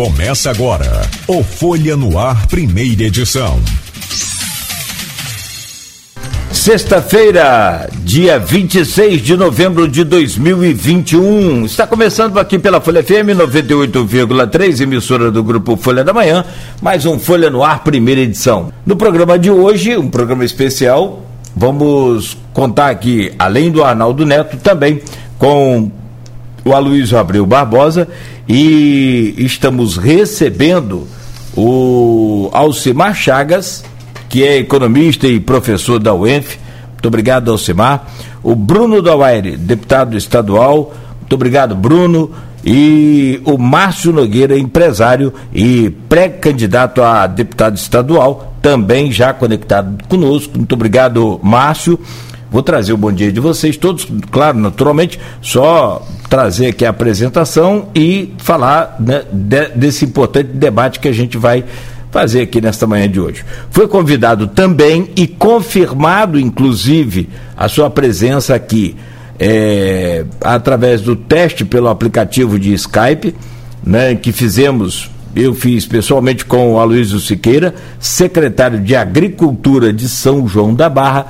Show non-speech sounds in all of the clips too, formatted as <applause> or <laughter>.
Começa agora o Folha no Ar, primeira edição. Sexta-feira, dia 26 de novembro de 2021. Está começando aqui pela Folha FM 98,3, emissora do grupo Folha da Manhã, mais um Folha no Ar, primeira edição. No programa de hoje, um programa especial, vamos contar aqui, além do Arnaldo Neto, também com o Aloysio Abreu Barbosa e estamos recebendo o Alcimar Chagas que é economista e professor da UENF. Muito obrigado, Alcimar. O Bruno Dauaire, deputado estadual. Muito obrigado, Bruno. E o Márcio Nogueira, empresário e pré-candidato a deputado estadual, também já conectado conosco. Muito obrigado, Márcio. Vou trazer o bom dia de vocês todos, claro, naturalmente, só trazer aqui a apresentação e falar né, de, desse importante debate que a gente vai fazer aqui nesta manhã de hoje. Foi convidado também e confirmado, inclusive, a sua presença aqui é, através do teste pelo aplicativo de Skype, né, que fizemos. Eu fiz pessoalmente com o Aloysio Siqueira, secretário de Agricultura de São João da Barra,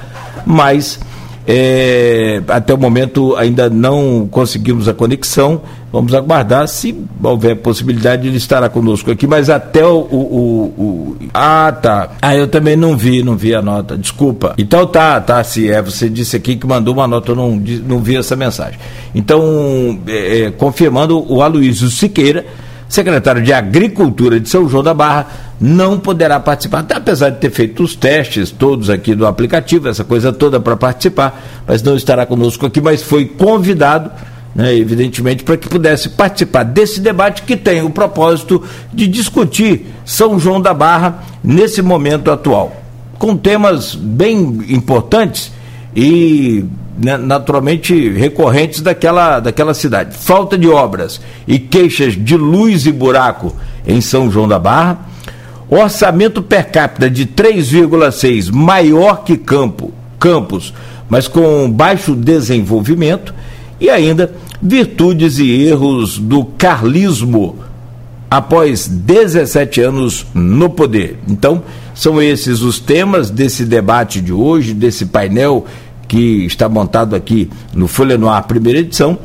mas é, até o momento ainda não conseguimos a conexão. Vamos aguardar. Se houver possibilidade, ele estará conosco aqui. Mas até o, o, o, Ah, tá. Ah, eu também não vi, não vi a nota. Desculpa. Então tá, tá. Se é, você disse aqui que mandou uma nota, eu não, não vi essa mensagem. Então, é, é, confirmando, o Aloysio Siqueira secretário de Agricultura de São João da Barra, não poderá participar, até apesar de ter feito os testes todos aqui do aplicativo, essa coisa toda para participar, mas não estará conosco aqui, mas foi convidado, né, evidentemente, para que pudesse participar desse debate que tem o propósito de discutir São João da Barra nesse momento atual, com temas bem importantes e né, naturalmente recorrentes daquela, daquela cidade. Falta de obras e queixas de luz e buraco em São João da Barra. Orçamento per capita de 3,6, maior que Campo, Campos, mas com baixo desenvolvimento. E ainda virtudes e erros do carlismo após 17 anos no poder. Então, são esses os temas desse debate de hoje, desse painel que está montado aqui no Folha no Ar, primeira edição.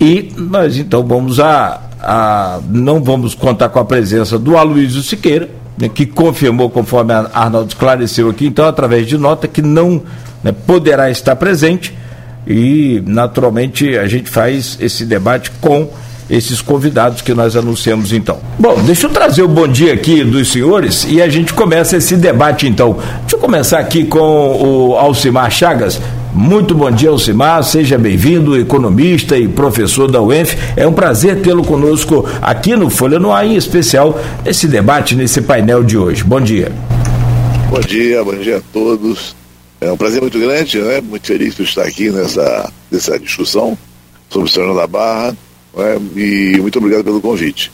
E nós então vamos a, a não vamos contar com a presença do Aloysio Siqueira, né, que confirmou, conforme a Arnaldo esclareceu aqui, então, através de nota, que não né, poderá estar presente. E, naturalmente, a gente faz esse debate com esses convidados que nós anunciamos então. Bom, deixa eu trazer o bom dia aqui dos senhores e a gente começa esse debate então. Deixa eu começar aqui com o Alcimar Chagas. Muito bom dia, Alcimar. Seja bem-vindo, economista e professor da UENF. É um prazer tê-lo conosco aqui no Folha no Ar, em especial nesse debate, nesse painel de hoje. Bom dia. Bom dia, bom dia a todos. É um prazer muito grande, né? Muito feliz por estar aqui nessa, nessa discussão sobre o Senhor da Barra. Né? E muito obrigado pelo convite.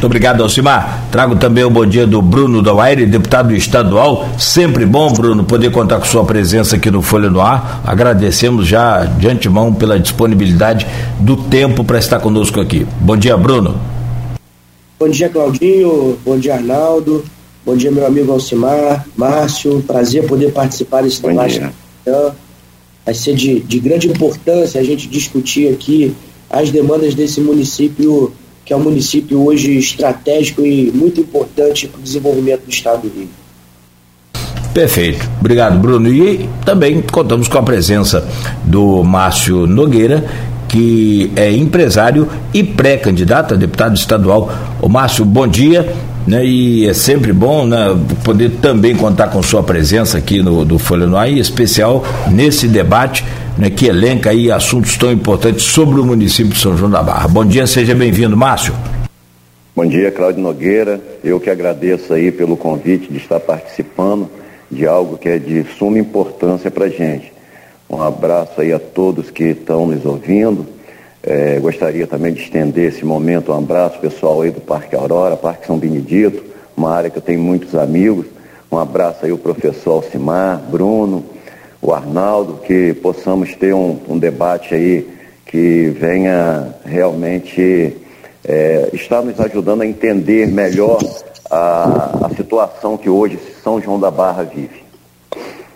Muito obrigado, Alcimar. Trago também o bom dia do Bruno Dauaire, deputado estadual. Sempre bom, Bruno, poder contar com sua presença aqui no Folha no Ar. Agradecemos já de antemão pela disponibilidade do tempo para estar conosco aqui. Bom dia, Bruno. Bom dia, Claudinho. Bom dia, Arnaldo. Bom dia, meu amigo Alcimar. Márcio, prazer poder participar desse debate. Vai ser de, de grande importância a gente discutir aqui as demandas desse município que é um município hoje estratégico e muito importante para o desenvolvimento do estado do Rio. Perfeito. Obrigado, Bruno. E também contamos com a presença do Márcio Nogueira, que é empresário e pré-candidato a deputado estadual. O Márcio, bom dia. Né, e é sempre bom né, poder também contar com sua presença aqui no do Folha no Ar, em especial nesse debate né, que elenca aí assuntos tão importantes sobre o município de São João da Barra. Bom dia, seja bem-vindo, Márcio. Bom dia, Cláudio Nogueira. Eu que agradeço aí pelo convite de estar participando de algo que é de suma importância para a gente. Um abraço aí a todos que estão nos ouvindo. É, gostaria também de estender esse momento um abraço pessoal aí do Parque Aurora, Parque São Benedito, uma área que eu tenho muitos amigos. Um abraço aí o professor Alcimar, Bruno, o Arnaldo, que possamos ter um, um debate aí que venha realmente é, está nos ajudando a entender melhor a, a situação que hoje São João da Barra vive.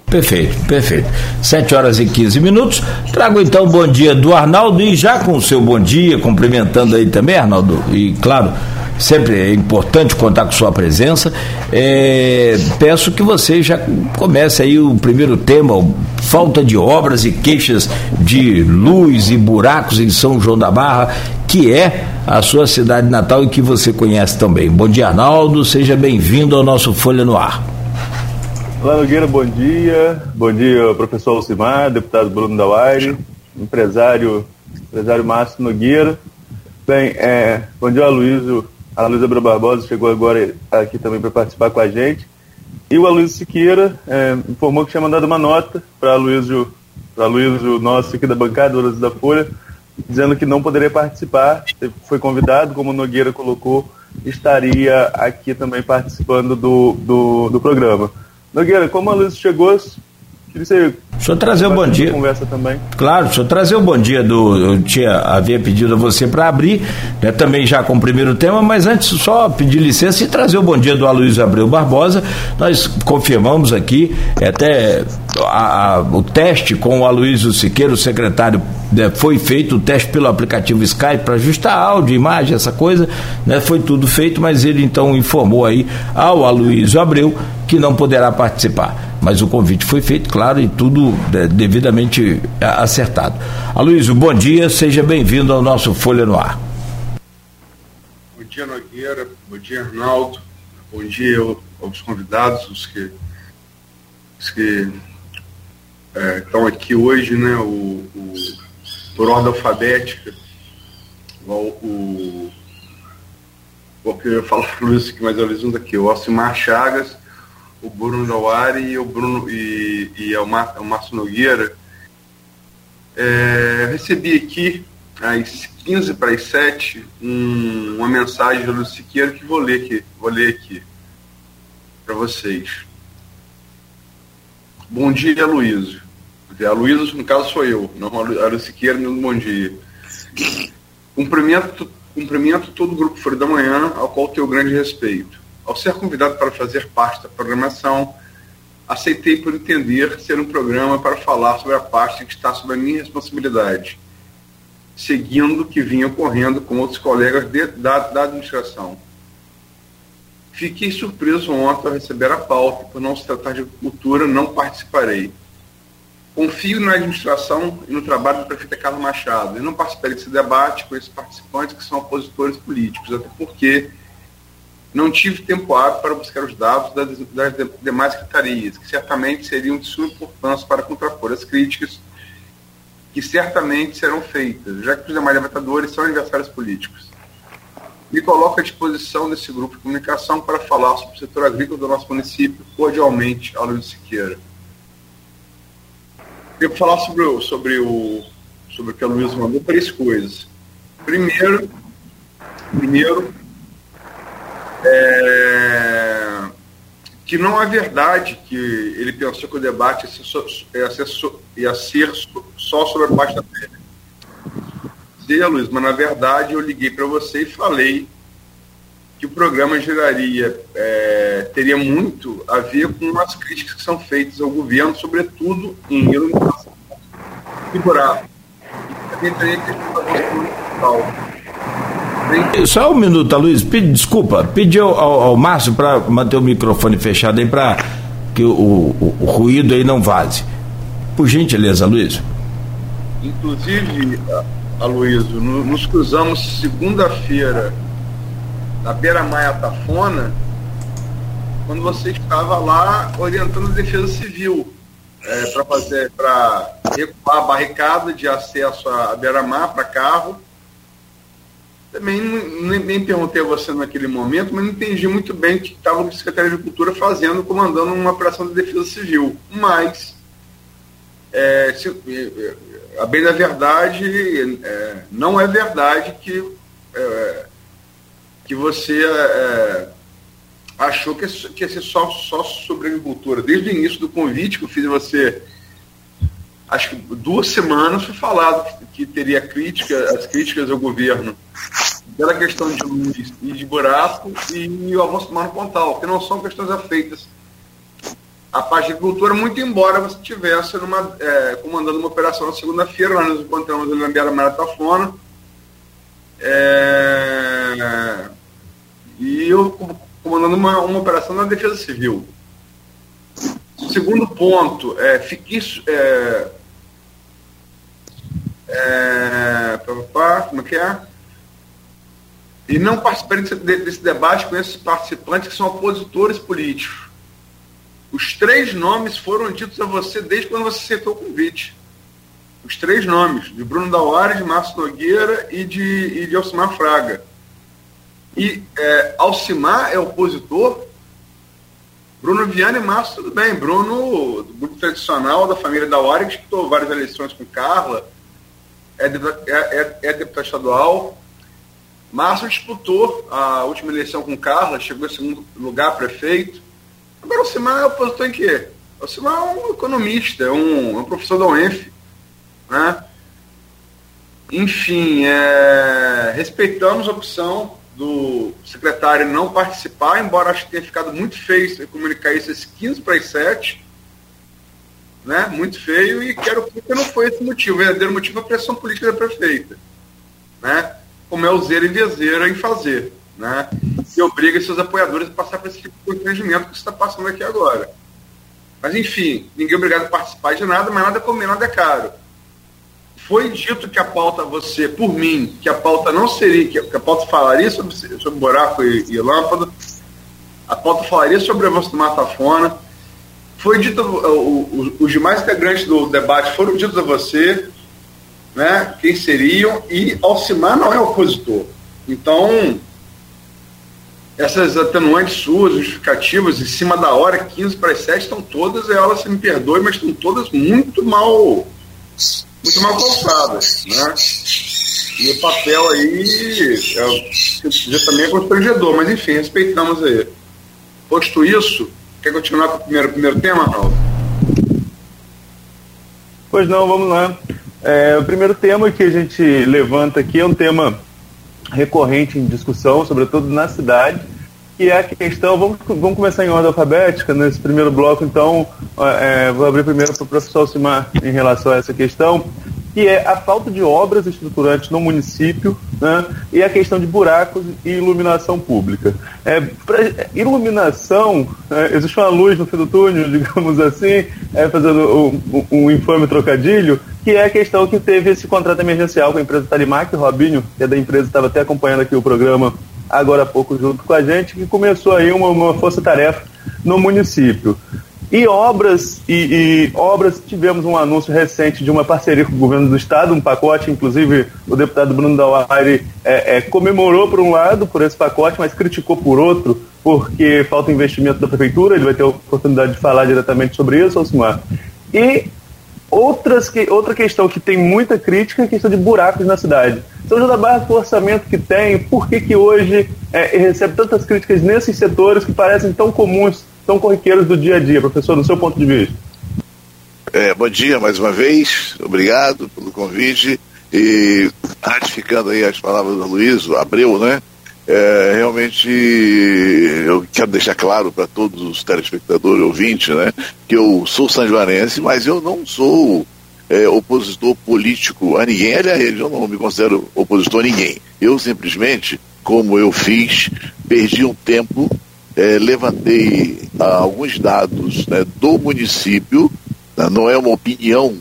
Perfeito, perfeito. 7 horas e 15 minutos. Trago então o bom dia do Arnaldo e já com o seu bom dia, cumprimentando aí também, Arnaldo, e claro, sempre é importante contar com sua presença. É, peço que você já comece aí o primeiro tema, falta de obras e queixas de luz e buracos em São João da Barra, que é a sua cidade natal e que você conhece também. Bom dia, Arnaldo, seja bem-vindo ao nosso Folha no Ar. Olá, Nogueira, bom dia. Bom dia, professor Alcimar, deputado Bruno Dawaire, empresário, empresário Márcio Nogueira. Bem, é, bom dia, Aloysio. A Luísa Barbosa chegou agora aqui também para participar com a gente. E o Aloysio Siqueira é, informou que tinha mandado uma nota para Aloysio, para Aloysio nosso aqui da bancada, Aloysio da Folha, dizendo que não poderia participar. Foi convidado, como o Nogueira colocou, estaria aqui também participando do, do, do programa. Nogueira, como a Luiz chegou, queria. Deixa eu trazer o bom dia. Conversa também. Claro, deixa eu trazer o bom dia do. Eu tinha, havia pedido a você para abrir, né, também já com o primeiro tema, mas antes só pedir licença e trazer o bom dia do Aloysio Abreu Barbosa. Nós confirmamos aqui, é, até a, a, o teste com o Aloysio Siqueira, o secretário né, foi feito o teste pelo aplicativo Skype para ajustar áudio, imagem, essa coisa, né, foi tudo feito, mas ele então informou aí ao Aloysio Abreu que não poderá participar. Mas o convite foi feito, claro, e tudo né, devidamente acertado. Aloysio, bom dia, seja bem-vindo ao nosso Folha no Ar. Bom dia, Nogueira, bom dia, Arnaldo, bom dia aos convidados, os que, os que é, estão aqui hoje, né, o, o por ordem alfabética, o, o, o que eu ia falar Luiz aqui, mas eles um aqui, o Alcimar Chagas, o Bruno Dauari e o Bruno e, e o, Mar, o Márcio Nogueira. É, recebi aqui às 15 para as 7 um, uma mensagem do Luiz Siqueira que vou ler aqui, vou ler aqui para vocês. Bom dia, Luísio. A Luísa, no caso, sou eu, não a Luísa Siqueira, no Bom Dia. Cumprimento, cumprimento todo o Grupo Folha da Manhã, ao qual tenho grande respeito. Ao ser convidado para fazer parte da programação, aceitei por entender ser um programa para falar sobre a parte que está sob a minha responsabilidade, seguindo o que vinha ocorrendo com outros colegas de, da, da administração. Fiquei surpreso ontem ao receber a pauta, por não se tratar de cultura, não participarei Confio na administração e no trabalho do prefeito Carlos Machado e não participarei desse debate com esses participantes que são opositores políticos, até porque não tive tempo hábil para buscar os dados das, das demais secretarias, que certamente seriam de suma importância para contrapor as críticas que certamente serão feitas, já que os demais levantadores são adversários políticos. Me coloco à disposição desse grupo de comunicação para falar sobre o setor agrícola do nosso município, cordialmente, Luiz Siqueira. Eu vou falar sobre o, sobre o, sobre o que a Luísa mandou, três coisas. Primeiro, primeiro é, que não é verdade que ele pensou que o debate ia ser, ia ser, só sobre a da pele. Sei, Luiz, mas na verdade eu liguei para você e falei que o programa geraria, é, teria muito a ver com as críticas que são feitas ao governo, sobretudo em iluminação e buraco. E também tem Só um minuto, Luiz. Pedi, desculpa, pedi ao, ao Márcio para manter o microfone fechado aí para que o, o, o, ruído aí não vaze. Por gentileza, Luiz. Inclusive, Aloysio, nos cruzamos segunda-feira da Beira Maia Tafona, quando você estava lá orientando a defesa civil é, para fazer, para recuar a barricada de acesso à beira-mar para carro. Também nem, nem, perguntei a você naquele momento, mas não entendi muito bem o que estava o secretário de Agricultura fazendo, comandando uma operação de defesa civil. Mas, é, se, é, a bem da verdade, é, não é verdade que é, que você é, achou que, que ia ser só, só sobre agricultura. Desde o início do convite que eu fiz a você, acho que duas semanas foi falado que, que teria crítica, as críticas ao governo pela questão de luz e de buraco e o avanço do Mar no Pontal, que não são questões afeitas à parte de agricultura, muito embora você estivesse é, comandando uma operação na segunda-feira, nós nos encontramos ali na Beira Maratafona, é, e eu comandando uma, uma operação na Defesa Civil. Segundo ponto, é, fique, é, é, como é que é? E não participarem desse, desse debate com esses participantes que são opositores políticos. Os três nomes foram ditos a você desde quando você aceitou o convite. Os três nomes, de Bruno Dauari, de Márcio Nogueira e de, e de Alcimar Fraga. E é, Alcimar é opositor, Bruno Viana e Márcio, tudo bem. Bruno, do grupo tradicional da família Dauari, que disputou várias eleições com Carla, é, é, é, é deputado estadual, Márcio disputou a última eleição com Carla, chegou em segundo lugar prefeito. Agora o Simar é opositor em quê? O Simar é um economista, é um, é um professor da UENF. Né? Enfim, é, respeitamos a opção do secretário não participar, embora acho que tenha ficado muito feio comunicar isso às 15 para as 7. Né? Muito feio, e quero porque não foi esse motivo. O verdadeiro motivo é a pressão política da prefeita. Né? como é o zero e vezeira em fazer, né? E obriga seus apoiadores a passar por esse tipo de constrangimento que você está passando aqui agora. Mas, enfim, ninguém é obrigado a participar de nada, mas nada é comer, nada é caro. Foi dito que a pauta, você, por mim, que a pauta não seria, que a pauta falaria sobre, sobre buraco e, e lâmpada, a pauta falaria sobre o avanço do Matafona. Foi dito, os demais integrantes do debate foram ditos a você, né, quem seriam, e Alcimar não é opositor. Então, essas atenuantes suas, justificativas, em cima da hora, 15 para as 7, estão todas, elas se me perdoem, mas estão todas muito mal, muito mal calçadas. Né? E o papel aí, é, já também é constrangedor, mas enfim, respeitamos aí. Posto isso, quer continuar com o primeiro, primeiro tema, Raul? Pois não, vamos lá. É, o primeiro tema que a gente levanta aqui é um tema recorrente em discussão, sobretudo na cidade, que é a questão. Vamos, vamos começar em ordem alfabética nesse primeiro bloco, então. É, vou abrir primeiro para o professor Alcimar em relação a essa questão que é a falta de obras estruturantes no município né, e a questão de buracos e iluminação pública. É, iluminação, é, existe uma luz no fim do túnel, <laughs> digamos assim, é, fazendo um, um, infame trocadilho, que é a questão que teve esse contrato emergencial com a empresa Talimac, Robinho, que é da empresa, estava até acompanhando aqui o programa agora há pouco junto com a gente, que começou aí uma, uma força-tarefa no município. E obras, e, e, obras, tivemos um anúncio recente de uma parceria com o governo do estado, um pacote, inclusive o deputado Bruno Dauari é, é, comemorou por um lado por esse pacote, mas criticou por outro, porque falta investimento da prefeitura, ele vai ter a oportunidade de falar diretamente sobre isso, Alcimar. E outras que, outra questão que tem muita crítica é a questão de buracos na cidade. São João da Barra, o orçamento que tem, por que, que hoje é, recebe tantas críticas nesses setores que parecem tão comuns são corriqueiros do dia a dia, professor, do seu ponto de vista? É, bom dia mais uma vez, obrigado pelo convite e ratificando aí as palavras do Luiz, Abreu, né? É, realmente eu quero deixar claro para todos os telespectadores ouvintes, né, que eu sou sanjuanense, mas eu não sou é, opositor político a ninguém. Aliás, eu não me considero opositor a ninguém. Eu simplesmente, como eu fiz, perdi um tempo é, levantei ah, alguns dados né, do município, né, não é uma opinião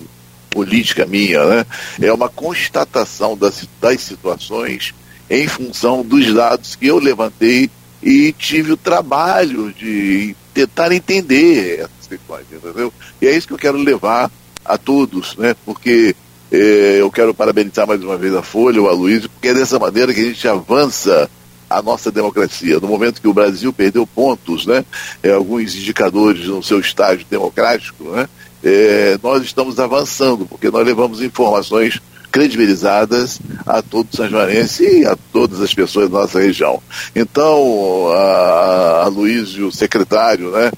política minha, né, é uma constatação das, das situações em função dos dados que eu levantei e tive o trabalho de tentar entender essas questões, entendeu? E é isso que eu quero levar a todos, né? Porque eh, eu quero parabenizar mais uma vez a Folha, o Aloysio, porque é dessa maneira que a gente avança a nossa democracia. No momento que o Brasil perdeu pontos, né, é, alguns indicadores no seu estágio democrático, né, é, nós estamos avançando, porque nós levamos informações credibilizadas a todo o Sanjoarense e a todas as pessoas da nossa região. Então, a, a Luiz o secretário, né,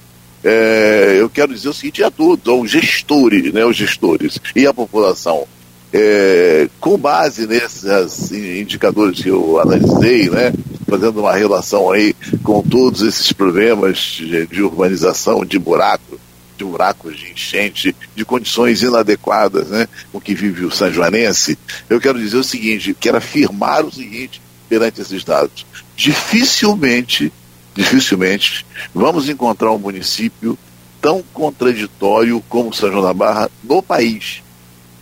é, eu quero dizer o seguinte a todos, aos gestores, né, os gestores e a população. é, com base nesses indicadores que eu analisei, né, fazendo uma relação aí com todos esses problemas de, de urbanização, de buraco, de buracos de enchente, de condições inadequadas né, com que vive o São Joanense, eu quero dizer o seguinte, quero afirmar o seguinte perante esses dados. Dificilmente, dificilmente, vamos encontrar um município tão contraditório como São João da Barra no país.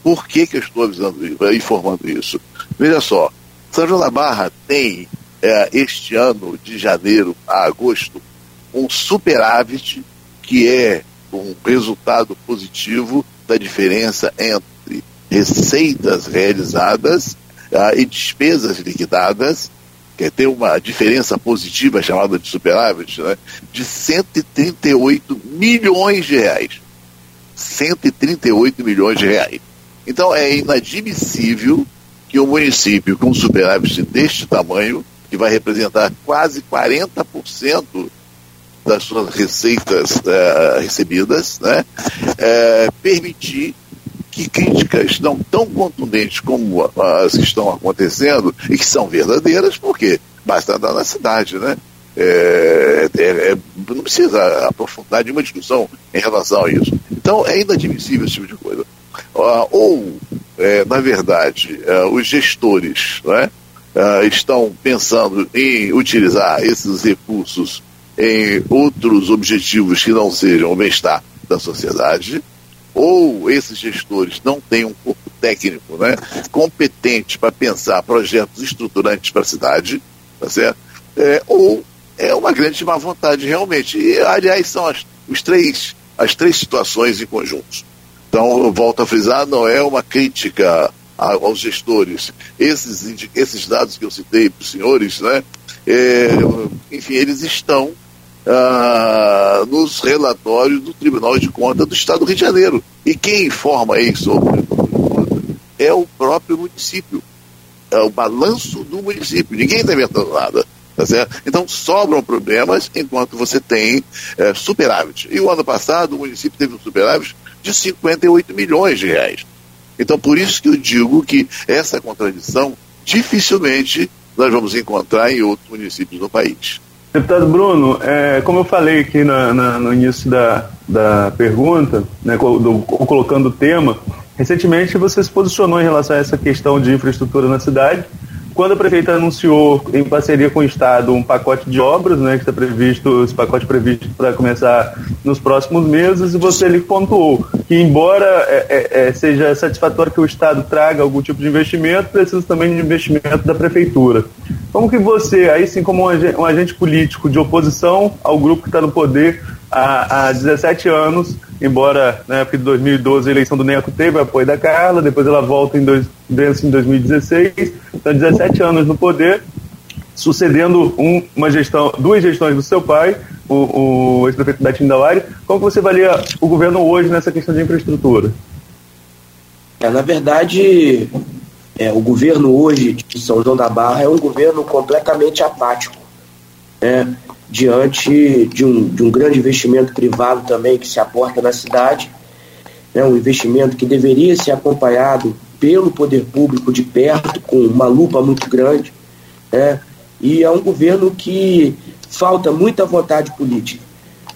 Por que, que eu estou avisando isso, informando isso? Veja só, São João da Barra tem, é, este ano, de janeiro a agosto, um superávit que é um resultado positivo da diferença entre receitas realizadas ah, e despesas liquidadas, que tem uma diferença positiva chamada de superávit, né, de 138 milhões de reais. 138 milhões de reais. Então é inadmissível que um município com superávit deste tamanho, que vai representar quase 40% das suas receitas uh, recebidas, né, uh, permitir que críticas não tão contundentes como as que estão acontecendo e que são verdadeiras, porque basta andar na cidade, né? É, é, é, não precisa aprofundar nenhuma discussão em relação a isso. Então é inadmissível esse tipo de coisa. Uh, ou, é, na verdade, os gestores né, uh, estão pensando em utilizar esses recursos em outros objetivos que não sejam o bem-estar da sociedade, ou esses gestores não têm um corpo técnico né, competente para pensar projetos estruturantes para a cidade, tá certo? É, ou é uma grande má vontade realmente. E, aliás, são as, os três, as três situações em conjunto. Então, eu volto a frisar, não é uma crítica aos gestores. Esses, esses dados que eu citei para os senhores, né, é, enfim, eles estão ah, nos relatórios do Tribunal de Contas do Estado do Rio de Janeiro. E quem informa isso é o próprio município. É o balanço do município. Ninguém está inventando nada. Tá certo? Então sobram problemas enquanto você tem é, superávit. E o ano passado o município teve um superávit de 58 milhões de reais. Então por isso que eu digo que essa contradição dificilmente nós vamos encontrar em outros municípios do país. Deputado Bruno, é, como eu falei aqui na, na, no início da, da pergunta, né, do, colocando o tema, recentemente você se posicionou em relação a essa questão de infraestrutura na cidade quando a prefeita anunciou, em parceria com o Estado, um pacote de obras, né, que está previsto, esse pacote previsto para começar nos próximos meses, e você ali pontuou que, embora é, é, é, seja satisfatório que o Estado traga algum tipo de investimento, precisa também de investimento da prefeitura. Como que você, aí sim como um agente político de oposição ao grupo que está no poder há, há 17 anos, embora na época de 2012 a eleição do Neco teve apoio da Carla, depois ela volta em, dois, em 2016, então 17 anos no poder, sucedendo um, uma gestão, duas gestões do seu pai, o, o ex-prefeito da Tindauari. Como você avalia o governo hoje nessa questão de infraestrutura? É, na verdade, é, o governo hoje de São João da Barra é um governo completamente apático. É, diante de um, de um grande investimento privado também que se aporta na cidade, né, um investimento que deveria ser acompanhado pelo poder público de perto, com uma lupa muito grande, né, e é um governo que falta muita vontade política.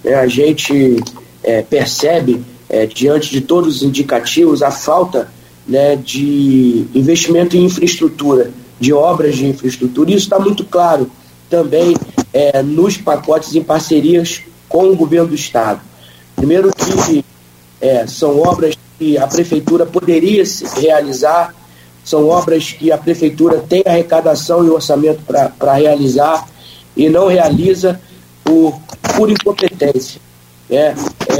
Né, a gente é, percebe, é, diante de todos os indicativos, a falta né, de investimento em infraestrutura, de obras de infraestrutura, e isso está muito claro também é, nos pacotes em parcerias com o governo do Estado. Primeiro que é, são obras que a Prefeitura poderia realizar, são obras que a Prefeitura tem arrecadação e orçamento para realizar e não realiza por, por incompetência. É,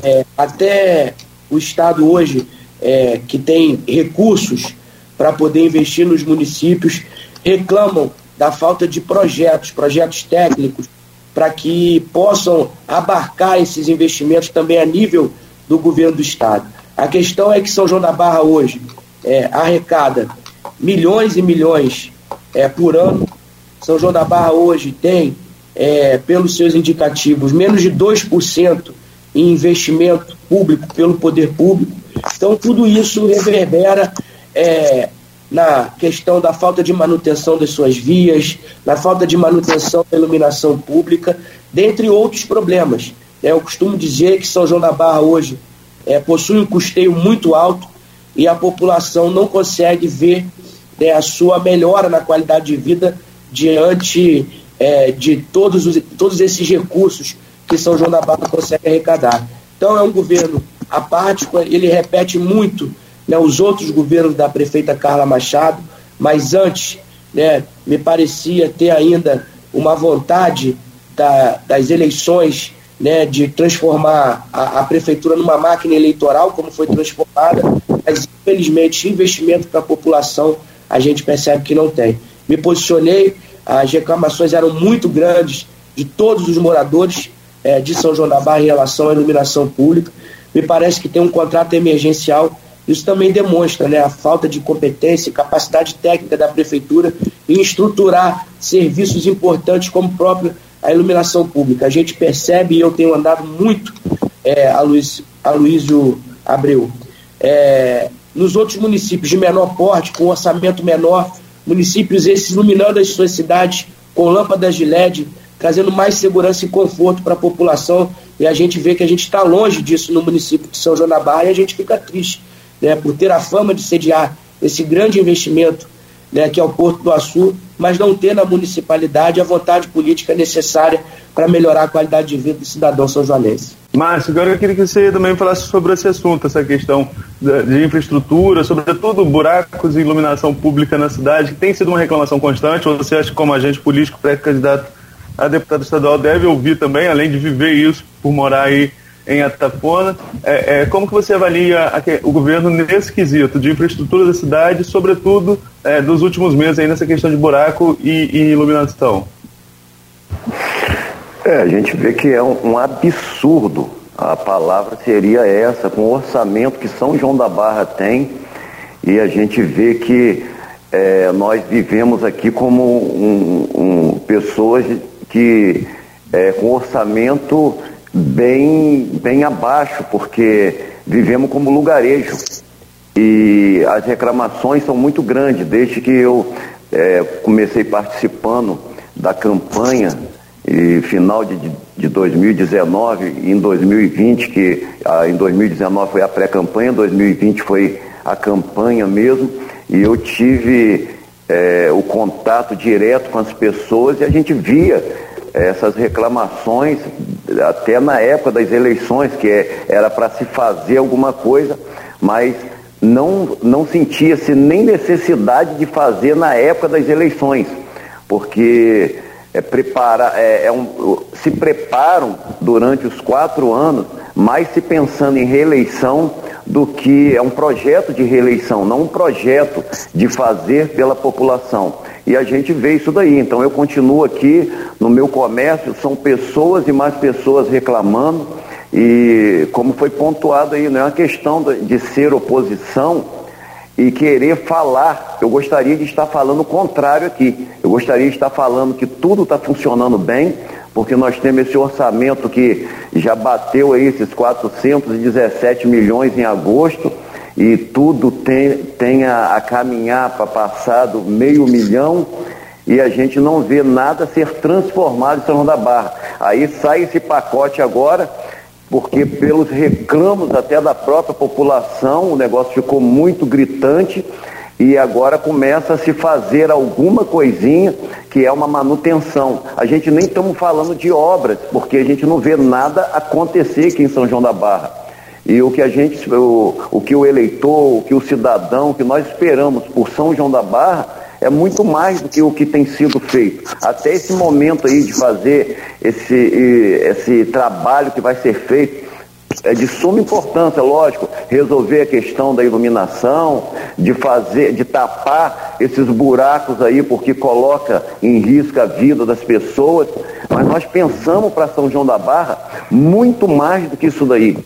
é, até o Estado hoje, é, que tem recursos para poder investir nos municípios, reclamam da falta de projetos, projetos técnicos, para que possam abarcar esses investimentos também a nível do governo do Estado. A questão é que São João da Barra hoje é, arrecada milhões e milhões é, por ano. São João da Barra hoje tem, é, pelos seus indicativos, menos de 2% em investimento público pelo poder público. Então, tudo isso reverbera é, na questão da falta de manutenção das suas vias, na falta de manutenção da iluminação pública, dentre outros problemas. É, eu costumo dizer que São João da Barra hoje é, possui um custeio muito alto e a população não consegue ver né, a sua melhora na qualidade de vida diante é, de todos, os, todos esses recursos que São João da Barra consegue arrecadar. Então é um governo apático, ele repete muito né, os outros governos da prefeita Carla Machado, mas antes né, me parecia ter ainda uma vontade da, das eleições né, de transformar a, a, prefeitura numa máquina eleitoral, como foi transformada, mas infelizmente investimento para a população a gente percebe que não tem. Me posicionei, as reclamações eram muito grandes de todos os moradores é, de São João da Barra em relação à iluminação pública. Me parece que tem um contrato emergencial. Isso também demonstra né, a falta de competência e capacidade técnica da prefeitura em estruturar serviços importantes como próprio a iluminação pública. A gente percebe, e eu tenho andado muito, é, a, Luiz, a Abreu, é, nos outros municípios de menor porte, com orçamento menor, municípios esses iluminando as suas cidades com lâmpadas de LED, trazendo mais segurança e conforto para a população. E a gente vê que a gente está longe disso no município de São João da Barra e a gente fica triste né, por ter a fama de sediar esse grande investimento né, que é o Porto do Açu, mas não ter na municipalidade a vontade política necessária para melhorar a qualidade de vida do cidadão são joanense. Márcio, agora eu queria que você também falasse sobre esse assunto, essa questão de infraestrutura, sobretudo buracos e iluminação pública na cidade, que tem sido uma reclamação constante. Você acha que, como agente político pré-candidato a deputado estadual, deve ouvir também, além de viver isso, por morar aí em Atafona. É, é, como que você avalia a, o governo nesse quesito de infraestrutura da cidade, sobretudo é, dos últimos meses aí nessa questão de buraco e, e iluminação? É, a gente vê que é um, um, absurdo, a palavra seria essa, com o orçamento que São João da Barra tem, e a gente vê que é, nós vivemos aqui como um, um, pessoas que é, com orçamento bem, bem abaixo, porque vivemos como lugarejo. E as reclamações são muito grandes, desde que eu é, comecei participando da campanha, e final de, de 2019 e em 2020, que em 2019 foi a pré-campanha, 2020 foi a campanha mesmo, e eu tive é, o contato direto com as pessoas e a gente via essas reclamações, até na época das eleições, que é, era para se fazer alguma coisa, mas não, não sentia-se nem necessidade de fazer na época das eleições, porque é, prepara, é, é um, se preparam durante os quatro anos, mais se pensando em reeleição do que é um projeto de reeleição, não um projeto de fazer pela população. E a gente vê isso daí. Então eu continuo aqui no meu comércio, são pessoas e mais pessoas reclamando. E como foi pontuado aí, não é uma questão de ser oposição e querer falar. Eu gostaria de estar falando o contrário aqui. Eu gostaria de estar falando que tudo está funcionando bem, porque nós temos esse orçamento que já bateu aí esses 417 milhões em agosto e tudo tem, a, a caminhar para passar do meio milhão e a gente não vê nada ser transformado em São João da Barra. Aí sai esse pacote agora, porque pelos reclamos até da própria população, o negócio ficou muito gritante e agora começa a se fazer alguma coisinha que é uma manutenção. A gente nem estamos falando de obras, porque a gente não vê nada acontecer aqui em São João da Barra. E o que a gente, o, o que o eleitor, o que o cidadão, o que nós esperamos por São João da Barra é muito mais do que o que tem sido feito. Até esse momento aí de fazer esse, esse trabalho que vai ser feito é de suma importância, lógico, resolver a questão da iluminação, de fazer, de tapar esses buracos aí, porque coloca em risco a vida das pessoas. Mas nós pensamos para São João da Barra muito mais do que isso daí.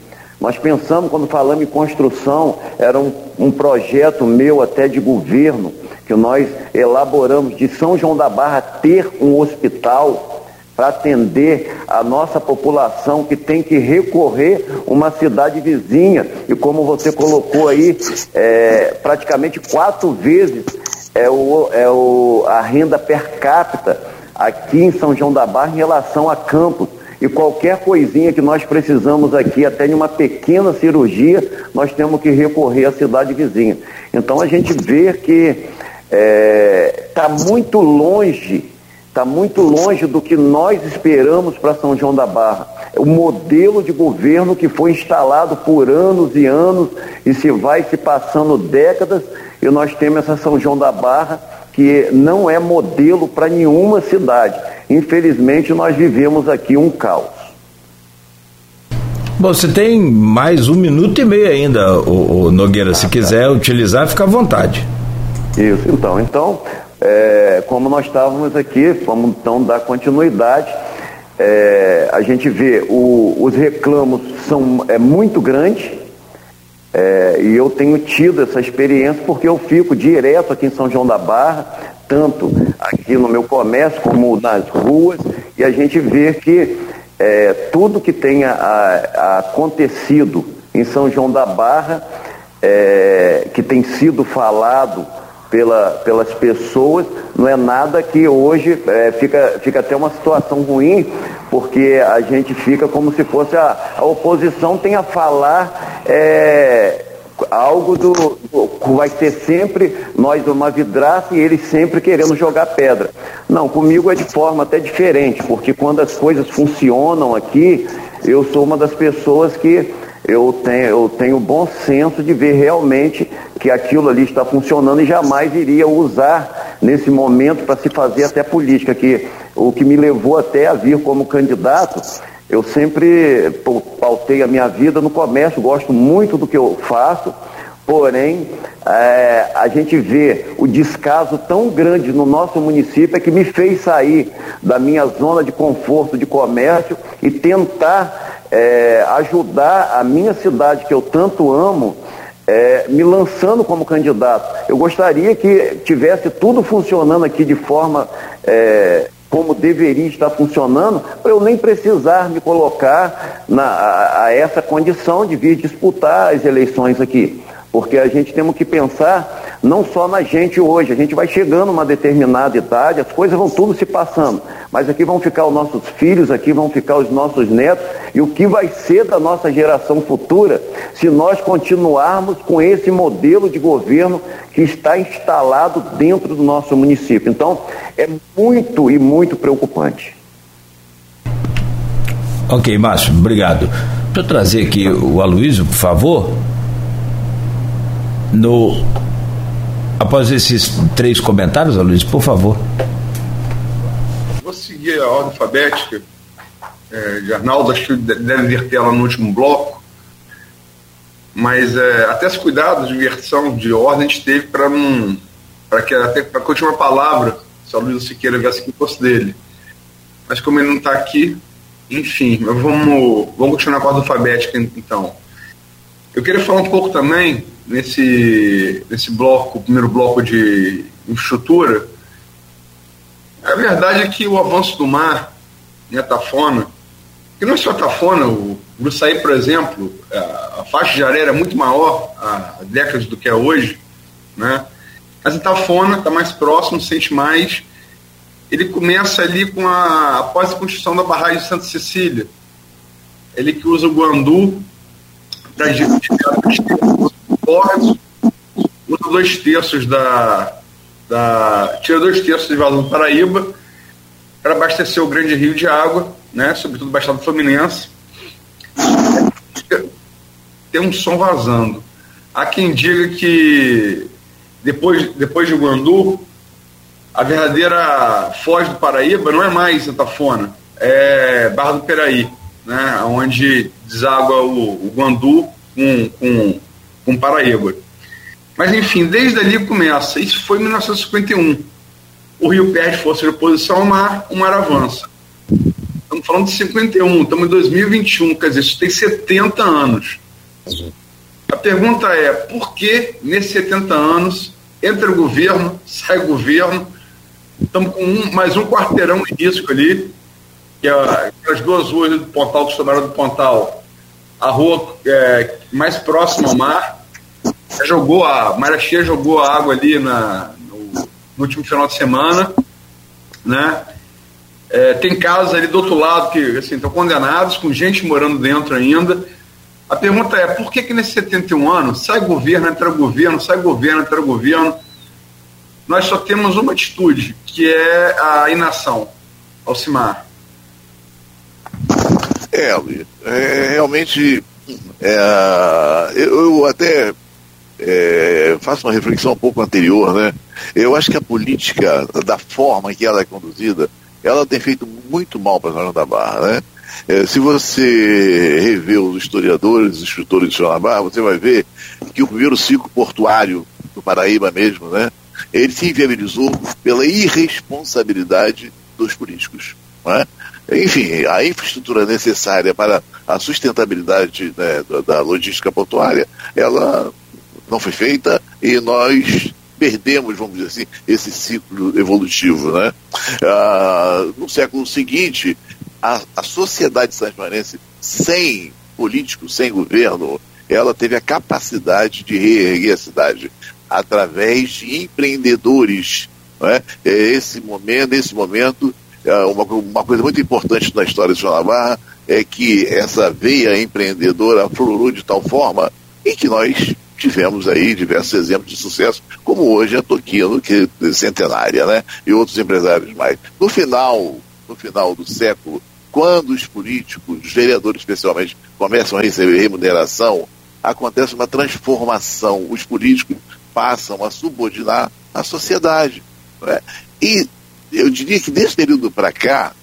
Nós pensamos, quando falamos em construção, era um, um projeto meu até de governo, que nós elaboramos de São João da Barra ter um hospital para atender a nossa população que tem que recorrer uma cidade vizinha e como você colocou aí, é, praticamente quatro vezes é, o, é o, a renda per capita aqui em São João da Barra em relação a Campos. E qualquer coisinha que nós precisamos aqui, até de uma pequena cirurgia, nós temos que recorrer à cidade vizinha. Então a gente vê que está é, tá muito longe, está muito longe do que nós esperamos para São João da Barra. O modelo de governo que foi instalado por anos e anos e se vai se passando décadas, e nós temos essa São João da Barra que não é modelo para nenhuma cidade. Infelizmente, nós vivemos aqui um caos. Bom, você tem mais um minuto e meio ainda, o, o Nogueira. Se quiser utilizar, fica à vontade. Isso, então. Então, é, como nós estávamos aqui, vamos então dar continuidade. É, a gente vê o, os reclamos são é muito grandes é, e eu tenho tido essa experiência porque eu fico direto aqui em São João da Barra, tanto aqui no meu comércio como nas ruas, e a gente vê que é, tudo que tenha a, a acontecido em São João da Barra, é, que tem sido falado pela, pelas pessoas, não é nada que hoje é, fica, fica até uma situação ruim, porque a gente fica como se fosse a, a oposição tem a falar é, algo do, do, vai ser sempre nós uma vidraça e eles sempre querendo jogar pedra. Não, comigo é de forma até diferente, porque quando as coisas funcionam aqui, eu sou uma das pessoas que eu tenho, eu tenho bom senso de ver realmente que aquilo ali está funcionando e jamais iria usar nesse momento para se fazer até política, que o que me levou até a vir como candidato, eu sempre pautei a minha vida no comércio, gosto muito do que eu faço, porém é, a gente vê o descaso tão grande no nosso município é que me fez sair da minha zona de conforto de comércio e tentar é, ajudar a minha cidade que eu tanto amo é, me lançando como candidato. Eu gostaria que tivesse tudo funcionando aqui de forma é, como deveria estar funcionando, para eu nem precisar me colocar na, a, a essa condição de vir disputar as eleições aqui. Porque a gente temos que pensar não só na gente hoje, a gente vai chegando a uma determinada idade, as coisas vão tudo se passando, mas aqui vão ficar os nossos filhos, aqui vão ficar os nossos netos, e o que vai ser da nossa geração futura se nós continuarmos com esse modelo de governo que está instalado dentro do nosso município. Então, é muito e muito preocupante. Ok, Márcio, obrigado. Para trazer aqui o Aloysio, por favor. No Após esses três comentários, Luiz, por favor. Vou seguir a ordem alfabética é, de Arnaldo, acho que deve inverter ela no último bloco, mas é, até esse cuidado de inversão de ordem a gente teve para não. para que até para a palavra, se a Luiz Siqueira viesse aqui, fosse dele. Mas como ele não está aqui, enfim, vamos, vamos continuar com a ordem alfabética então. Eu queria falar um pouco também nesse, nesse bloco, primeiro bloco de infraestrutura, a verdade é que o avanço do mar em Atafona, que não é só Atafona, o Gruçaí, por exemplo, a, a faixa de areia era muito maior há décadas do que é hoje, né? mas Atafona está mais próximo, sente mais. Ele começa ali com a após a construção da barragem de Santa Cecília. Ele que usa o Guandu para córregos, usa dois terços da, da. tira dois terços de vazão do Paraíba para abastecer o grande rio de água, né, sobretudo o Baixado Fluminense. Tem um som vazando. Há quem diga que depois, depois de Guandu, a verdadeira foz do Paraíba não é mais Santafona, é Barra do Peraí, né, onde deságua o, o Guandu com, com com Paraíba. Mas, enfim, desde ali começa. Isso foi em 1951. O rio perde força de oposição ao mar, o mar avança. Estamos falando de 51, estamos em 2021, quer dizer, isso tem 70 anos. A pergunta é, por que nesses 70 anos entra o governo, sai o governo, estamos com um, mais um quarteirão de risco ali, que é, as duas ruas do Pontal do Sobrado do Pontal, a rua é, mais próxima ao mar, jogou a Marachia jogou a água ali na, no, no último final de semana, né? É, tem casas ali do outro lado que assim, estão condenados, com gente morando dentro ainda. A pergunta é, por que que nesses 71 anos sai governo, entra governo, sai governo, entra governo, nós só temos uma atitude, que é a inação, Alcimar. É, é realmente é, eu, até é, faço uma reflexão um pouco anterior, né? Eu acho que a política, da forma que ela é conduzida, ela tem feito muito mal para a Zona da Barra, né? É, se você rever os historiadores, os escritores de Zona da Barra, você vai ver que o primeiro ciclo portuário do Paraíba mesmo, né? Ele se inviabilizou pela irresponsabilidade dos políticos, né? Enfim, a infraestrutura necessária para a sustentabilidade né, da logística portuária, ela não foi feita e nós perdemos, vamos dizer assim, esse ciclo evolutivo. Né? Ah, no século seguinte, a, a sociedade sanjuanense, sem políticos, sem governo, ela teve a capacidade de reerguer a cidade através de empreendedores. Né? Esse momento, nesse momento, é, uma, uma coisa muito importante na história de Navarra é que essa veia empreendedora aflorou de tal forma em que nós tivemos aí diversos exemplos de sucesso, como hoje a Toquino, que é centenária, né? E outros empresários mais. No final, no final do século, quando os políticos, os vereadores especialmente, começam a receber remuneração, acontece uma transformação. Os políticos passam a subordinar a sociedade. Né? E eu diria que desse período para cá,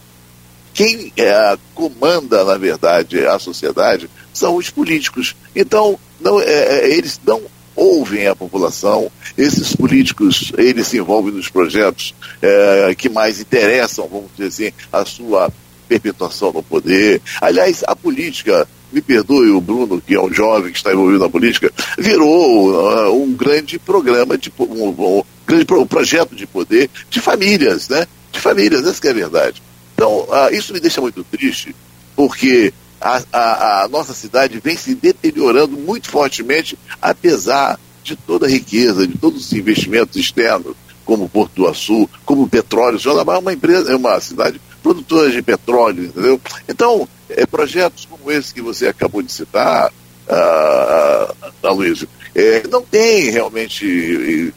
quem é, comanda, na verdade, a sociedade são os políticos. Então, não, é, é, eles não ouvem a população, esses políticos, eles se envolvem nos projetos é, que mais interessam, vamos dizer assim, a sua perpetuação no poder. Aliás, a política, me perdoe o Bruno, que é um jovem que está envolvido na política, virou uh, um grande programa, de, um, um grande pro, projeto de poder de famílias, né? De famílias, essa é a verdade. Então, uh, isso me deixa muito triste, porque a, a, a, nossa cidade vem se deteriorando muito fortemente, apesar de toda a riqueza, de todos os investimentos externos, como Porto do Açu, como petróleo. Joanabá é uma empresa, é uma cidade produtora de petróleo, entendeu? Então, é, projetos como esse que você acabou de citar, uh, Aloysio, é, não tem realmente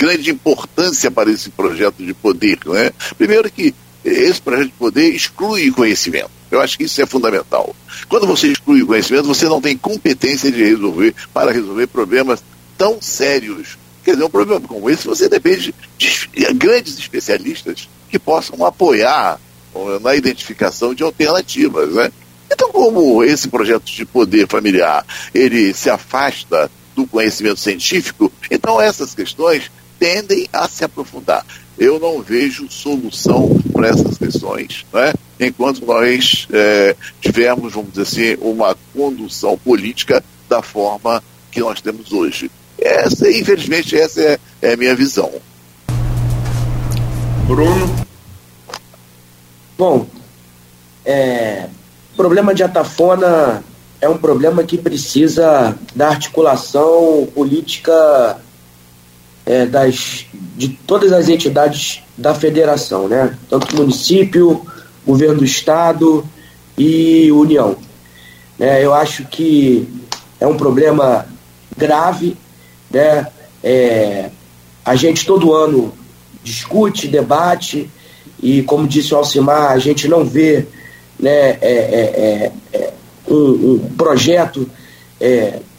grande importância para esse projeto de poder. Né? Primeiro que esse projeto de poder exclui conhecimento. Eu acho que isso é fundamental. Quando você exclui conhecimento, você não tem competência de resolver para resolver problemas tão sérios. Quer dizer, um problema como esse, você depende de grandes especialistas que possam apoiar na identificação de alternativas, né? Então, como esse projeto de poder familiar, ele se afasta do conhecimento científico, então essas questões tendem a se aprofundar. Eu não vejo solução para essas questões, né? enquanto nós é, tivermos, vamos dizer assim, uma condução política da forma que nós temos hoje. Essa, infelizmente, essa é, é a minha visão. Bruno? Bom, é, o problema de Atafona é um problema que precisa da articulação política é, das, de todas as entidades da federação, né? tanto município, governo do estado e União. É, eu acho que é um problema grave, né? É, a gente todo ano discute, debate e, como disse o Alcimar, a gente não vê né, é, é, é, é um, um, projeto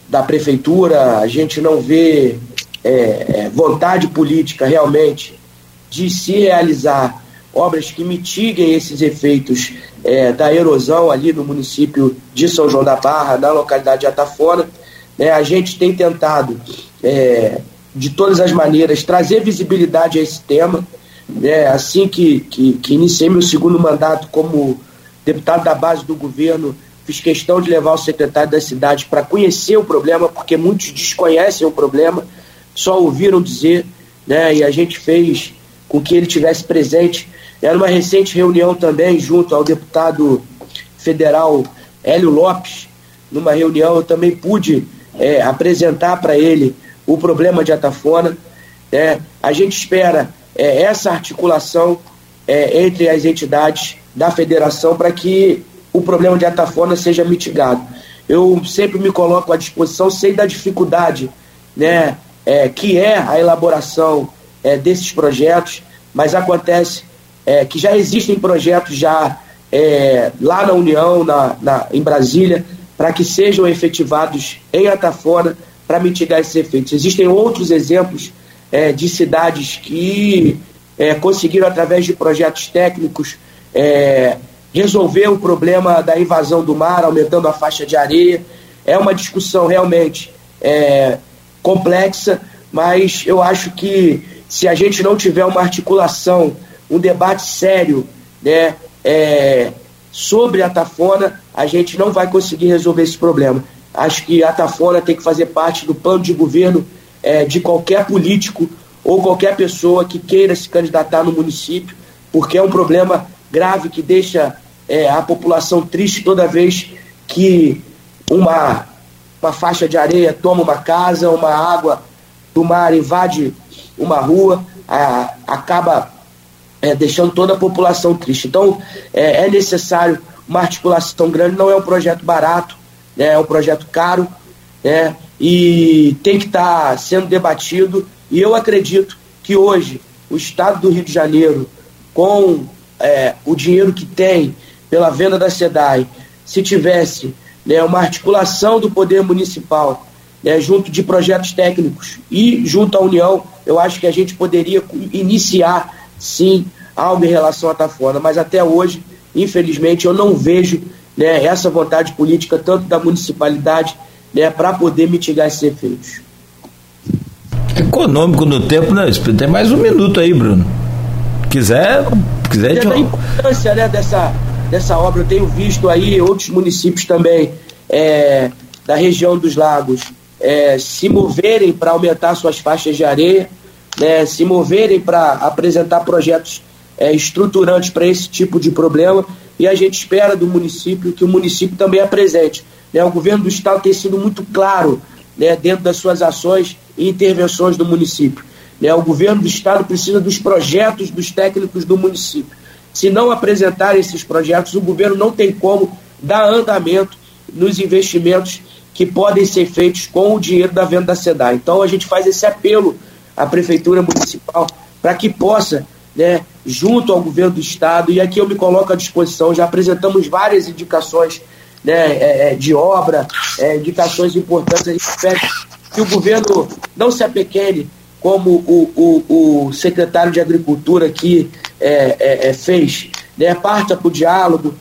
da prefeitura, a gente não vê vontade política realmente de se realizar obras que mitiguem esses efeitos é, da erosão ali no município de São João da Barra, na localidade de Atafona. É, a gente tem tentado, é, de todas as maneiras, trazer visibilidade a esse tema. É, assim que, que, que iniciei meu segundo mandato como deputado da base do governo, fiz questão de levar o secretário da cidade para conhecer o problema, porque muitos desconhecem o problema, só ouviram dizer, né, e a gente fez com que ele tivesse presente. Era uma recente reunião também, junto ao deputado federal Hélio Lopes, numa reunião eu também pude é, apresentar para ele o problema de Atafona. É, a gente espera é, essa articulação é, entre as entidades da federação para que o problema de Atafona seja mitigado. Eu sempre me coloco à disposição, sei da dificuldade né, é, que é a elaboração é, desses projetos, mas acontece é, que já existem projetos já é, lá na União, na, na em Brasília, para que sejam efetivados em Atafona para mitigar esses efeitos. Existem outros exemplos é, de cidades que é, conseguiram, através de projetos técnicos, resolver o problema da invasão do mar, aumentando a faixa de areia. É uma discussão realmente é, complexa, mas eu acho que se a gente não tiver uma articulação, um debate sério né, é, sobre a Tafona, a gente não vai conseguir resolver esse problema. Acho que a Tafona tem que fazer parte do plano de governo é, de qualquer político ou qualquer pessoa que queira se candidatar no município, porque é um problema grave que deixa é, a população triste toda vez que uma, uma faixa de areia toma uma casa, uma água do mar invade uma rua, a, acaba é, deixando toda a população triste. Então, é, é, necessário uma articulação grande, não é um projeto barato, né, é um projeto caro, né, e tem que estar tá sendo debatido. E eu acredito que hoje o Estado do Rio de Janeiro, com é, o dinheiro que tem pela venda da SEDAI, se tivesse né, uma articulação do poder municipal né, junto de projetos técnicos e junto à União, eu acho que a gente poderia iniciar sim algo em relação à Tafona, mas até hoje, infelizmente, eu não vejo né, essa vontade política tanto da municipalidade né, para poder mitigar esses efeitos. Econômico no tempo, né? Tem mais um minuto aí, Bruno. Quiser, quiser. É a importância né, dessa, dessa obra, eu tenho visto aí outros municípios também é, da região dos lagos é, se moverem para aumentar suas faixas de areia, né, se moverem para apresentar projetos é, estruturantes para esse tipo de problema e a gente espera do município que o município também apresente. Né? O governo do estado tem sido muito claro né, dentro das suas ações e intervenções do município. Né? O governo do estado precisa dos projetos dos técnicos do município. Se não apresentar esses projetos, o governo não tem como dar andamento nos investimentos que podem ser feitos com o dinheiro da venda da SEDAI. Então a gente faz esse apelo à Prefeitura Municipal para que possa, né, junto ao governo do Estado, e aqui eu me coloco à disposição, já apresentamos várias indicações né, é, é de obra, é, indicações importantes, a gente espera que o governo não se apequene como o, o, o secretário de Agricultura aqui é, é, é fez, né, parta para o diálogo,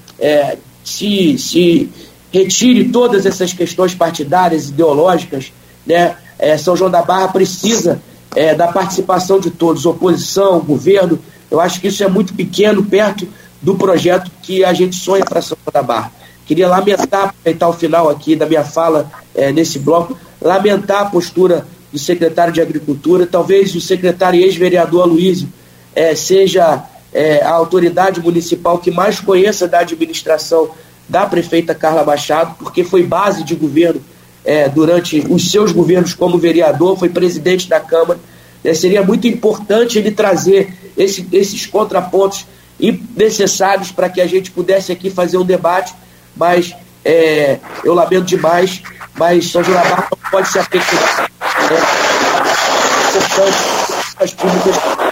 se, se retire todas essas questões partidárias, ideológicas, né? É, São João da Barra precisa é, da participação de todos, oposição, governo. Eu acho que isso é muito pequeno perto do projeto que a gente sonha para São João da Barra. Queria lamentar, aproveitar o final aqui da minha fala é, nesse bloco, lamentar a postura do secretário de Agricultura, talvez o secretário e ex-vereador Aloysio é, seja é, a autoridade municipal que mais conheça da administração da prefeita Carla Machado, porque foi base de governo é, durante os seus governos como vereador, foi presidente da Câmara. É, seria muito importante ele trazer esse, esses contrapontos necessários para que a gente pudesse aqui fazer um debate, mas é, eu lamento demais, mas São da não pode se apequenar. É importante públicas.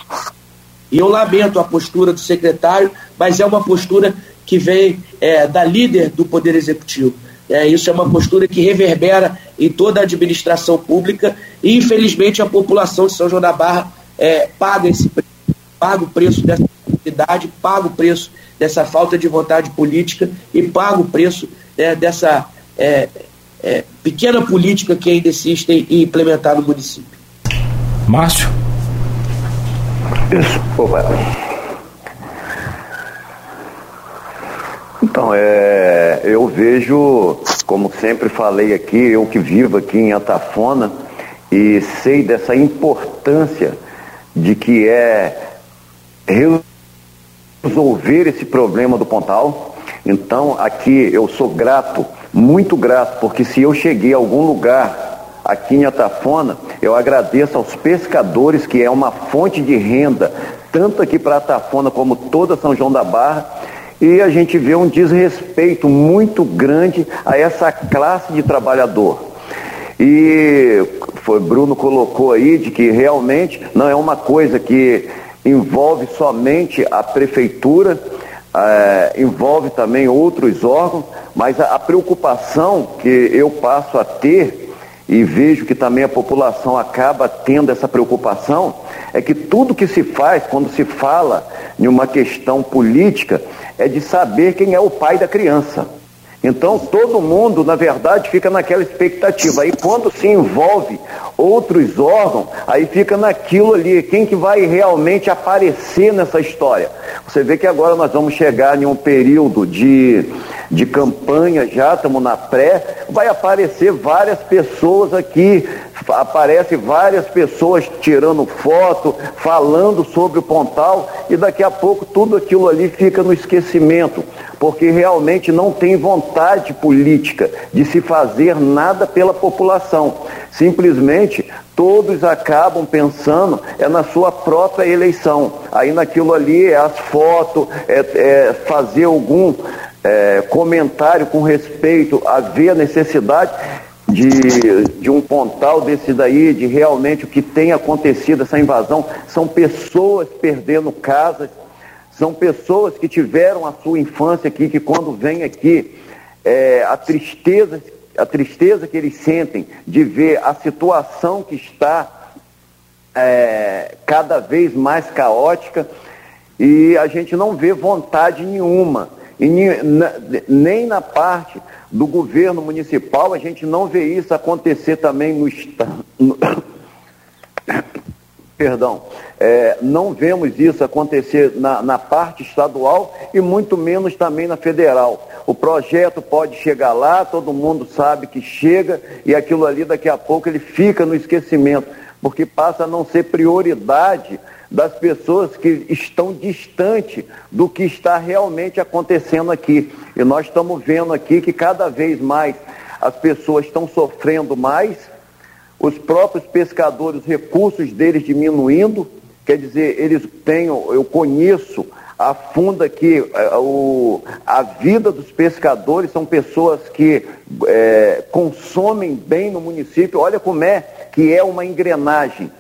E eu lamento a postura do secretário, mas é uma postura que vem é, da líder do Poder Executivo. É, isso é uma postura que reverbera em toda a administração pública e, infelizmente, a população de São João da Barra é, paga esse paga o preço dessa idade, paga o preço dessa falta de vontade política e paga o preço é, dessa é, pequena política que ainda existe em implementar no município. Márcio? Opa. Então, é, eu vejo, como sempre falei aqui, eu que vivo aqui em Atafona e sei dessa importância de que é resolver esse problema do Pontal. Então, aqui eu sou grato, muito grato, porque se eu cheguei a algum lugar aqui em Atafona, eu agradeço aos pescadores, que é uma fonte de renda, tanto aqui para Atafona como toda São João da Barra, e a gente vê um desrespeito muito grande a essa classe de trabalhador. E foi Bruno colocou aí de que realmente não é uma coisa que envolve somente a prefeitura, é, envolve também outros órgãos, mas a, a preocupação que eu passo a ter e vejo que também a população acaba tendo essa preocupação é que tudo que se faz quando se fala em uma questão política é de saber quem é o pai da criança. Então todo mundo, na verdade, fica naquela expectativa. Aí quando se envolve outros órgãos, aí fica naquilo ali, quem que vai realmente aparecer nessa história. Você vê que agora nós vamos chegar em um período de, de campanha já, estamos na pré, vai aparecer várias pessoas aqui, aparece várias pessoas tirando foto, falando sobre o Pontal, e daqui a pouco tudo aquilo ali fica no esquecimento porque realmente não tem vontade política de se fazer nada pela população. Simplesmente todos acabam pensando é na sua própria eleição. Aí naquilo ali é as fotos, é, é fazer algum é, comentário com respeito a ver a necessidade de, de um pontal desse daí, de realmente o que tem acontecido, essa invasão, são pessoas perdendo casas, são pessoas que tiveram a sua infância aqui, que quando vêm aqui, é, a tristeza, a tristeza que eles sentem de ver a situação que está é, cada vez mais caótica e a gente não vê vontade nenhuma. E nem na parte do governo municipal a gente não vê isso acontecer também no estado. <coughs> Perdão, é, não vemos isso acontecer na, na parte estadual e muito menos também na federal. O projeto pode chegar lá, todo mundo sabe que chega e aquilo ali daqui a pouco ele fica no esquecimento, porque passa a não ser prioridade das pessoas que estão distante do que está realmente acontecendo aqui. E nós estamos vendo aqui que cada vez mais as pessoas estão sofrendo mais, os próprios pescadores, os recursos deles diminuindo, Quer dizer, eles têm, eu conheço a funda que é, o, a vida dos pescadores são pessoas que é, consomem bem no município. Olha como é que é uma engrenagem.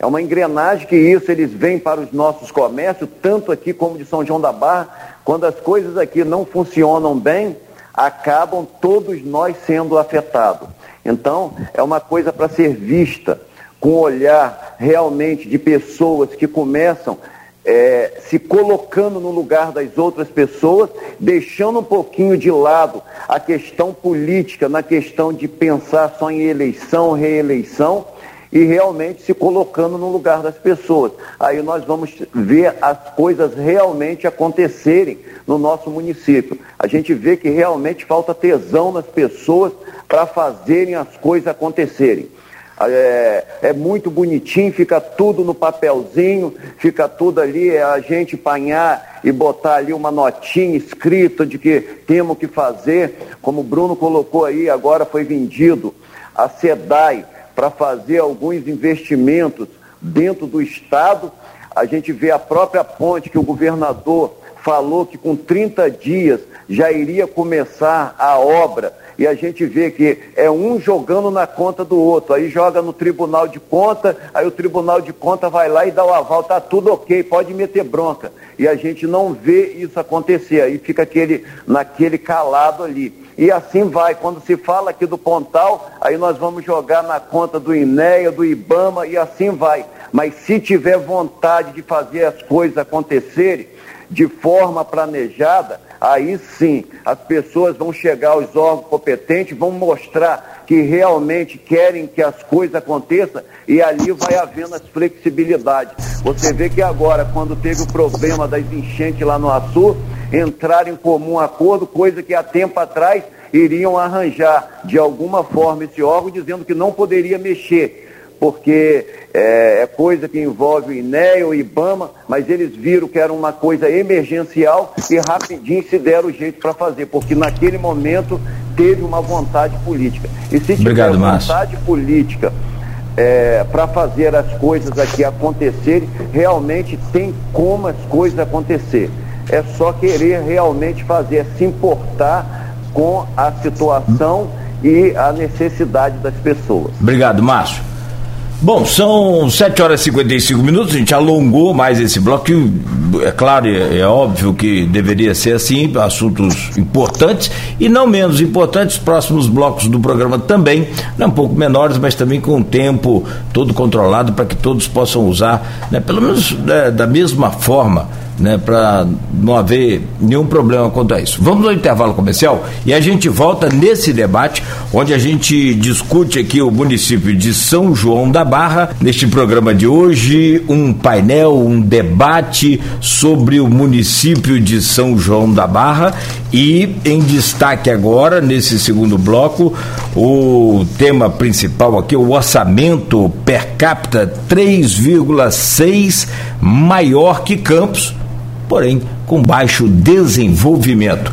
É uma engrenagem que isso eles vêm para os nossos comércios, tanto aqui como de São João da Barra. Quando as coisas aqui não funcionam bem, acabam todos nós sendo afetados. Então, é uma coisa para ser vista com olhar realmente de pessoas que começam é, se colocando no lugar das outras pessoas, deixando um pouquinho de lado a questão política, na questão de pensar só em eleição, reeleição, e realmente se colocando no lugar das pessoas. Aí nós vamos ver as coisas realmente acontecerem no nosso município. A gente vê que realmente falta tesão nas pessoas para fazerem as coisas acontecerem é, é, muito bonitinho, fica tudo no papelzinho, fica tudo ali, é a gente panhar e botar ali uma notinha escrita de que temos que fazer, como o Bruno colocou aí, agora foi vendido a SEDAI para fazer alguns investimentos dentro do Estado. A gente vê a própria ponte que o governador falou que com 30 dias já iria começar a obra e a gente vê que é um jogando na conta do outro. Aí joga no tribunal de conta, aí o tribunal de conta vai lá e dá o aval, tá tudo ok, pode meter bronca. E a gente não vê isso acontecer, aí fica aquele, naquele calado ali. E assim vai, quando se fala aqui do Pontal, aí nós vamos jogar na conta do INEA, do IBAMA e assim vai. Mas se tiver vontade de fazer as coisas acontecerem de forma planejada, aí sim as pessoas vão chegar aos órgãos competentes, vão mostrar que realmente querem que as coisas aconteçam e ali vai havendo as flexibilidades. Você vê que agora, quando teve o problema das enchentes lá no Açu, entraram em comum acordo, coisa que há tempo atrás iriam arranjar de alguma forma esse órgão, dizendo que não poderia mexer porque é, é, coisa que envolve o INEA, o IBAMA, mas eles viram que era uma coisa emergencial e rapidinho se deram o jeito para fazer, porque naquele momento teve uma vontade política. E se tiver Obrigado, vontade política é, para fazer as coisas aqui acontecerem, realmente tem como as coisas acontecer. É só querer realmente fazer, é se importar com a situação e a necessidade das pessoas. Obrigado, Márcio. Bom, são 7 horas e 55 minutos, a gente alongou mais esse bloco. É claro, é, é, óbvio que deveria ser assim, assuntos importantes e não menos importantes, próximos blocos do programa também, um pouco menores, mas também com o tempo todo controlado para que todos possam usar, né, pelo menos né, da mesma forma né, para não haver nenhum problema quanto a isso. Vamos ao intervalo comercial e a gente volta nesse debate onde a gente discute aqui o município de São João da Barra. Neste programa de hoje, um painel, um debate sobre o município de São João da Barra e em destaque agora, nesse segundo bloco, o tema principal aqui, o orçamento per capita 3,6 maior que Campos porém com baixo desenvolvimento.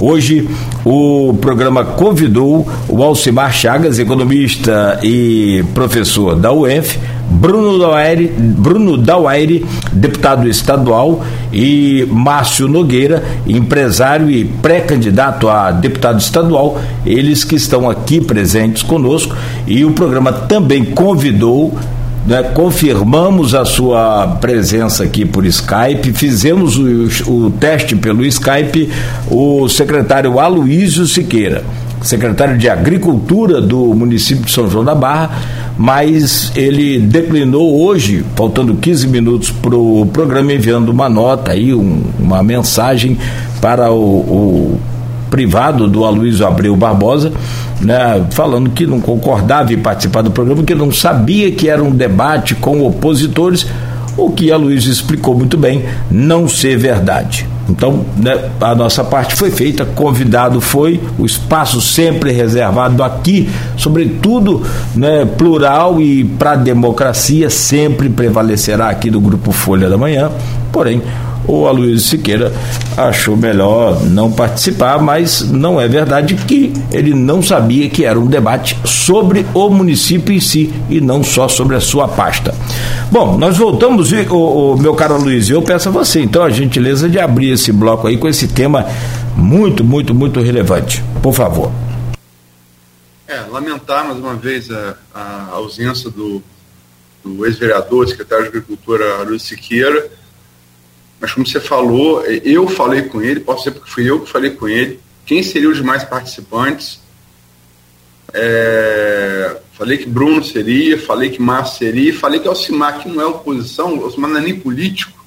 Hoje, o programa convidou o Alcimar Chagas, economista e professor da UENF, Bruno Dauaire, Bruno Dauaire, deputado estadual, e Márcio Nogueira, empresário e pré-candidato a deputado estadual, eles que estão aqui presentes conosco. E o programa também convidou né, confirmamos a sua presença aqui por Skype, fizemos o, o teste pelo Skype, o secretário Aloísio Siqueira, secretário de Agricultura do município de São João da Barra, mas ele declinou hoje, faltando 15 minutos para o programa, enviando uma nota aí, um, uma mensagem para o, o privado do Aloysio Abreu Barbosa, né, falando que não concordava em participar do programa, que não sabia que era um debate com opositores, o que a Luísa explicou muito bem, não ser verdade. Então, né, a nossa parte foi feita, convidado foi, o espaço sempre reservado aqui, sobretudo né, plural e para a democracia, sempre prevalecerá aqui do Grupo Folha da Manhã, porém, o Aloysio Siqueira achou melhor não participar, mas não é verdade que ele não sabia que era um debate sobre o município em si e não só sobre a sua pasta. Bom, nós voltamos, o, o meu caro Luiz, eu peço a você, então, a gentileza de abrir esse bloco aí com esse tema muito, muito, muito relevante. Por favor. É, lamentar mais uma vez a, a ausência do, do ex-vereador, secretário de Agricultura, Luiz Siqueira mas como você falou, eu falei com ele, posso dizer porque fui eu que falei com ele, quem seriam os demais participantes. É, falei que Bruno seria, falei que Márcio seria, falei que Alcimar, que não é oposição, Alcimar não é nem político,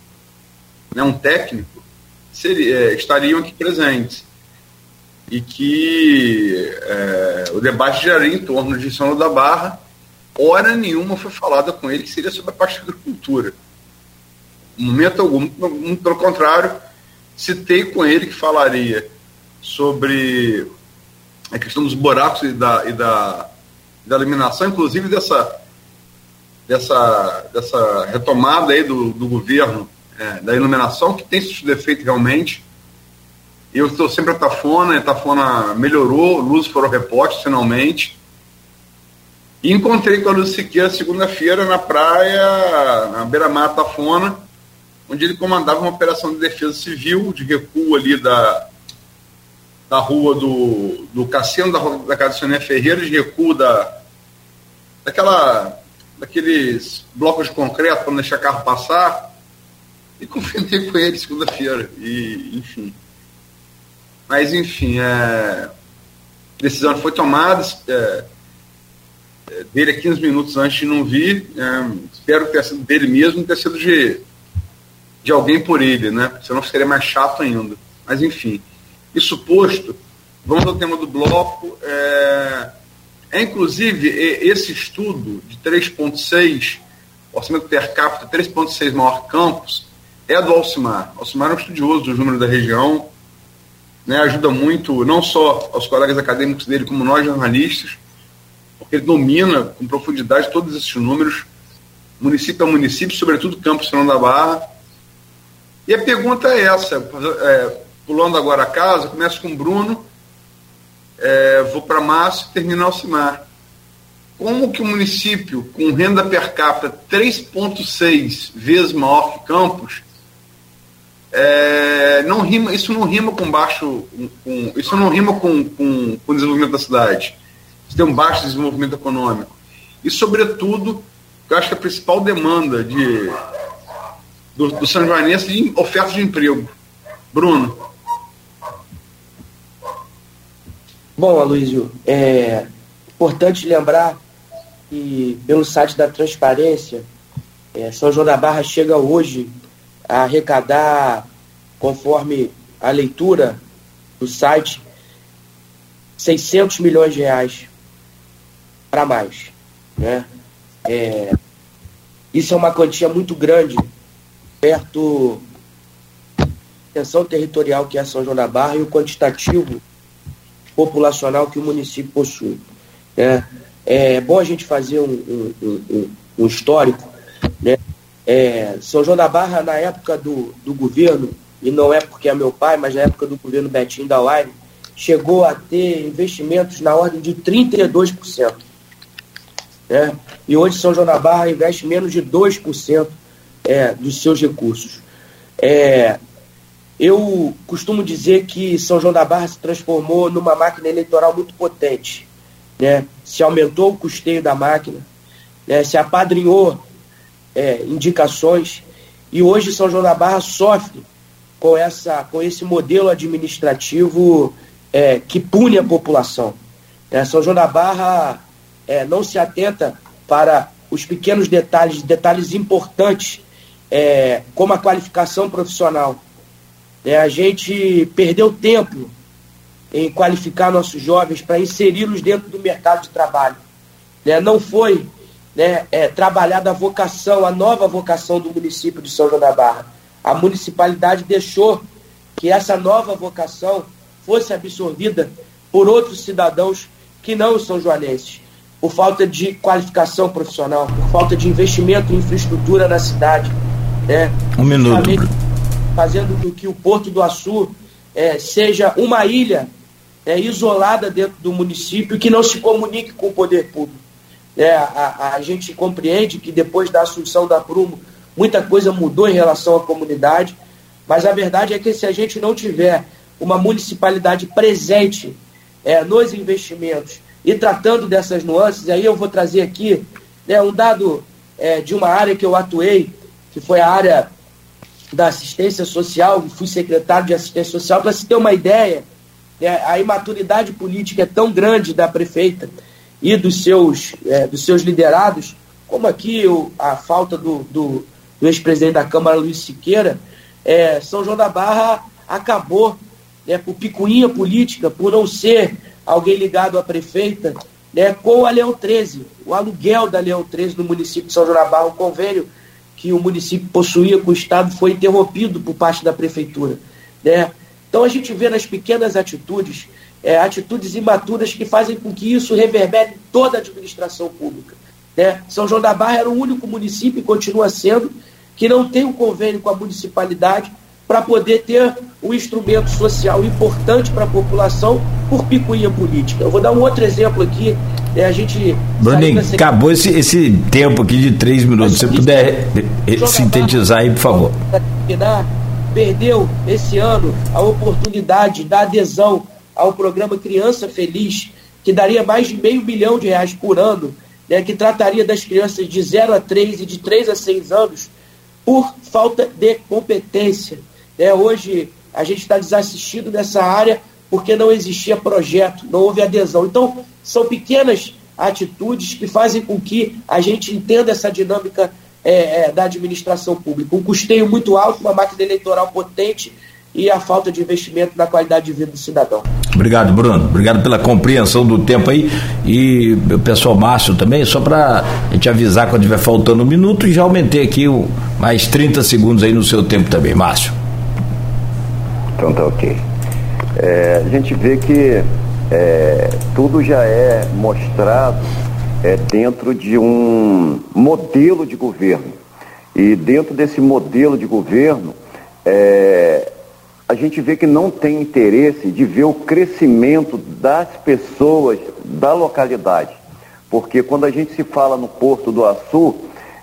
é um técnico, seria, é, estariam aqui presentes. E que é, o debate geraria em torno de São da Barra, hora nenhuma foi falada com ele que seria sobre a parte da agricultura momento algum, muito pelo contrário, citei com ele que falaria sobre a questão dos buracos e da, e da, da eliminação, inclusive dessa, dessa, dessa retomada aí do, do governo é, da iluminação, que tem seus defeitos realmente. Eu estou sempre a Tafona, a Tafona melhorou, luzes foram repostas finalmente. E encontrei com a Luz Siqueira segunda-feira na praia, na beira-mar Tafona, onde ele comandava uma operação de defesa civil, de recuo ali da, da rua do, do Cassino, da, da casa do Sonia Ferreira, de recuo da, daquela, daqueles blocos de concreto para não deixar carro passar, e <laughs> confirmei com ele segunda-feira, e enfim. Mas, enfim, é, decisão foi tomada, é, é dele a 15 minutos antes de não vir, é, espero que tenha sido dele mesmo, ter sido de de alguém por ele, né? Senão seria mais chato ainda. Mas enfim. Isso posto, vamos ao tema do bloco. É, é inclusive esse estudo de 3,6, orçamento per capita 3,6 maior campus, é do Alcimar. Alcimar é um estudioso dos números da região, né, ajuda muito, não só aos colegas acadêmicos dele, como nós jornalistas. porque ele domina com profundidade todos esses números, município a município, sobretudo Campos Fernando da Barra. E a pergunta é essa, é, pulando agora a casa, começo com o Bruno, é, vou para Márcio e termino Alcimar. Como que um município com renda per capita 3,6 vezes maior que Campos, é, não rima, isso não rima com baixo, com, isso não rima com, com, com o desenvolvimento da cidade. Isso tem um baixo desenvolvimento econômico. E, sobretudo, eu acho que a principal demanda de, do, do São Joanense de oferta de emprego. Bruno. Bom, Aloysio, é importante lembrar que pelo site da Transparência, é, São João da Barra chega hoje a arrecadar, conforme a leitura do site, 600 milhões de reais para mais. Né? É, isso é uma quantia muito grande, perto da extensão territorial que é São João da Barra e o quantitativo populacional que o município possui. Né? É bom a gente fazer um, um, um, um histórico. Né? É, São João da Barra, na época do, do governo, e não é porque é meu pai, mas na época do governo Betinho da Wine, chegou a ter investimentos na ordem de 32%. Né? E hoje São João da Barra investe menos de 2% é, dos seus recursos. É, eu costumo dizer que São João da Barra se transformou numa máquina eleitoral muito potente. Né? Se aumentou o custeio da máquina, né? se apadrinhou é, indicações, e hoje São João da Barra sofre com, essa, com esse modelo administrativo é, que pune a população. É, São João da Barra é, não se atenta para os pequenos detalhes, detalhes importantes, é, como a qualificação profissional é, a gente perdeu tempo em qualificar nossos jovens para inseri-los dentro do mercado de trabalho. Né? Não foi né, é, trabalhada a vocação, a nova vocação do município de São João da Barra. A municipalidade deixou que essa nova vocação fosse absorvida por outros cidadãos que não são joanenses, por falta de qualificação profissional, por falta de investimento em infraestrutura na cidade. Né? Um minuto fazendo com que o Porto do Açu é, seja uma ilha é, isolada dentro do município que não se comunique com o poder público. É, a, a, gente compreende que depois da assunção da Prumo, muita coisa mudou em relação à comunidade, mas a verdade é que se a gente não tiver uma municipalidade presente é, nos investimentos e tratando dessas nuances, aí eu vou trazer aqui né, um dado é, de uma área que eu atuei, que foi a área da assistência social, fui secretário de assistência social, para se ter uma ideia, né, a imaturidade política é tão grande da prefeita e dos seus, é, dos seus liderados, como aqui o, a falta do, do, do ex-presidente da Câmara, Luiz Siqueira, é, São João da Barra acabou né, por picuinha política, por não ser alguém ligado à prefeita, né, com a Leão 13, o aluguel da Leão 13 no município de São João da Barra, um convênio que o município possuía com o Estado foi interrompido por parte da prefeitura. Né? Então a gente vê nas pequenas atitudes, é, atitudes imaturas que fazem com que isso reverbere toda a administração pública. Né? São João da Barra era o único município, e continua sendo, que não tem um convênio com a municipalidade para poder ter um instrumento social importante para a população por picuinha política. Eu vou dar um outro exemplo aqui. É, a gente. Bruninho, acabou esse, esse tempo aqui de três minutos. Se você puder sintetizar aí, por favor. Terminar, perdeu esse ano a oportunidade da adesão ao programa Criança Feliz, que daria mais de meio milhão de reais por ano, né, que trataria das crianças de 0 a 3 e de 3 a 6 anos por falta de competência. É, hoje a gente está desassistido nessa área porque não existia projeto, não houve adesão. Então, são pequenas atitudes que fazem com que a gente entenda essa dinâmica é, é, da administração pública. Um custeio muito alto, uma máquina eleitoral potente e a falta de investimento na qualidade de vida do cidadão. Obrigado, Bruno. Obrigado pela compreensão do tempo aí. E o pessoal Márcio também, só para a gente avisar quando estiver faltando um minuto e já aumentei aqui mais 30 segundos aí no seu tempo também, Márcio. Então tá ok. É, a gente vê que é, tudo já é mostrado é, dentro de um modelo de governo. E dentro desse modelo de governo, é, a gente vê que não tem interesse de ver o crescimento das pessoas da localidade. Porque quando a gente se fala no Porto do Açu,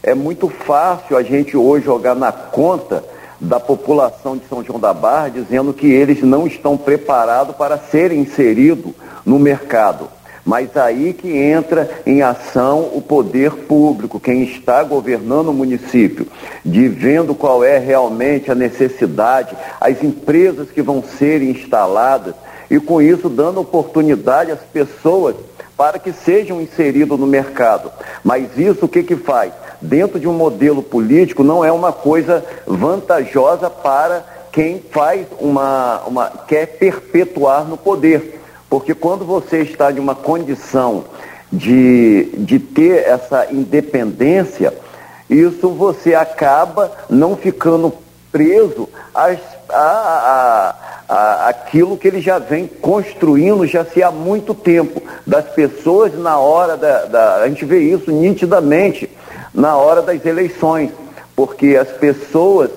é muito fácil a gente hoje jogar na conta da população de São João da Barra, dizendo que eles não estão preparados para serem inseridos no mercado. Mas aí que entra em ação o poder público, quem está governando o município, de vendo qual é realmente a necessidade, as empresas que vão ser instaladas, e com isso dando oportunidade às pessoas para que sejam inseridos no mercado. Mas isso o que, que faz? Dentro de um modelo político não é uma coisa vantajosa para quem faz uma, uma quer perpetuar no poder. Porque quando você está de uma condição de, de ter essa independência, isso você acaba não ficando preso às, a, a, a, aquilo que ele já vem construindo já se há muito tempo. Das pessoas na hora da, da. A gente vê isso nitidamente na hora das eleições, porque as pessoas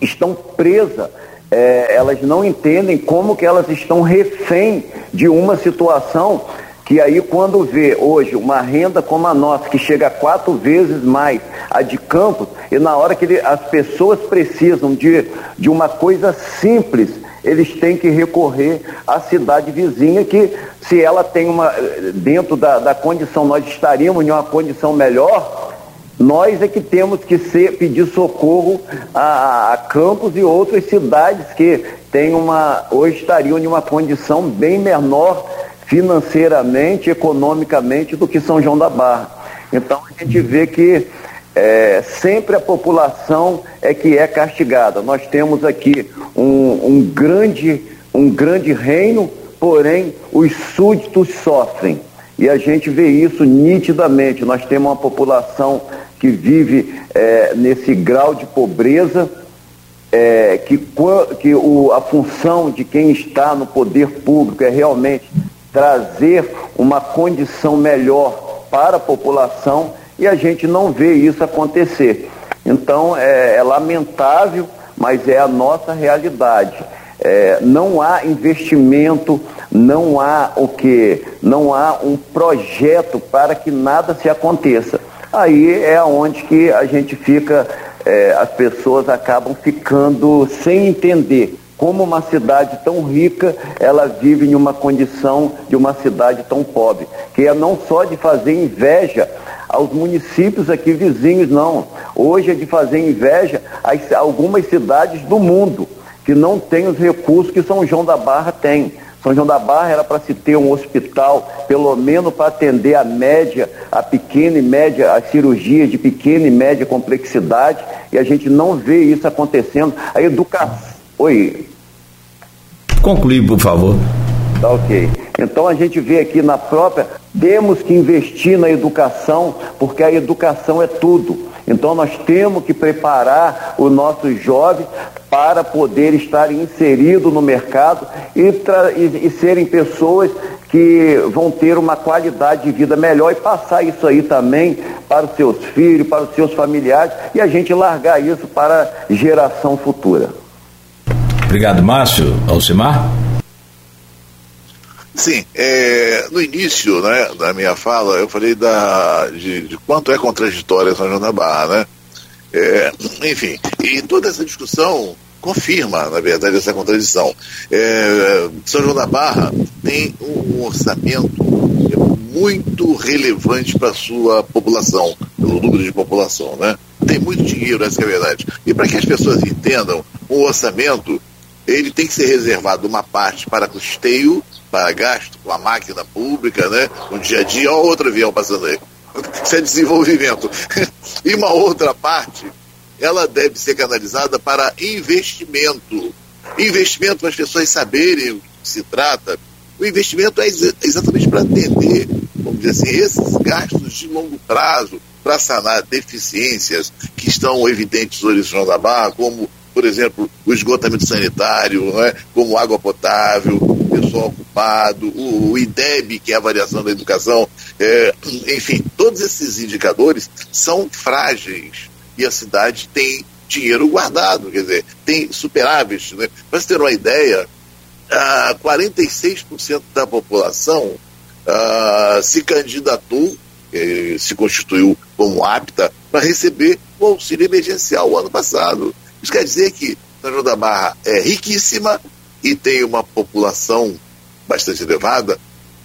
estão presas é, elas não entendem como que elas estão refém de uma situação que aí quando vê hoje uma renda como a nossa, que chega quatro vezes mais a de Campos, e na hora que ele, as pessoas precisam de, de uma coisa simples, eles têm que recorrer à cidade vizinha, que se ela tem uma, dentro da, da condição, nós estaríamos em uma condição melhor, nós é que temos que ser, pedir socorro a, a Campos e outras cidades que têm uma, hoje estariam em uma condição bem menor financeiramente, economicamente do que São João da Barra. Então a gente vê que é, sempre a população é que é castigada. Nós temos aqui um, um, grande, um grande reino, porém os súditos sofrem. E a gente vê isso nitidamente. Nós temos uma população que vive é, nesse grau de pobreza, é, que, que o, a função de quem está no poder público é realmente trazer uma condição melhor para a população e a gente não vê isso acontecer. Então é, é lamentável, mas é a nossa realidade. É, não há investimento, não há o que, não há um projeto para que nada se aconteça aí é onde que a gente fica, é, as pessoas acabam ficando sem entender como uma cidade tão rica, ela vive em uma condição de uma cidade tão pobre, que é não só de fazer inveja aos municípios aqui vizinhos, não. Hoje é de fazer inveja a algumas cidades do mundo que não têm os recursos que São João da Barra tem. São João da Barra era para se ter um hospital, pelo menos para atender a média, a pequena e média, as cirurgias de pequena e média complexidade, e a gente não vê isso acontecendo. A educação. Oi. Conclui, por favor. Tá ok. Então a gente vê aqui na própria, temos que investir na educação, porque a educação é tudo. Então nós temos que preparar os nossos jovens para poder estar inseridos no mercado e, e, e serem pessoas que vão ter uma qualidade de vida melhor e passar isso aí também para os seus filhos, para os seus familiares e a gente largar isso para a geração futura. Obrigado, Márcio. Alcimar? Sim, é, no início né, da minha fala, eu falei da, de, de quanto é contraditória São João da Barra, né? É, enfim, e toda essa discussão confirma, na verdade, essa contradição. É, São João da Barra tem um orçamento muito relevante para a sua população, pelo número de população, né? Tem muito dinheiro, essa é a verdade. E para que as pessoas entendam, o orçamento ele tem que ser reservado uma parte para custeio para gasto com a máquina pública, né? No dia a dia, olha outro avião passando aí. <laughs> Isso é desenvolvimento. <laughs> E uma outra parte, ela deve ser canalizada para investimento. Investimento para as pessoas saberem o que se trata. O investimento é exatamente para atender, vamos dizer assim, esses gastos de longo prazo, para sanar deficiências que estão evidentes hoje em São da Barra, como, por exemplo, o esgotamento sanitário, né? como água potável, pessoal ocupado, o, o IDEB, que é a variação da educação, É, enfim, todos esses indicadores são frágeis e a cidade tem dinheiro guardado, quer dizer, tem superávit. Né? Para você ter uma ideia, ah, 46% da população ah, se candidatou, eh, se constituiu como apta para receber o auxílio emergencial o ano passado. Isso quer dizer que São João da Barra é riquíssima e tem uma população bastante elevada,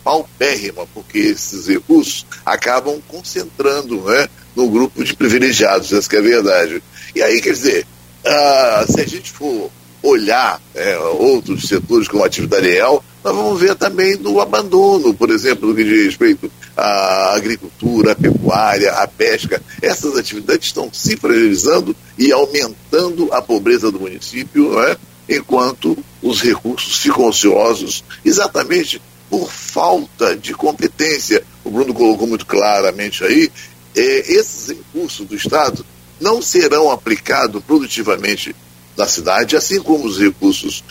paupérrima, porque esses recursos acabam concentrando né, no grupo de privilegiados, essa é a verdade. E aí, quer dizer, uh, se a gente for olhar é, outros setores como a atividade real, nós vamos ver também do abandono, por exemplo, no que diz respeito à agricultura, à pecuária, à pesca. Essas atividades estão se fragilizando e aumentando a pobreza do município, não é? Enquanto os recursos ficam ociosos, exatamente por falta de competência. O Bruno colocou muito claramente aí, é, esses recursos do Estado não serão aplicados produtivamente na cidade, assim como os recursos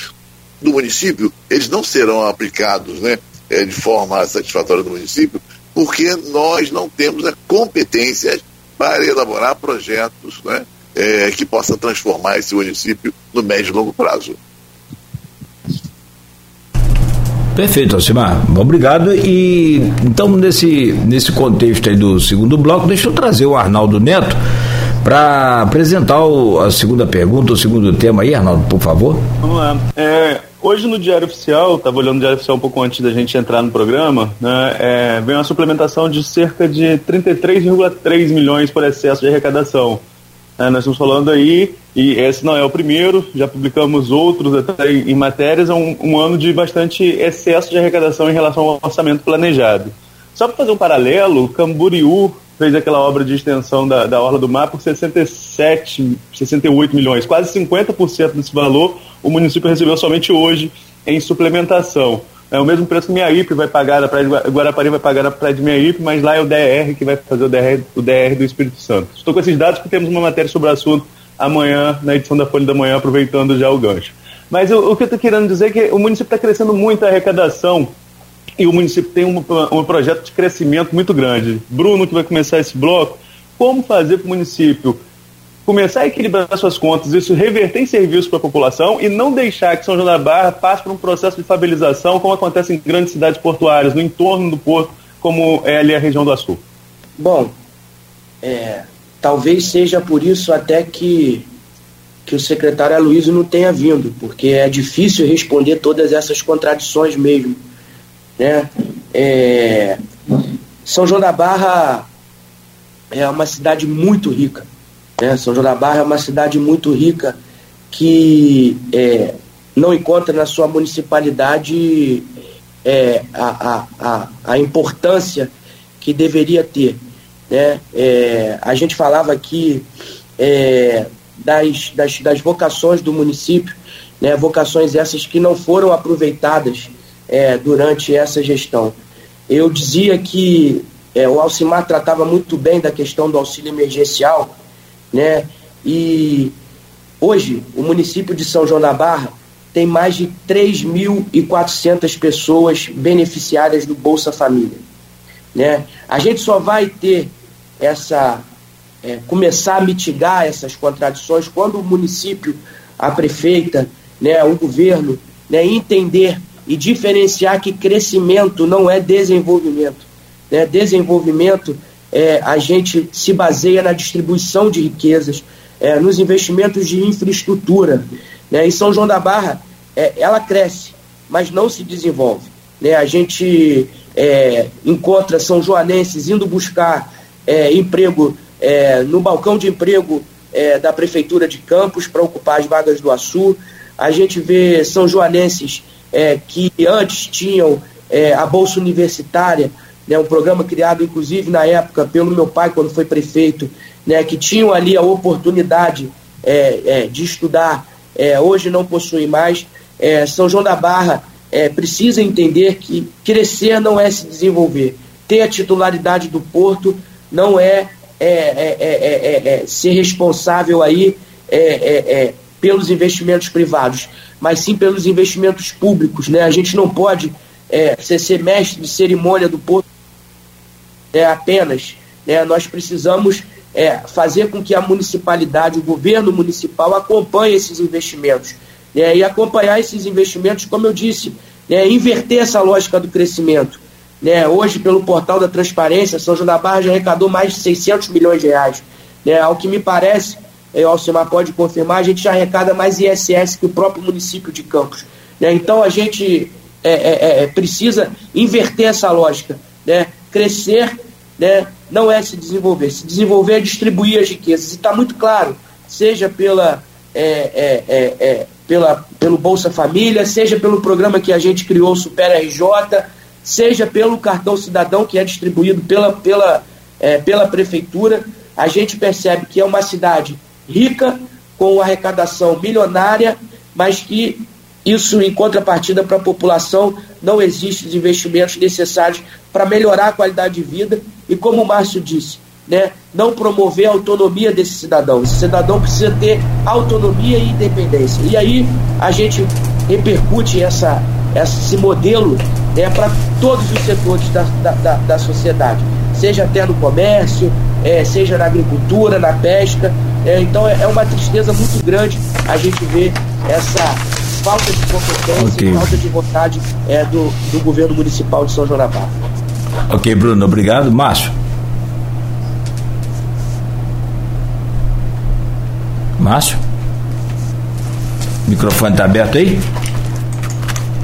do município, eles não serão aplicados né, é, de forma satisfatória no município, porque nós não temos a competência para elaborar projetos né, é, que possam transformar esse município no médio e longo prazo. Perfeito, Alcimar. Obrigado. E então, nesse, nesse contexto aí do segundo bloco, deixa eu trazer o Arnaldo Neto para apresentar o, a segunda pergunta, o segundo tema aí, Arnaldo, por favor. Vamos lá. É, hoje no Diário Oficial, estava olhando o Diário Oficial um pouco antes da gente entrar no programa, né, é, vem uma suplementação de cerca de 33,3 milhões por excesso de arrecadação. É, nós estamos falando aí, e esse não é o primeiro, já publicamos outros até em, matérias, é um, um, ano de bastante excesso de arrecadação em relação ao orçamento planejado. Só para fazer um paralelo, Camboriú fez aquela obra de extensão da, da Orla do Mar por 67, 68 milhões, quase 50% desse valor o município recebeu somente hoje em suplementação. É o mesmo preço que Miaípe vai pagar, a Praia de Guarapari vai pagar a Praia de Miaípe, mas lá é o DR que vai fazer o DR, o DR do Espírito Santo. Estou com esses dados porque temos uma matéria sobre o assunto amanhã, na edição da Folha da Manhã, aproveitando já o gancho. Mas o, o que eu estou querendo dizer é que o município está crescendo muito a arrecadação e o município tem um, um projeto de crescimento muito grande. Bruno, que vai começar esse bloco, como fazer para o município começar a equilibrar suas contas, isso reverter em serviços para a população e não deixar que São João da Barra passe por um processo de fabilização, como acontece em grandes cidades portuárias, no entorno do porto, como é ali a região do Açul. Bom, é, talvez seja por isso até que, que o secretário Aloysio não tenha vindo, porque é difícil responder todas essas contradições mesmo. Né? É, São João da Barra é uma cidade muito rica né? São João da Barra é uma cidade muito rica que é, não encontra na sua municipalidade é, a, a, a, importância que deveria ter. Né? É, a gente falava aqui é, das, das, das, vocações do município, né? vocações essas que não foram aproveitadas é, durante essa gestão. Eu dizia que é, o Alcimar tratava muito bem da questão do auxílio emergencial, né? E hoje o município de São João da Barra tem mais de 3.400 pessoas beneficiárias do Bolsa Família, né? A gente só vai ter essa é, começar a mitigar essas contradições quando o município, a prefeita, né, o governo, né, entender e diferenciar que crescimento não é desenvolvimento. Né? Desenvolvimento é, a gente se baseia na distribuição de riquezas, é, nos investimentos de infraestrutura. Né? E São João da Barra, é, ela cresce, mas não se desenvolve. Né? A gente é, encontra são joanenses indo buscar é, emprego é, no balcão de emprego da Prefeitura de Campos para ocupar as vagas do Açu. A gente vê são joanenses que antes tinham a Bolsa Universitária, né, um programa criado inclusive na época pelo meu pai quando foi prefeito, né, que tinham ali a oportunidade é, é, de estudar, é, hoje não possuem mais. É, São João da Barra é, precisa entender que crescer não é se desenvolver. Ter a titularidade do porto não é, é ser responsável aí pelos investimentos privados, mas sim pelos investimentos públicos. Né? A gente não pode ser, ser mestre de cerimônia do porto é, apenas. Né? Nós precisamos é, fazer com que a municipalidade, o governo municipal, acompanhe esses investimentos. Né? E acompanhar esses investimentos, como eu disse, né? inverter essa lógica do crescimento. Né? Hoje, pelo portal da transparência, São João da Barra já arrecadou mais de 600 milhões de reais. Né? Ao que me parece, é, o Alcimar pode confirmar, a gente já arrecada mais ISS que o próprio município de Campos. Né? Então a gente é, é, é, precisa inverter essa lógica. Né? Crescer né, não é se desenvolver. Se desenvolver é distribuir as riquezas. E está muito claro, seja pela, é, é, é, é, pela, pelo Bolsa Família, seja pelo programa que a gente criou, Super RJ, seja pelo cartão cidadão que é distribuído pela, pela, é, pela prefeitura, a gente percebe que é uma cidade rica, com arrecadação milionária, mas que isso, em contrapartida para a população, não existe os investimentos necessários para melhorar a qualidade de vida e, como o Márcio disse, né, não promover a autonomia desse cidadão. Esse cidadão precisa ter autonomia e independência. E aí a gente repercute essa, esse modelo né, para todos os setores da, da, da, sociedade, seja até no comércio, é, seja na agricultura, na pesca. É, então é, é uma tristeza muito grande a gente ver essa falta de competência okay. e falta de vontade é, do, do governo municipal de São João da Barra. Ok, Bruno, obrigado. Márcio. Márcio? O microfone está aberto aí?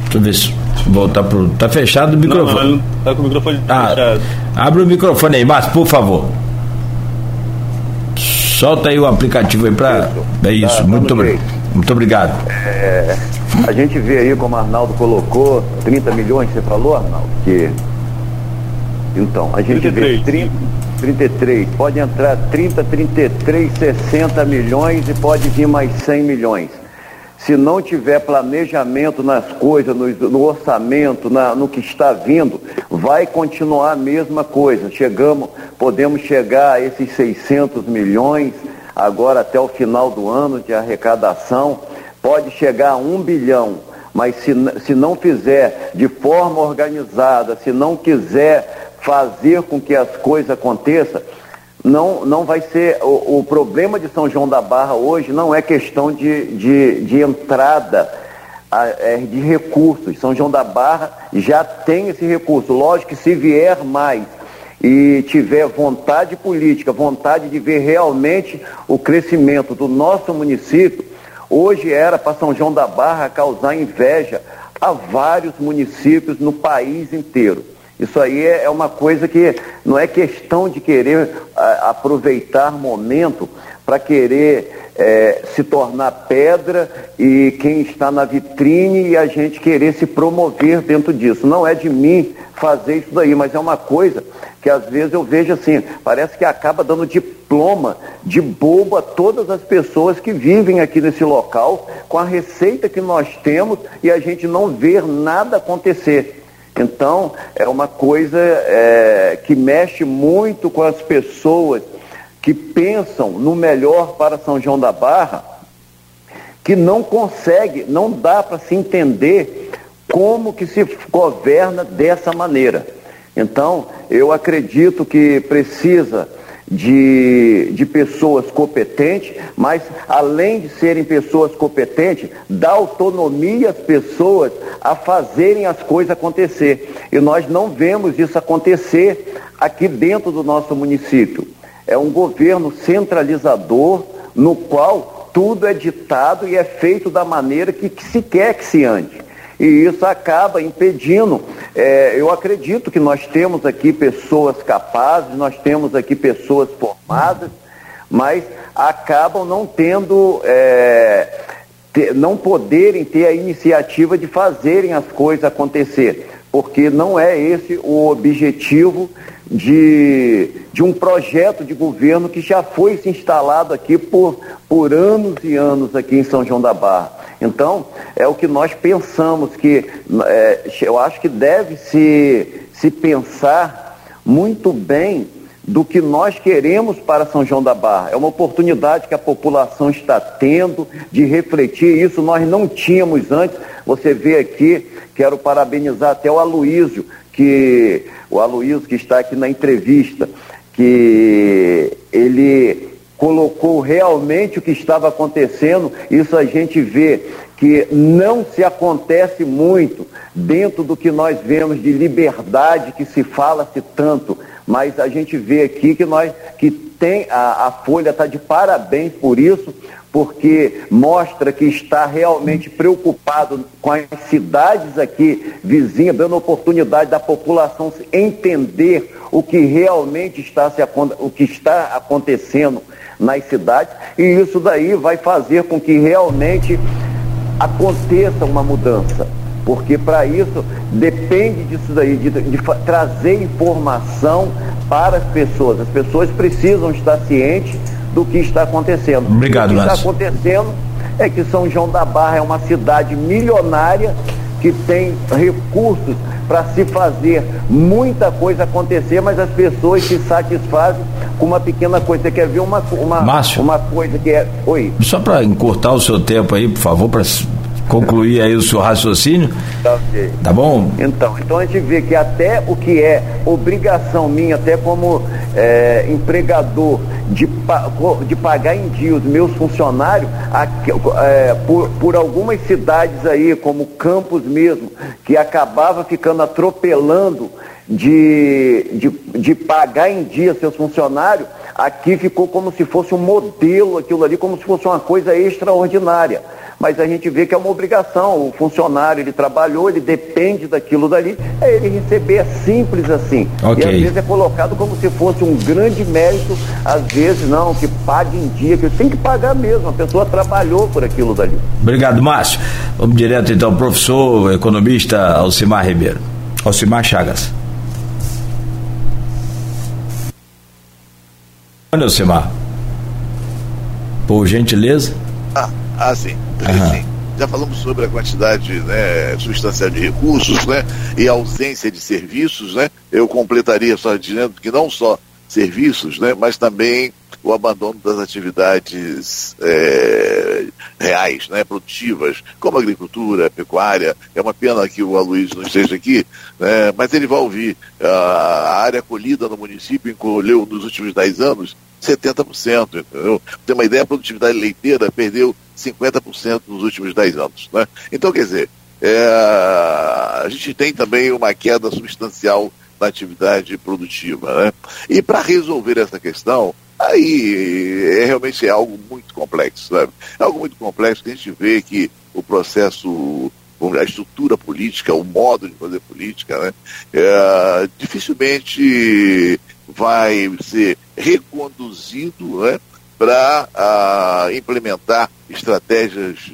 Deixa eu ver se voltar pro. Tá fechado o microfone. Não, não tá com o microfone ah, fechado. Abre o microfone aí, Márcio, por favor. Solta aí o aplicativo aí para. É isso, tá, muito, obri... muito obrigado. É, a gente vê aí como o Arnaldo colocou, 30 milhões, você falou, Arnaldo? Que... Então, a gente 33. vê 30, 33, pode entrar 30, 33, 60 milhões e pode vir mais 100 milhões. Se não tiver planejamento nas coisas, no, no orçamento, na, no que está vindo, vai continuar a mesma coisa. Chegamos, podemos chegar a esses 600 milhões agora até o final do ano de arrecadação pode chegar a um bilhão, mas se, se não fizer de forma organizada, se não quiser fazer com que as coisas aconteçam, não, não vai ser. O, o problema de São João da Barra hoje não é questão de, de, de entrada a, é, de recursos. São João da Barra já tem esse recurso. Lógico que se vier mais e tiver vontade política, vontade de ver realmente o crescimento do nosso município, Hoje era para São João da Barra causar inveja a vários municípios no país inteiro. Isso aí é, é uma coisa que não é questão de querer aproveitar momento para querer é, se tornar pedra e quem está na vitrine e a gente querer se promover dentro disso. Não é de mim fazer isso daí, mas é uma coisa que às vezes eu vejo assim, parece que acaba dando diploma de bobo a todas as pessoas que vivem aqui nesse local com a receita que nós temos e a gente não vê nada acontecer. Então, é uma coisa é, que mexe muito com as pessoas que pensam no melhor para São João da Barra, que não consegue, não dá para se entender como que se governa dessa maneira. Então, eu acredito que precisa de, de pessoas competentes, mas além de serem pessoas competentes, dá autonomia às pessoas a fazerem as coisas acontecer. E nós não vemos isso acontecer aqui dentro do nosso município. É um governo centralizador no qual tudo é ditado e é feito da maneira que, que se quer que se ande e isso acaba impedindo. É, eu acredito que nós temos aqui pessoas capazes, nós temos aqui pessoas formadas, mas acabam não tendo, é, não poderem ter a iniciativa de fazerem as coisas acontecer, porque não é esse o objetivo de, de um projeto de governo que já foi se instalado aqui por, por anos e anos aqui em São João da Barra. Então, é o que nós pensamos que é, eu acho que deve se, se pensar muito bem do que nós queremos para São João da Barra. É uma oportunidade que a população está tendo de refletir isso, nós não tínhamos antes. Você vê aqui, quero parabenizar até o Aloísio, que o Aloysio que está aqui na entrevista, que ele colocou realmente o que estava acontecendo, isso a gente vê que não se acontece muito dentro do que nós vemos de liberdade que se fala-se tanto, mas a gente vê aqui que nós que tem a, a Folha está de parabéns por isso, porque mostra que está realmente preocupado com as cidades aqui vizinhas, dando oportunidade da população entender o que realmente está, se, o que está acontecendo nas cidades, e isso daí vai fazer com que realmente aconteça uma mudança. Porque para isso depende disso daí, de, de, de trazer informação para as pessoas. As pessoas precisam estar cientes do que está acontecendo. Obrigado, O que Márcio. está acontecendo é que São João da Barra é uma cidade milionária que tem recursos para se fazer muita coisa acontecer, mas as pessoas se satisfazem com uma pequena coisa. Você quer ver uma, uma, Márcio. uma coisa que é. Oi. Só para encurtar o seu tempo aí, por favor, para concluir aí o seu raciocínio, Tá ok. tá bom? Então, então a gente vê que até o que é obrigação minha, até como é, empregador, de, de pagar em dia os meus funcionários, aqui, é, por, por algumas cidades aí, como Campos mesmo, que acabava ficando atropelando de, de, de pagar em dia seus funcionários, aqui ficou como se fosse um modelo aquilo ali, como se fosse uma coisa extraordinária mas a gente vê que é uma obrigação. O funcionário, ele trabalhou, ele depende daquilo dali, é ele receber, é simples assim. Ok. E às vezes é colocado como se fosse um grande mérito, às vezes não, que pague em dia, que tem que pagar mesmo, a pessoa trabalhou por aquilo dali. Obrigado, Márcio. Vamos direto então, professor, economista Alcimar Ribeiro. Alcimar Chagas. Olha, Alcimar. Por gentileza. Ah, ah sim. Sim. Já falamos sobre a quantidade né, substancial de recursos né, e a ausência de serviços. Né? Eu completaria só dizendo que não só serviços, né, mas também o abandono das atividades é, reais, né, produtivas, como agricultura, pecuária. É uma pena que o Aloysio não esteja aqui, né, mas ele vai ouvir. A área acolhida no município encolheu nos últimos 10 anos 70%, entendeu? Ter uma ideia, a produtividade leiteira perdeu 50% nos últimos 10 anos. Né? Então, quer dizer, é, a gente tem também uma queda substancial na atividade produtiva. Né? E para resolver essa questão, aí é, realmente é algo muito complexo. Sabe? É algo muito complexo que a gente vê que o processo a estrutura política, o modo de fazer política, né, é, dificilmente vai ser reconduzido né, para implementar estratégias,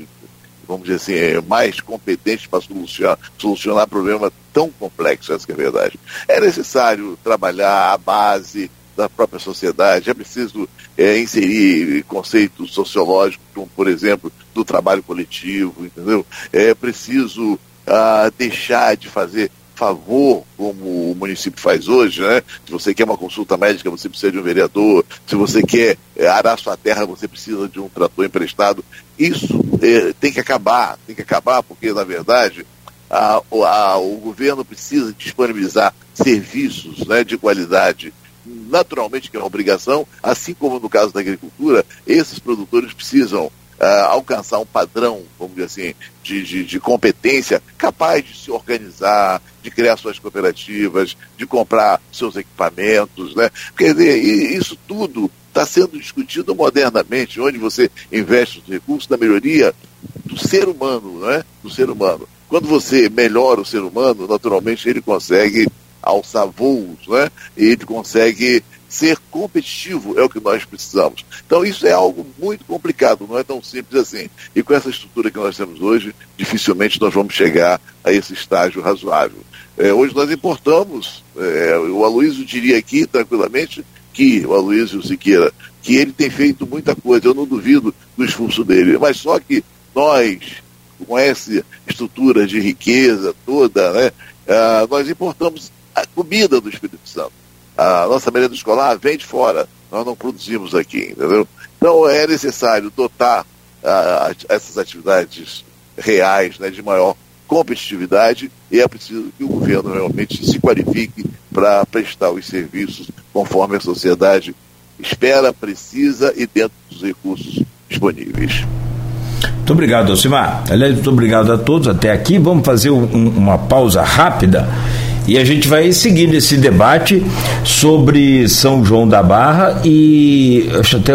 vamos dizer assim, eh, mais competentes para solucionar, solucionar problemas tão complexos, essa é a verdade. É necessário trabalhar a base da própria sociedade, é preciso eh, inserir conceitos sociológicos, como, por exemplo, do trabalho coletivo, entendeu? É preciso ah, deixar de fazer favor, como o município faz hoje, né? Se você quer uma consulta médica, você precisa de um vereador. Se você quer é, arar sua terra, você precisa de um trator emprestado. Isso é, tem que acabar, tem que acabar, porque, na verdade, a, a, o governo precisa disponibilizar serviços né, de qualidade. Naturalmente, que é uma obrigação, assim como no caso da agricultura, esses produtores precisam Uh, alcançar um padrão, vamos dizer assim, de, de, de, competência capaz de se organizar, de criar suas cooperativas, de comprar seus equipamentos, né? Quer dizer, isso tudo está sendo discutido modernamente, onde você investe os recursos na melhoria do ser humano, né? Do ser humano. Quando você melhora o ser humano, naturalmente ele consegue alçar voos, né? E ele consegue ser competitivo é o que nós precisamos. Então isso é algo muito complicado, não é tão simples assim. E com essa estrutura que nós temos hoje, dificilmente nós vamos chegar a esse estágio razoável. É, hoje nós importamos, é, o Aloysio diria aqui tranquilamente que, o Aloysio Siqueira, que ele tem feito muita coisa, eu não duvido do esforço dele, mas só que nós, com essa estrutura de riqueza toda, né, ah, nós importamos a comida do Espírito Santo a nossa merenda escolar vem de fora, nós não produzimos aqui, entendeu? Então é necessário dotar uh, essas atividades reais né, de maior competitividade e é preciso que o governo realmente se qualifique para prestar os serviços conforme a sociedade espera, precisa e dentro dos recursos disponíveis. Muito obrigado, Alcimar. Aliás, muito obrigado a todos até aqui. Vamos fazer um, uma pausa rápida e a gente vai seguir nesse debate sobre São João da Barra e acho até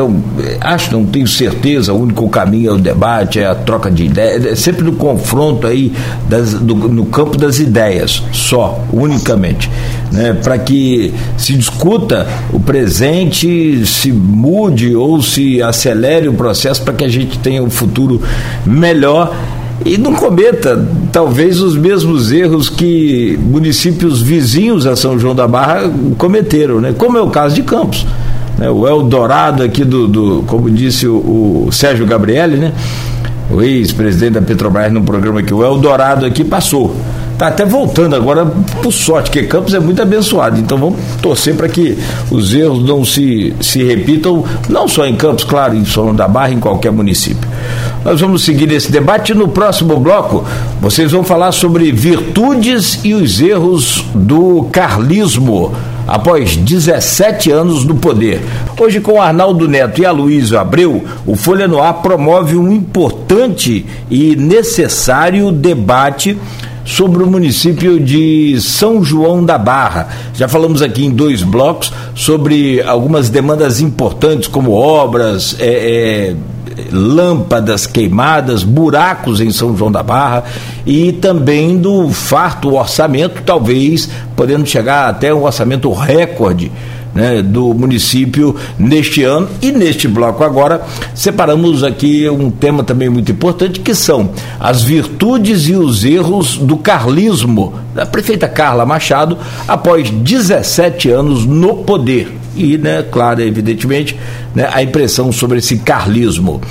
acho não tenho certeza, o único caminho é o debate, é a troca de ideias, é sempre no confronto aí das, do, no campo das ideias, só, unicamente. Né, para que se discuta o presente, se mude ou se acelere o processo para que a gente tenha um futuro melhor e não cometa talvez os mesmos erros que municípios vizinhos a São João da Barra cometeram, né? como é o caso de Campos. Né? O Eldorado aqui do, do como disse o, o Sérgio Gabrielli, né? o ex-presidente da Petrobras no programa aqui, o Eldorado aqui passou. Está até voltando agora por sorte, que Campos é muito abençoado. Então vamos torcer para que os erros não se, se repitam, não só em Campos, claro, em São da Barra, em qualquer município. Nós vamos seguir esse debate no próximo bloco. Vocês vão falar sobre virtudes e os erros do carlismo após 17 anos no poder. Hoje, com Arnaldo Neto e Aloysio Abreu, o Folha no Ar promove um importante e necessário debate sobre o município de São João da Barra. Já falamos aqui em dois blocos sobre algumas demandas importantes, como obras, é, é, lâmpadas queimadas, buracos em São João da Barra e também do farto orçamento, talvez podendo chegar até um orçamento recorde né, do município neste ano. E neste bloco agora, separamos aqui um tema também muito importante, que são as virtudes e os erros do carlismo, da prefeita Carla Machado, após 17 anos no poder. E, né, claro, evidentemente, né, a impressão sobre esse carlismo.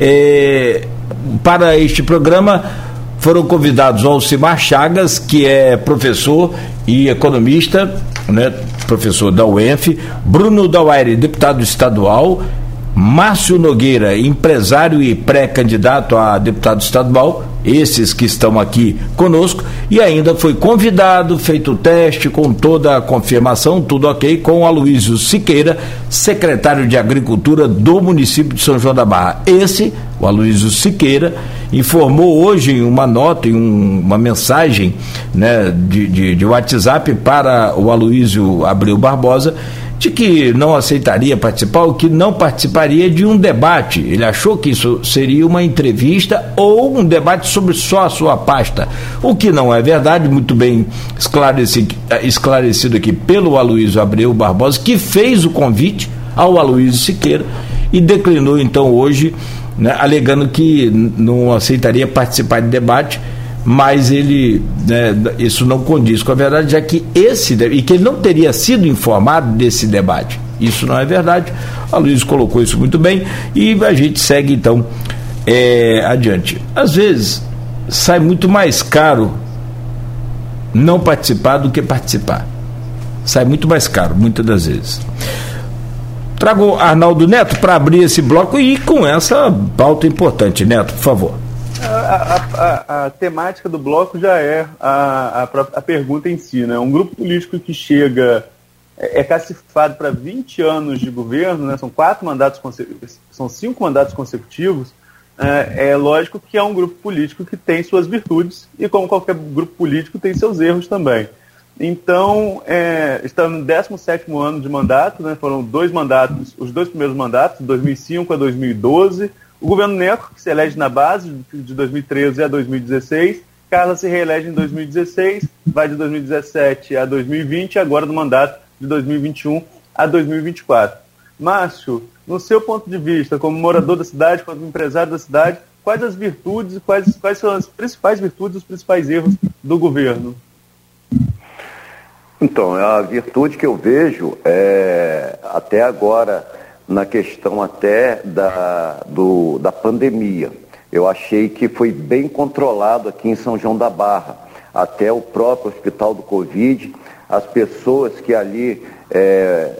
É, para este programa foram convidados Alcimar Chagas, que é professor e economista, né, professor da UENF, Bruno Dauaire, deputado estadual, Márcio Nogueira, empresário e pré-candidato a deputado estadual, esses que estão aqui conosco, e ainda foi convidado, feito o teste com toda a confirmação, tudo ok, com o Aloysio Siqueira, secretário de Agricultura do município de São João da Barra. Esse, o Aloysio Siqueira, informou hoje em uma nota, em um, uma mensagem né, de, de, de WhatsApp para o Aloysio Abreu Barbosa, de que não aceitaria participar ou que não participaria de um debate. Ele achou que isso seria uma entrevista ou um debate sobre só a sua pasta, o que não é verdade, muito bem esclarecido, aqui pelo Aloysio Abreu Barbosa, que fez o convite ao Aloysio Siqueira e declinou então hoje, né, alegando que não aceitaria participar de debate mas ele né, isso não condiz com a verdade, já que esse e que ele não teria sido informado desse debate. Isso não é verdade. A Luiz colocou isso muito bem e a gente segue então é, adiante. Às vezes sai muito mais caro não participar do que participar. Sai muito mais caro, muitas das vezes. Trago Arnaldo Neto para abrir esse bloco e com essa pauta importante. Neto, por favor. A, a, a, temática do bloco já é a, a, pergunta em si. Né? Um grupo político que chega, é, é classificado para 20 anos de governo, né? são quatro mandatos são cinco mandatos consecutivos, é, é, lógico que é um grupo político que tem suas virtudes e, como qualquer grupo político, tem seus erros também. Então, é, estamos no 17 ano de mandato, né? foram dois mandatos, os dois primeiros mandatos, de 2005 a 2012 o governo Neco, que se elege na base de 2013 a 2016, Carla se reelege em 2016, vai de 2017 a 2020 e agora do mandato de 2021 a 2024. Márcio, no seu ponto de vista, como morador da cidade, como empresário da cidade, quais as virtudes, quais, quais são as principais virtudes, os principais erros do governo? Então, a virtude que eu vejo é, até agora, na questão até da, do, da pandemia. Eu achei que foi bem controlado aqui em São João da Barra, até o próprio hospital do Covid, as pessoas que ali é,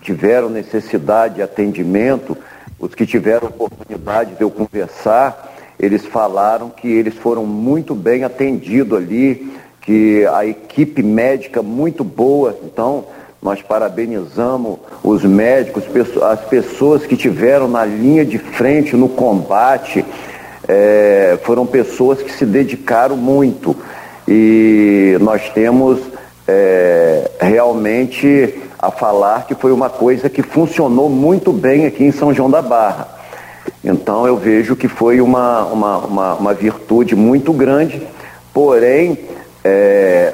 tiveram necessidade de atendimento, os que tiveram oportunidade de eu conversar, eles falaram que eles foram muito bem atendidos ali, que a equipe médica muito boa. Então, nós parabenizamos os médicos, as pessoas que tiveram na linha de frente no combate. É, foram pessoas que se dedicaram muito. E nós temos é, realmente a falar que foi uma coisa que funcionou muito bem aqui em São João da Barra. Então eu vejo que foi uma, uma, uma, uma virtude muito grande, porém, é,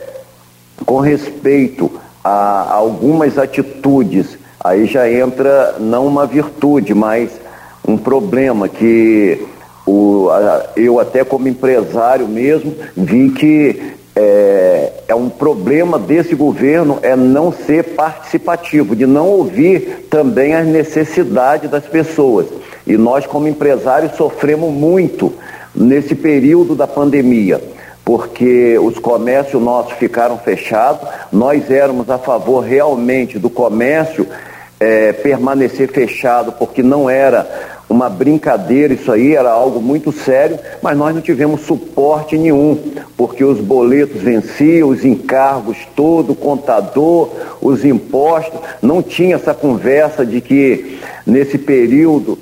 com respeito a algumas atitudes, aí já entra não uma virtude, mas um problema que o, eu até como empresário mesmo vi que é, é, um problema desse governo é não ser participativo, de não ouvir também as necessidades das pessoas. E nós como empresários sofremos muito nesse período da pandemia porque os comércios nossos ficaram fechados. Nós éramos a favor realmente do comércio é, permanecer fechado, porque não era uma brincadeira isso aí, era algo muito sério, mas nós não tivemos suporte nenhum, porque os boletos venciam, os encargos todo, o contador, os impostos, não tinha essa conversa de que nesse período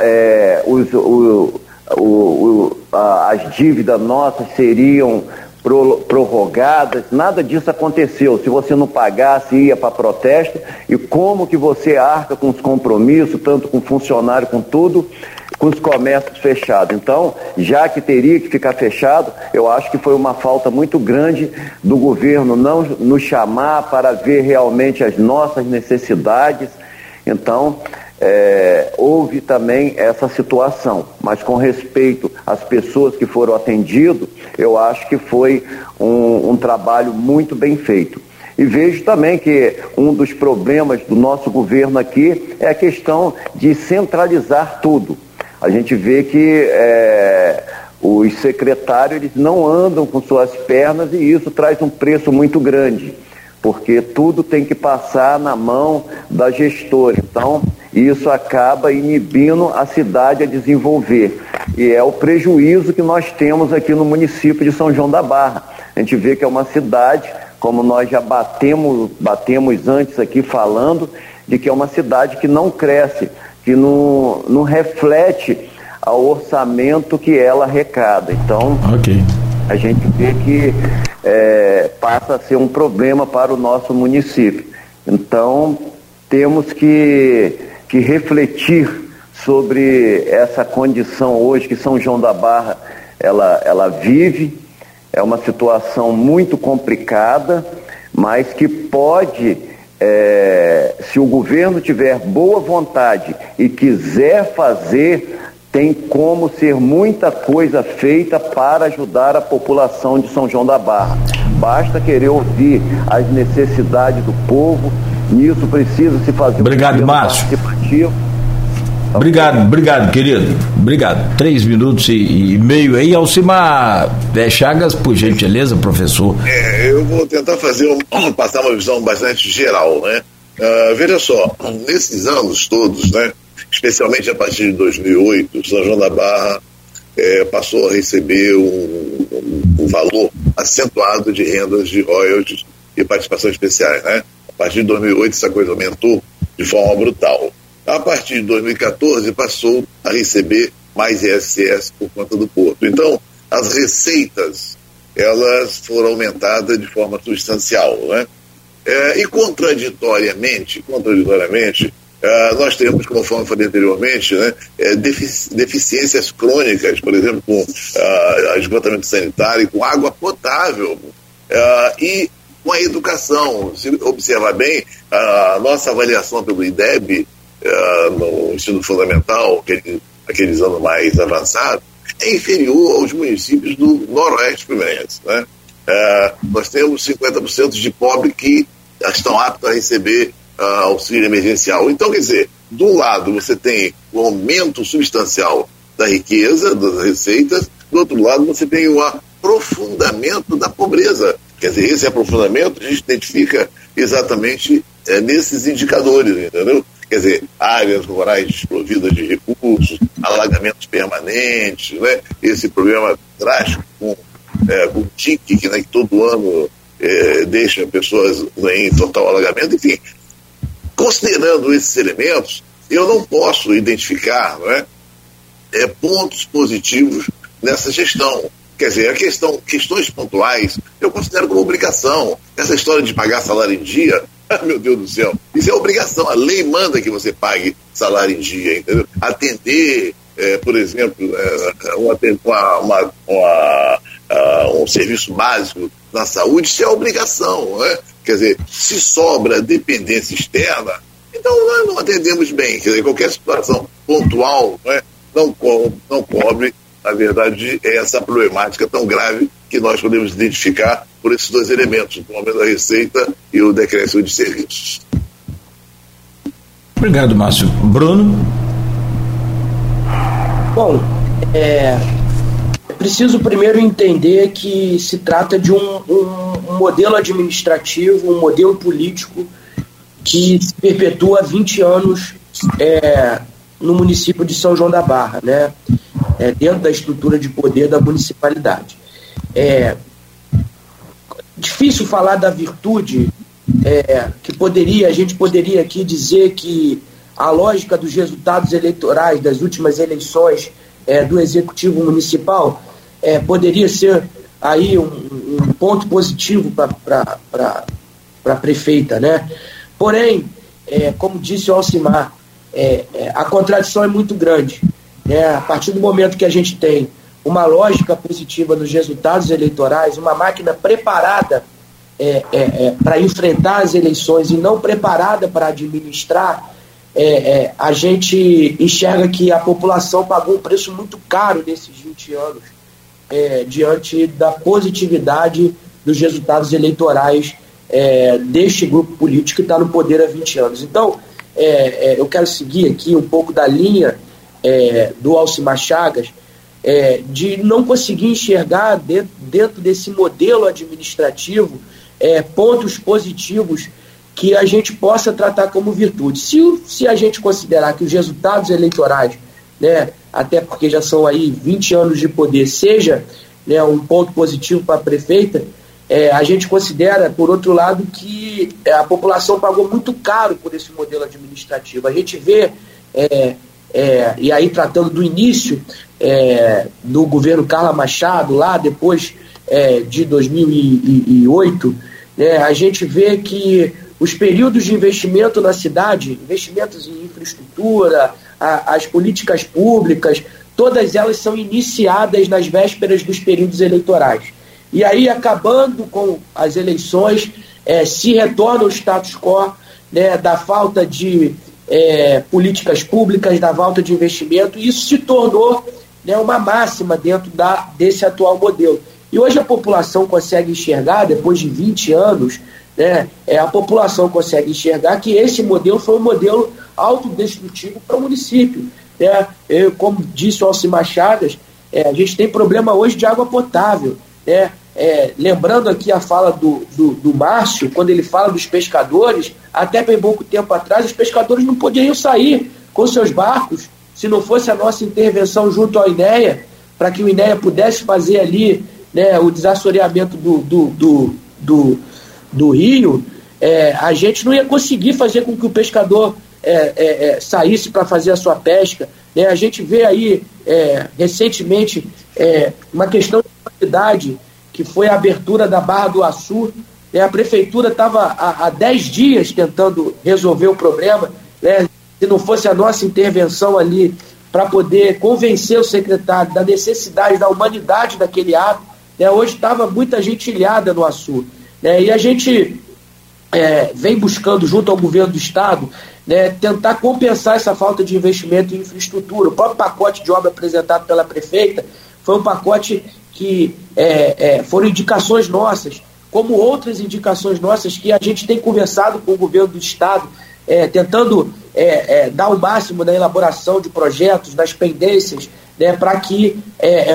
é, os, o, o, o, a, as dívidas nossas seriam pro, prorrogadas, nada disso aconteceu. Se você não pagasse, ia para protesto. E como que você arca com os compromissos, tanto com funcionário, com tudo, com os comércios fechados. Então, já que teria que ficar fechado, eu acho que foi uma falta muito grande do governo não nos chamar para ver realmente as nossas necessidades. Então, é, houve também essa situação, mas com respeito às pessoas que foram atendidas, eu acho que foi um, um trabalho muito bem feito. E vejo também que um dos problemas do nosso governo aqui é a questão de centralizar tudo. A gente vê que é, os secretários eles não andam com suas pernas e isso traz um preço muito grande porque tudo tem que passar na mão da gestora. Então, isso acaba inibindo a cidade a desenvolver. E é o prejuízo que nós temos aqui no município de São João da Barra. A gente vê que é uma cidade, como nós já batemos, batemos antes aqui falando, de que é uma cidade que não cresce, que não, não reflete ao orçamento que ela arrecada. Então, okay. A gente vê que é, passa a ser um problema para o nosso município. Então, temos que, que refletir sobre essa condição hoje que São João da Barra ela, ela vive. É uma situação muito complicada, mas que pode, é, se o governo tiver boa vontade e quiser fazer tem como ser muita coisa feita para ajudar a população de São João da Barra. Basta querer ouvir as necessidades do povo, nisso precisa se fazer Obrigado, um Márcio. participativo. Obrigado, obrigado, querido. Obrigado. Três minutos e, e meio aí. Alcimar é, Chagas, por gentileza, professor. É, eu vou tentar fazer um, <coughs> passar uma visão bastante geral, né? Uh, veja só, nesses anos todos, né? Especialmente a partir de 2008, São João da Barra é, passou a receber um, um, um, valor acentuado de rendas de royalties e participações especiais. Né? A partir de 2008, essa coisa aumentou de forma brutal. A partir de 2014, passou a receber mais ISS por conta do porto. Então, as receitas elas foram aumentadas de forma substancial. Né? É, e contraditoriamente, contraditoriamente, Uh, nós temos, eu falei anteriormente, né, é, defici deficiências crônicas, por exemplo, com uh, esgotamento sanitário, com água potável uh, e com a educação. Se observar bem, a nossa avaliação pelo IDEB no ensino fundamental, aquele, aqueles anos mais avançados, é inferior aos municípios do Noroeste Fluminense. Né? nós temos 50% de pobres que estão aptos a receber uh, auxílio emergencial. Então, quer dizer, de um lado você tem o aumento substancial da riqueza, das receitas, do outro lado você tem o aprofundamento da pobreza. Quer dizer, esse aprofundamento a gente identifica exatamente é, nesses indicadores, entendeu? quer dizer, áreas rurais desprovidas de recursos, alagamentos permanentes, né? esse problema drástico com, é, com o que, né, que todo ano é, deixa pessoas né, em total alagamento, enfim. Considerando esses elementos, eu não posso identificar não é, é, pontos positivos nessa gestão. Quer dizer, a questão, questões pontuais, eu considero como obrigação. Essa história de pagar salário em dia, <laughs> meu Deus do céu, isso é obrigação. A lei manda que você pague salário em dia, entendeu? Atender, é, por exemplo, é, uma, uma, uma, uh, um serviço básico na saúde, isso é obrigação. Né? Quer dizer, se sobra dependência externa, então nós não atendemos bem. Quer dizer, qualquer situação pontual né, não, co não cobre na verdade, é essa problemática tão grave que nós podemos identificar por esses dois elementos, o aumento da receita e o decréscimo de serviços. Obrigado, Márcio. Bruno? Bom, é, é preciso primeiro entender que se trata de um, um, um modelo administrativo, um modelo político que se perpetua há 20 anos é, no município de São João da Barra, né? É, dentro da estrutura de poder da municipalidade. É difícil falar da virtude é, que poderia, a gente poderia aqui dizer que a lógica dos resultados eleitorais das últimas eleições é, do executivo municipal é, poderia ser aí um, um ponto positivo para a prefeita, né? Porém, é, como disse o Alcimar, é, é, a contradição é muito grande. Né? A partir do momento que a gente tem uma lógica positiva nos resultados eleitorais, uma máquina preparada é, é, é para enfrentar as eleições e não preparada para administrar, é, a gente enxerga que a população pagou um preço muito caro nesses 20 anos diante da positividade dos resultados eleitorais deste grupo político que está no poder há 20 anos. Então, é, é, eu quero seguir aqui um pouco da linha é, do Alcimar Chagas, é, de não conseguir enxergar dentro, dentro desse modelo administrativo é, pontos positivos que a gente possa tratar como virtude. Se, se a gente considerar que os resultados eleitorais, né, até porque já são aí 20 anos de poder, seja né, um ponto positivo para a prefeita, é, a gente considera, por outro lado, que é, a população pagou muito caro por esse modelo administrativo. A gente vê, é, é, e aí tratando do início é, do governo Carla Machado, lá depois é, de 2008, né, a gente vê que os períodos de investimento na cidade, investimentos em infraestrutura, a, as políticas públicas, todas elas são iniciadas nas vésperas dos períodos eleitorais. E aí, acabando com as eleições, é, se retorna o status quo né, da falta de é, políticas públicas, da falta de investimento, e isso se tornou né, uma máxima dentro da, desse atual modelo. E hoje a população consegue enxergar, depois de 20 anos, né, é, a população consegue enxergar que esse modelo foi um modelo autodestrutivo para o município. Né? Eu, como disse o Alcimar Chagas, é, a gente tem problema hoje de água potável. Né? É, lembrando aqui a fala do, do, do, Márcio, quando ele fala dos pescadores, até bem pouco tempo atrás, os pescadores não poderiam sair com seus barcos se não fosse a nossa intervenção junto ao INEA, para que o INEA pudesse fazer ali né, o desassoreamento do, do, do, do, do rio, é, a gente não ia conseguir fazer com que o pescador é, é, é saísse para fazer a sua pesca. Né? A gente vê aí é, recentemente uma questão de qualidade que foi a abertura da Barra do Açu. Né? A prefeitura estava há 10 dias tentando resolver o problema. Né? Se não fosse a nossa intervenção ali para poder convencer o secretário da necessidade, da humanidade daquele ato, né? hoje estava muita gente ilhada no Açu. Né? E a gente é, vem buscando, junto ao governo do Estado, né, tentar compensar essa falta de investimento em infraestrutura. O próprio pacote de obra apresentado pela prefeita foi um pacote que é, é, foram indicações nossas, como outras indicações nossas que a gente tem conversado com o governo do Estado, é, tentando é, é, dar o máximo na elaboração de projetos, das pendências, né, para que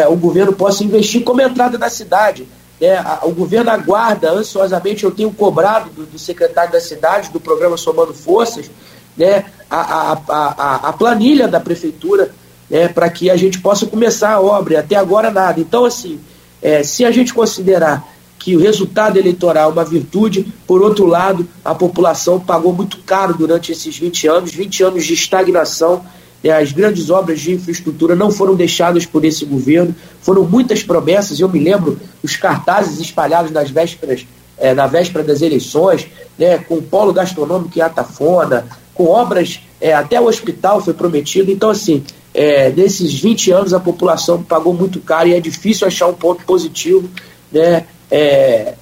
o governo possa investir como entrada na cidade. Né, o governo aguarda ansiosamente, eu tenho cobrado do, do secretário da cidade, do programa Somando Forças, né, a, a, a, a planilha da prefeitura né, para que a gente possa começar a obra. Até agora nada. Então, assim, é, se a gente considerar que o resultado eleitoral é uma virtude, por outro lado, a população pagou muito caro durante esses 20 anos 20 anos de estagnação. Né, as grandes obras de infraestrutura não foram deixadas por esse governo, foram muitas promessas. Eu me lembro os cartazes espalhados nas vésperas, é, na véspera das eleições, né, com o polo gastronômico em Atafona, com obras, é, até o hospital foi prometido. Então, assim, é, nesses 20 anos a população pagou muito caro e é difícil achar um ponto positivo né, é,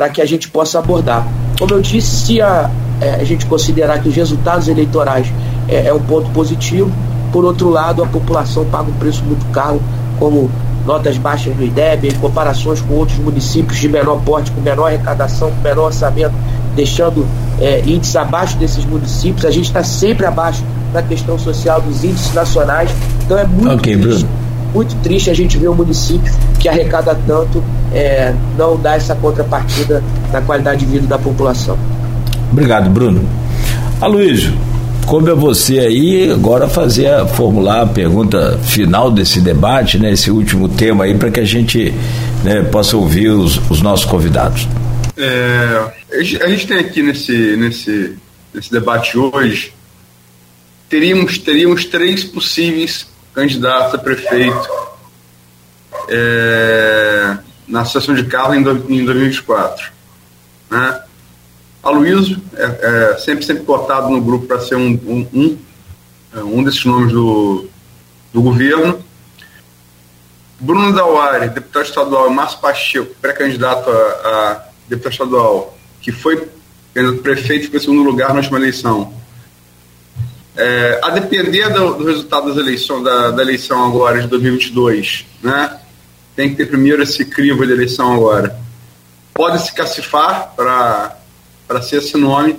para que a gente possa abordar. Como eu disse, se a, é, a gente considerar que os resultados eleitorais é, é, um ponto positivo, por outro lado, a população paga um preço muito caro, como notas baixas no IDEB, em comparações com outros municípios de menor porte, com menor arrecadação, com menor orçamento, deixando é, índices abaixo desses municípios. A gente está sempre abaixo na questão social dos índices nacionais. Então é muito okay, triste, muito triste a gente ver um município que arrecada tanto é, não dar essa contrapartida na qualidade de vida da população. Obrigado, Bruno. Aloysio, coube a você aí agora fazer a, formular a pergunta final desse debate, né, esse último tema aí, para que a gente né, possa ouvir os, os nossos convidados. É, a gente tem aqui nesse, nesse, nesse debate hoje teríamos, teríamos três possíveis candidatos a prefeito é, na Associação de Carlos em, do, em 2024. Né? Aloysio é, é, sempre, sempre cotado no grupo para ser um, um, um, é, um, desses nomes do, do governo. Bruno Dauari, deputado estadual, Márcio Pacheco, pré-candidato a, a, deputado estadual, que foi candidato prefeito e foi segundo lugar na última eleição é, a depender do, do, resultado das eleições, da, da, eleição agora de 2022, né? Tem que ter primeiro esse crivo de eleição agora. Pode se cacifar para ser esse nome.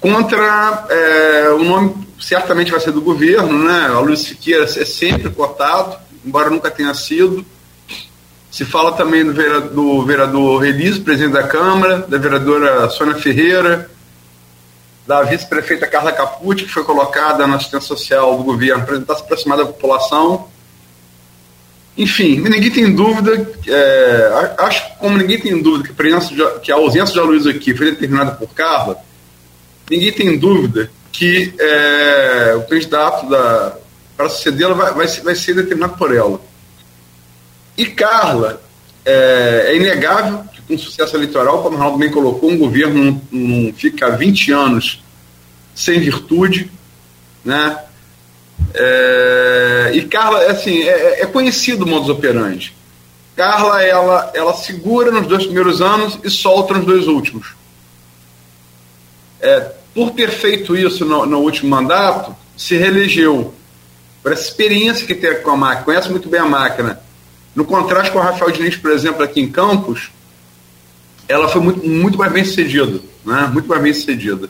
Contra é, o nome certamente vai ser do governo, né? A Luiz Siqueira é sempre cotado, embora nunca tenha sido. Se fala também do vereador, do vereador Relise, presidente da Câmara, da vereadora Sônia Ferreira, da vice-prefeita Carla Capucci, que foi colocada na assistência social do governo para tentar se aproximar da população. Enfim, ninguém tem dúvida, é, acho que como ninguém tem dúvida que a, que a ausência de Aloysio aqui foi determinada por Carla, ninguém tem dúvida que é, o candidato da, para sucedê-la vai, vai, vai, ser determinado por ela. E Carla, é, é inegável um sucesso eleitoral, como o Ronaldo bem colocou, um governo não, fica 20 anos sem virtude, né? É, e Carla, assim, é, é conhecido o modus operandi. Carla, ela, ela segura nos dois primeiros anos e solta nos dois últimos. É, por ter feito isso no, no, último mandato, se reelegeu. Por essa experiência que tem com a máquina, conhece muito bem a máquina. No contraste com o Rafael Diniz, por exemplo, aqui em Campos, ela foi muito, muito mais bem sucedida, né? muito mais bem sucedida.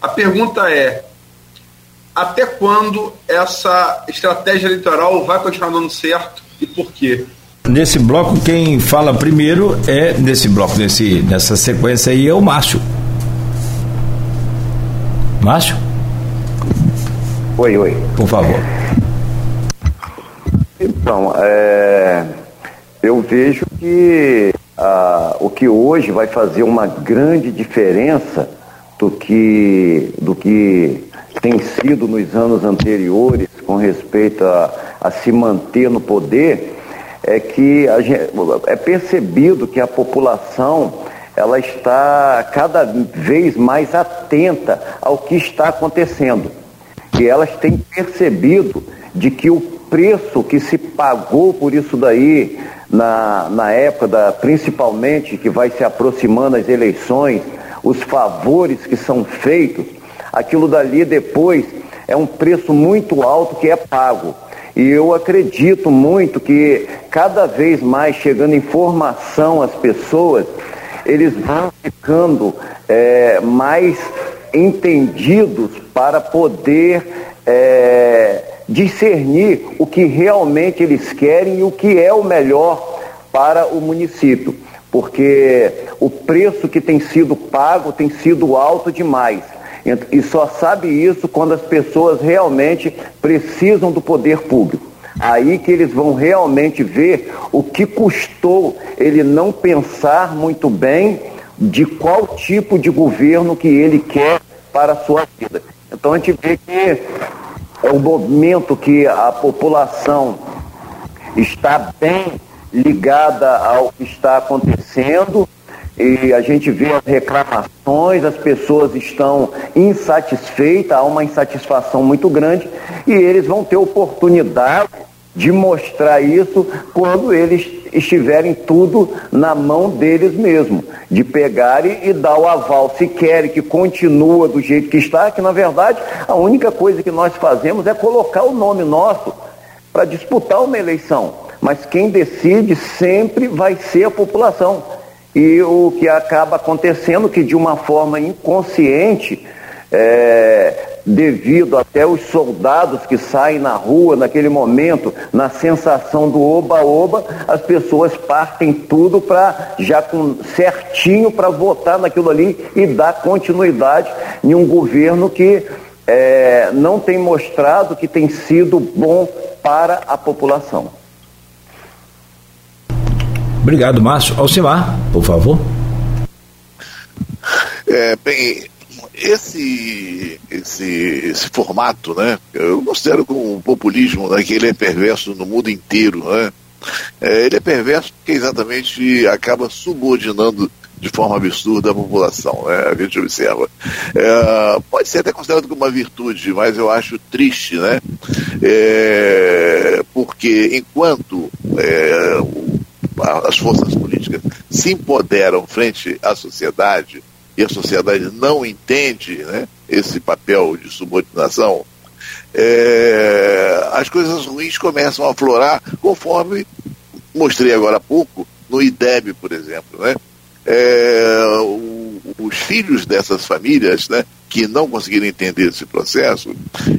A pergunta é, até quando essa estratégia eleitoral vai continuar dando certo e por quê? Nesse bloco, quem fala primeiro é, nesse bloco, nesse, nessa sequência aí, é o Márcio. Márcio? Oi, oi. Por favor. Então, é, eu vejo que ah, o que hoje vai fazer uma grande diferença do que, do que tem sido nos anos anteriores com respeito a, a se manter no poder é que gente, é percebido que a população ela está cada vez mais atenta ao que está acontecendo. E elas têm percebido de que o preço que se pagou por isso daí, na, na época, da, principalmente que vai se aproximando as eleições, os favores que são feitos, aquilo dali depois é um preço muito alto que é pago. E eu acredito muito que cada vez mais chegando informação às pessoas, eles vão ficando é, mais entendidos para poder é, discernir o que realmente eles querem e o que é o melhor para o município, porque o preço que tem sido pago tem sido alto demais. E só sabe isso quando as pessoas realmente precisam do poder público. Aí que eles vão realmente ver o que custou ele não pensar muito bem de qual tipo de governo que ele quer para a sua vida. Então a gente vê que é um momento que a população está bem ligada ao que está acontecendo e a gente vê as reclamações, as pessoas estão insatisfeitas, há uma insatisfação muito grande e eles vão ter oportunidade de mostrar isso quando eles estiverem tudo na mão deles mesmo, de pegarem e dar o aval, se querem que continua do jeito que está, que na verdade a única coisa que nós fazemos é colocar o nome nosso para disputar uma eleição, mas quem decide sempre vai ser a população. E o que acaba acontecendo que de uma forma inconsciente é, devido até os soldados que saem na rua naquele momento, na sensação do oba-oba, as pessoas partem tudo para já com certinho para votar naquilo ali e dar continuidade em um governo que é, não tem mostrado que tem sido bom para a população. Obrigado, Márcio. Alcimar, por favor. É, bem, esse, esse, esse formato, né, eu considero como um populismo, né, que ele é perverso no mundo inteiro, né, é, ele é perverso porque exatamente acaba subordinando de forma absurda a população, né? A gente observa. É, pode ser até considerado como uma virtude, mas eu acho triste, né? É, porque enquanto é, as forças políticas se empoderam frente à sociedade, e a sociedade não entende né, esse papel de subordinação, é, as coisas ruins começam a aflorar conforme mostrei agora há pouco no IDEB, por exemplo. Né? É, o, os filhos dessas famílias né, que não conseguiram entender esse processo,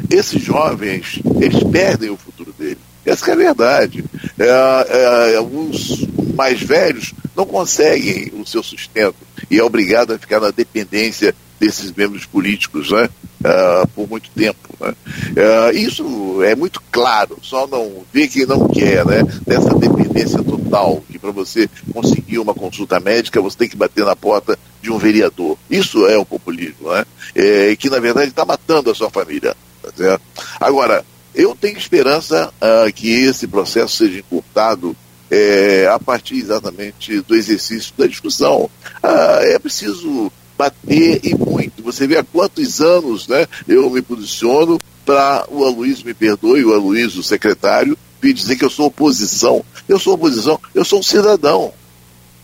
esses jovens, eles perdem o futuro deles. Essa é a verdade. É, é, alguns mais velhos não conseguem o seu sustento e é obrigado a ficar na dependência desses membros políticos né, uh, por muito tempo. Né? Uh, isso é muito claro, só não vê quem não quer, né? dessa dependência total, que para você conseguir uma consulta médica você tem que bater na porta de um vereador. Isso é o populismo, né? É, que na verdade está matando a sua família. Tá? Agora, eu tenho esperança uh, que esse processo seja encurtado é, a partir exatamente do exercício da discussão. Ah, é preciso bater e muito. Você vê há quantos anos né, eu me posiciono para o Aloysio me perdoe, o Aloysio, o secretário, vir dizer que eu sou oposição. Eu sou oposição, eu sou um cidadão.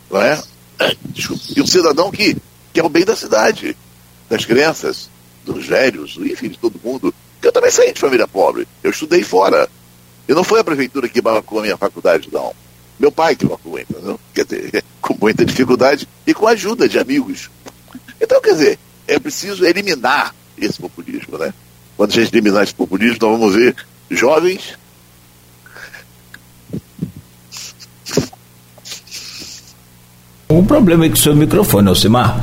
Não é? E um cidadão que quer é o bem da cidade, das crianças, dos velhos, enfim, de todo mundo. Eu também saí de família pobre. Eu estudei fora. E não foi a prefeitura que bancou a minha faculdade, não. Meu pai que bancou, entendeu? Quer dizer, <laughs> com muita dificuldade e com a ajuda de amigos. Então, quer dizer, é preciso eliminar esse populismo, né? Quando a gente eliminar esse populismo, nós vamos ver jovens O problema é que o seu microfone, Alcimar.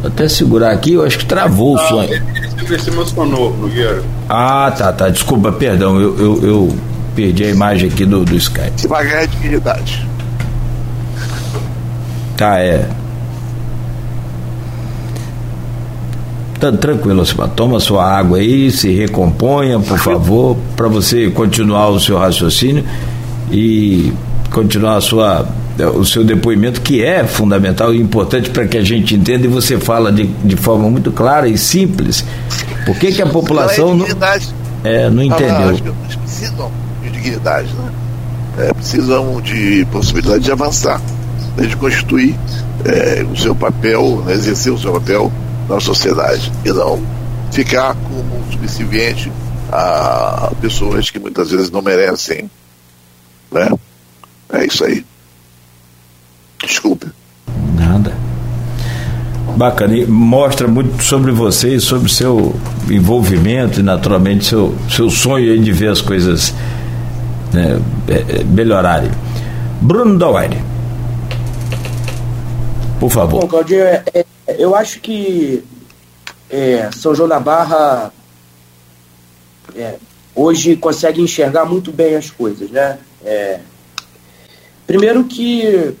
Vou até segurar aqui, eu acho que travou ah, o sonho. Ele se emocionou. Ah, tá, tá. Desculpa, perdão. Eu, eu, eu perdi a imagem aqui do, do Skype. Se pagar é dignidade. Tá, é. Tá tranquilo, Simar. Toma sua água aí, se recomponha, por favor, para você continuar o seu raciocínio e continuar a sua o seu depoimento, que é fundamental e importante para que a gente entenda, e você fala de, de forma muito clara e simples. Por que, que a população não, é, não, não entendeu? Dignidade, né? É, precisam de possibilidade de avançar, né? de constituir é, o seu papel, né? exercer o seu papel na sociedade e não ficar como subserviente a pessoas que muitas vezes não merecem. Né? É isso aí. Desculpe. Nada. Bacana, e mostra muito sobre você e sobre seu envolvimento e naturalmente seu, seu sonho de ver as coisas né, melhorarem. Bruno Dawaine. Por favor. Bom, Claudio, é, é, eu acho que é, São João da Barra é, hoje consegue enxergar muito bem as coisas, né? Primeiro que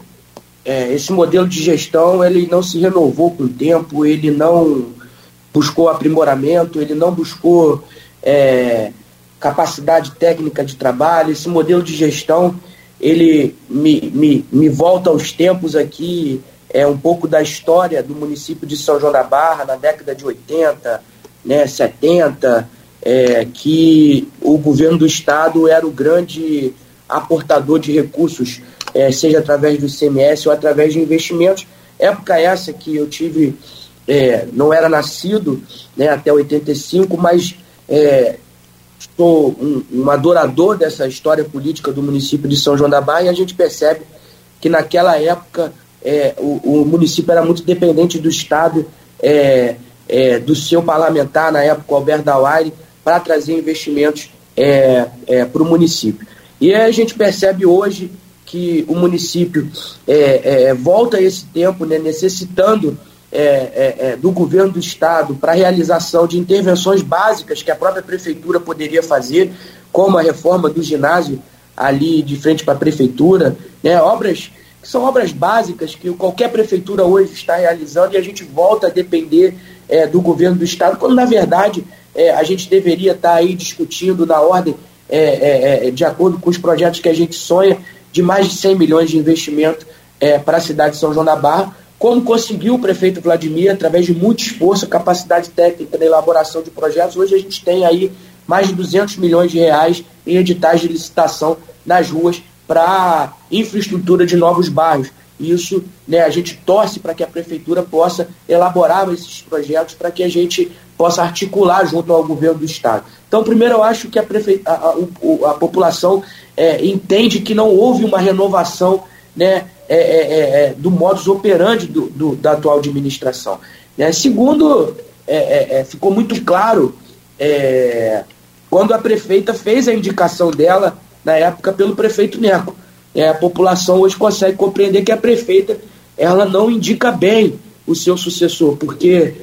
esse modelo de gestão ele não se renovou com o tempo, ele não buscou aprimoramento, ele não buscou é, capacidade técnica de trabalho. Esse modelo de gestão ele me, me, me volta aos tempos aqui, é um pouco da história do município de São João da Barra, na década de 80, né, 70, é, que o governo do estado era o grande aportador de recursos, é, seja através do ICMS ou através de investimentos. Época essa que eu tive, é, não era nascido né, até 85, mas é, sou um, um, adorador dessa história política do município de São João da Barra e a gente percebe que naquela época é, o, o, município era muito dependente do Estado, é, é, do seu parlamentar, na época, Alberto Dauaire, para trazer investimentos é, é, para o município. E a gente percebe hoje que o município é, volta a esse tempo, né, necessitando do governo do Estado para a realização de intervenções básicas que a própria prefeitura poderia fazer, como a reforma do ginásio ali de frente para a prefeitura, né, obras que são obras básicas que qualquer prefeitura hoje está realizando e a gente volta a depender é, do governo do estado, quando na verdade é, a gente deveria estar aí discutindo na ordem, é, é, é de acordo com os projetos que a gente sonha, de mais de 100 milhões de investimento é, para a cidade de São João da Barra, como conseguiu o prefeito Vladimir, através de muito esforço, capacidade técnica na elaboração de projetos. Hoje a gente tem aí mais de 200 milhões de reais em editais de licitação nas ruas para infraestrutura de novos bairros. Isso, né, a gente torce para que a prefeitura possa elaborar esses projetos para que a gente possa articular junto ao governo do estado. Então, primeiro, eu acho que a, prefe... a, a, a população é, entende que não houve uma renovação né, é, é, é, é do modus operandi do, do, da atual administração. Né? Segundo, é, ficou muito claro quando a prefeita fez a indicação dela na época pelo prefeito Neco. A população hoje consegue compreender que a prefeita ela não indica bem o seu sucessor, porque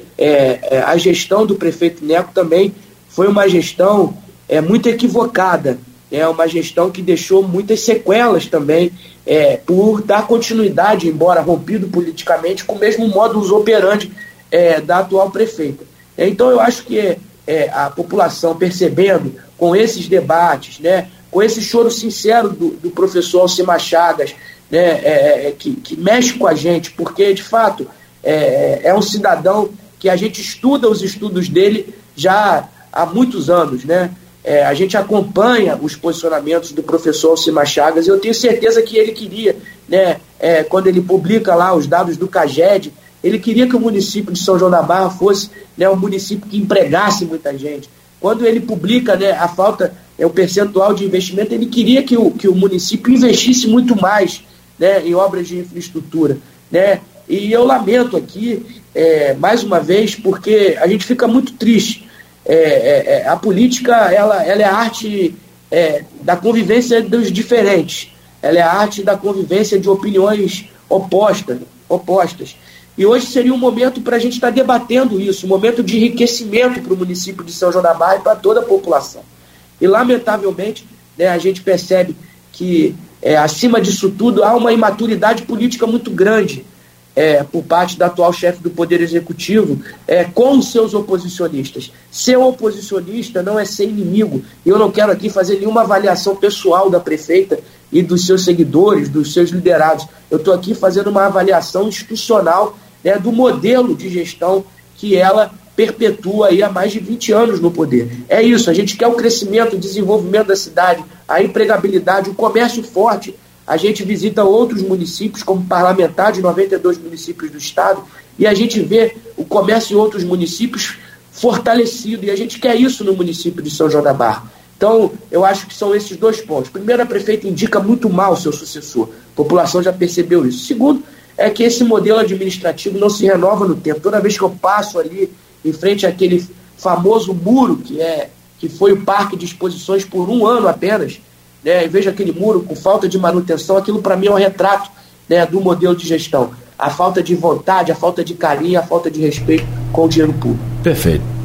a gestão do prefeito Neco também foi uma gestão é, muito equivocada, é uma gestão que deixou muitas sequelas também é, por dar continuidade, embora rompido politicamente, com o mesmo modus operandi é, da atual prefeita. Então eu acho que é, a população percebendo com esses debates, né, com esse choro sincero do, do professor Alcimar Chagas, né, é, é, é, que, que, mexe com a gente, porque, de fato, é, um cidadão que a gente estuda os estudos dele já há muitos anos, né? É, a gente acompanha os posicionamentos do professor Alcimar Chagas e eu tenho certeza que ele queria, né, é, quando ele publica lá os dados do CAGED, ele queria que o município de São João da Barra fosse né, um município que empregasse muita gente. Quando ele publica né, a falta é o percentual de investimento, ele queria que o, que o município investisse muito mais né, em obras de infraestrutura. Né? E eu lamento aqui, é, mais uma vez, porque a gente fica muito triste. É, é, é a política ela, ela é a arte é, da convivência dos diferentes. Ela é a arte da convivência de opiniões opostas. opostas. E hoje seria um momento para a gente estar tá debatendo isso, um momento de enriquecimento para o município de São João da Barra e para toda a população. E, lamentavelmente, né, a gente percebe que, é, acima disso tudo, há uma imaturidade política muito grande é, por parte da atual chefe do Poder Executivo é, com seus oposicionistas. Ser oposicionista não é ser inimigo. Eu não quero aqui fazer nenhuma avaliação pessoal da prefeita e dos seus seguidores, dos seus liderados. Eu estou aqui fazendo uma avaliação institucional né, do modelo de gestão que ela perpetua aí há mais de 20 anos no poder. É isso, a gente quer o crescimento, o desenvolvimento da cidade, a empregabilidade, o comércio forte. A gente visita outros municípios, como parlamentar de 92 municípios do estado, e a gente vê o comércio em outros municípios fortalecido, e a gente quer isso no município de São João da Barra. Então, eu acho que são esses dois pontos. Primeiro, a prefeita indica muito mal o seu sucessor. A população já percebeu isso. Segundo, é que esse modelo administrativo não se renova no tempo. Toda vez que eu passo ali em frente àquele famoso muro que é que foi o parque de exposições por um ano apenas, né, e vejo aquele muro com falta de manutenção, aquilo para mim é um retrato né, do modelo de gestão. A falta de vontade, a falta de carinho, a falta de respeito com o dinheiro público. Perfeito.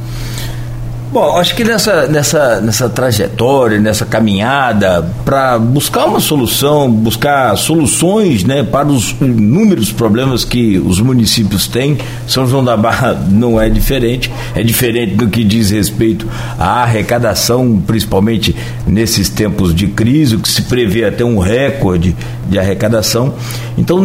Bom, acho que nessa, nessa, nessa trajetória, nessa caminhada, para buscar uma solução, buscar soluções né, para os inúmeros problemas que os municípios têm, São João da Barra <laughs> não é diferente, é diferente do que diz respeito à arrecadação, principalmente nesses tempos de crise, que se prevê até um recorde de arrecadação. Então,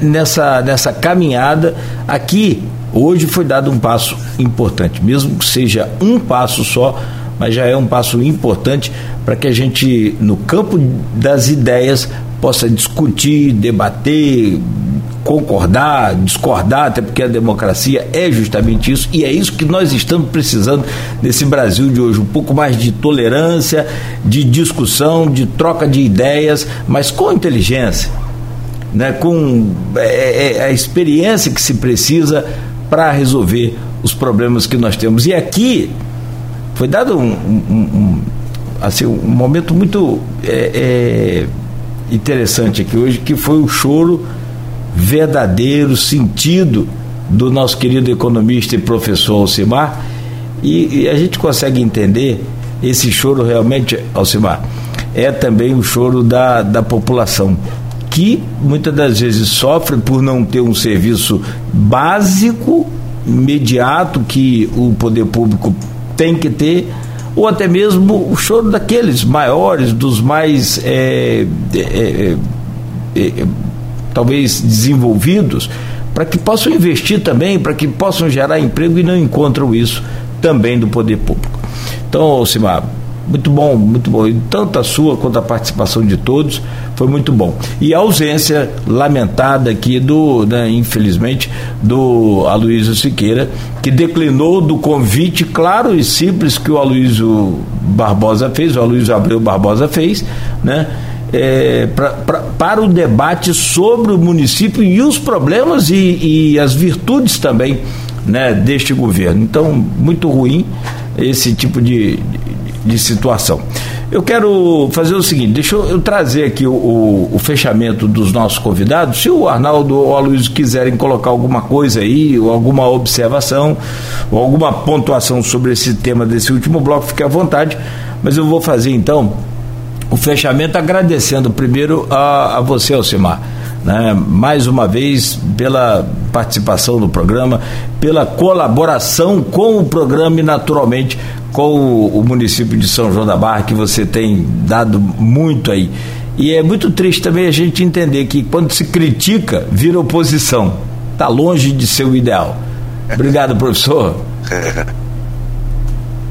nessa, nessa caminhada, aqui Hoje foi dado um passo importante, mesmo que seja um passo só, mas já é um passo importante para que a gente, no campo das ideias, possa discutir, debater, concordar, discordar, até porque a democracia é justamente isso, e é isso que nós estamos precisando nesse Brasil de hoje, um pouco mais de tolerância, de discussão, de troca de ideias, mas com inteligência, né, com é, é, a experiência que se precisa para resolver os problemas que nós temos. E aqui foi dado um, um, um assim, um momento muito é, é, interessante aqui hoje, que foi o choro verdadeiro, sentido do nosso querido economista e professor Alcimar. E, e a gente consegue entender esse choro realmente, Alcimar, é também o choro da, da população que muitas das vezes sofre por não ter um serviço básico, imediato, que o poder público tem que ter, ou até mesmo o choro daqueles maiores, dos mais é, é, é, é, é talvez desenvolvidos, para que possam investir também, para que possam gerar emprego e não encontram isso também do poder público. Então, Alcimar, muito bom, muito bom. E tanto a sua quanto a participação de todos foi muito bom. E a ausência lamentada aqui do, né, infelizmente, do Aloysio Siqueira, que declinou do convite claro e simples que o Aloysio Barbosa fez, o Aloysio Abreu Barbosa fez, né? É, pra, pra, para o debate sobre o município e os problemas e, e as virtudes também né, deste governo. Então, muito ruim esse tipo de, de situação. Eu quero fazer o seguinte, deixa eu, eu trazer aqui o, o, o, fechamento dos nossos convidados. Se o Arnaldo ou a Luiz quiserem colocar alguma coisa aí, ou alguma observação, ou alguma pontuação sobre esse tema desse último bloco, fique à vontade. Mas eu vou fazer então o fechamento agradecendo primeiro a, a você, Alcimar. Né, mais uma vez pela participação no programa, pela colaboração com o programa e naturalmente com o, município de São João da Barra, que você tem dado muito aí. E é muito triste também a gente entender que quando se critica, vira oposição. Está longe de ser o ideal. Obrigado, professor. <laughs>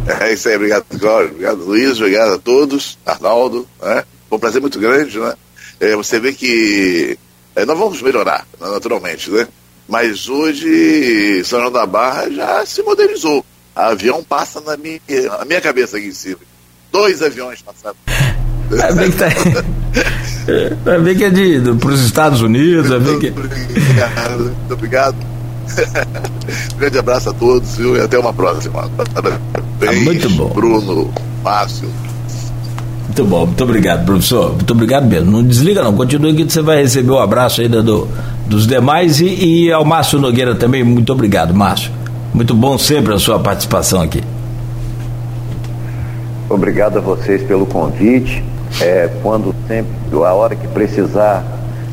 É isso aí, obrigado, Cláudio, obrigado, Luiz, obrigado a todos, Arnaldo, né? Foi um prazer muito grande, né? É, você vê que é, nós vamos melhorar, naturalmente, né? Mas hoje São João da Barra já se modernizou avião passa na minha, na minha cabeça aqui em cima. Dois aviões passaram. É bem que, tá... é bem que é de, para os Estados Unidos. É bem que... Obrigado, muito obrigado. <laughs> Grande abraço a todos viu? e até uma próxima. Parabéns, muito bom. Bruno, Márcio. Muito bom, muito obrigado, professor. Muito obrigado mesmo. Não desliga não, continue aqui que você vai receber o um abraço ainda do, dos demais e, e ao Márcio Nogueira também. Muito obrigado, Márcio. Muito bom sempre a sua participação aqui. Obrigado a vocês pelo convite. É, quando sempre, a hora que precisar,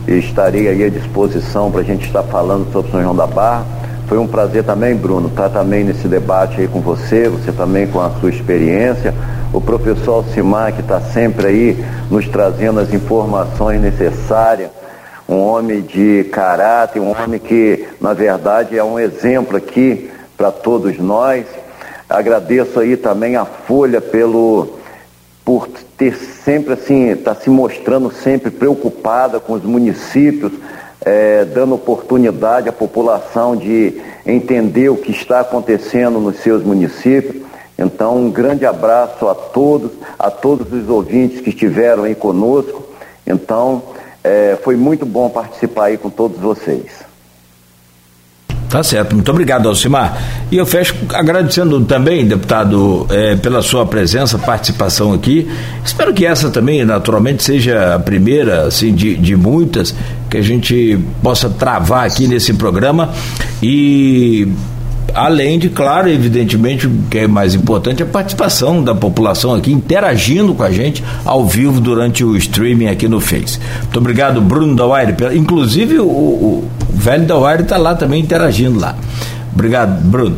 estarei aí à disposição para a gente estar falando sobre São João da Barra. Foi um prazer também, Bruno, estar também nesse debate aí com você, você também com a sua experiência. O professor Alcimar, que está sempre aí nos trazendo as informações necessárias um homem de caráter, um homem que, na verdade, é um exemplo aqui para todos nós. Agradeço aí também a Folha pelo por ter sempre assim, está se mostrando sempre preocupada com os municípios, é, dando oportunidade à população de entender o que está acontecendo nos seus municípios. Então, um grande abraço a todos, a todos os ouvintes que estiveram aí conosco. Então, é, foi muito bom participar aí com todos vocês. Tá certo, muito obrigado, Alcimar. E eu fecho agradecendo também, deputado, eh, pela sua presença, participação aqui. Espero que essa também, naturalmente, seja a primeira, assim, de, de muitas que a gente possa travar aqui nesse programa. E Além de, claro, evidentemente, o que é mais importante, a participação da população aqui, interagindo com a gente ao vivo durante o streaming aqui no Face. Muito obrigado, Bruno Dawaire. Inclusive, o, o, o velho Dawaire está lá também interagindo lá. Obrigado, Bruno.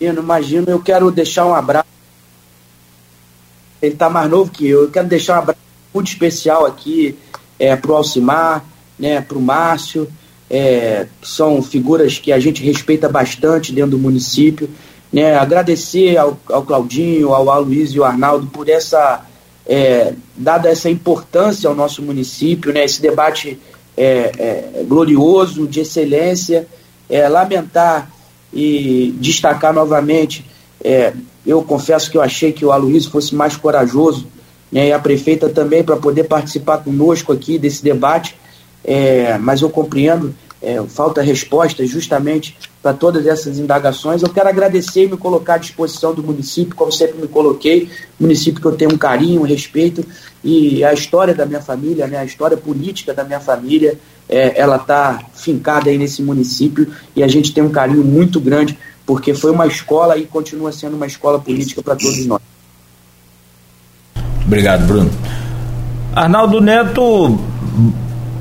Imagino, imagino. Eu quero deixar um abraço. Ele está mais novo que eu. Eu quero deixar um abraço muito especial aqui é, para o Alcimar, né, para o Márcio é, são figuras que a gente respeita bastante dentro do município. Né? Agradecer ao, ao Claudinho, ao Aloysio e ao Arnaldo por essa, é, dada essa importância ao nosso município, né? esse debate é, é glorioso, de excelência. É, lamentar e destacar novamente, é, eu confesso que eu achei que o Aloysio fosse mais corajoso, né? e a prefeita também, para poder participar conosco aqui desse debate é, mas eu compreendo, é, falta resposta justamente para todas essas indagações. Eu quero agradecer e me colocar à disposição do município, como sempre me coloquei, município que eu tenho um carinho, um respeito, e a história da minha família, né, a história política da minha família, é, ela está fincada aí nesse município e a gente tem um carinho muito grande, porque foi uma escola e continua sendo uma escola política para todos nós. Obrigado, Bruno. Arnaldo Neto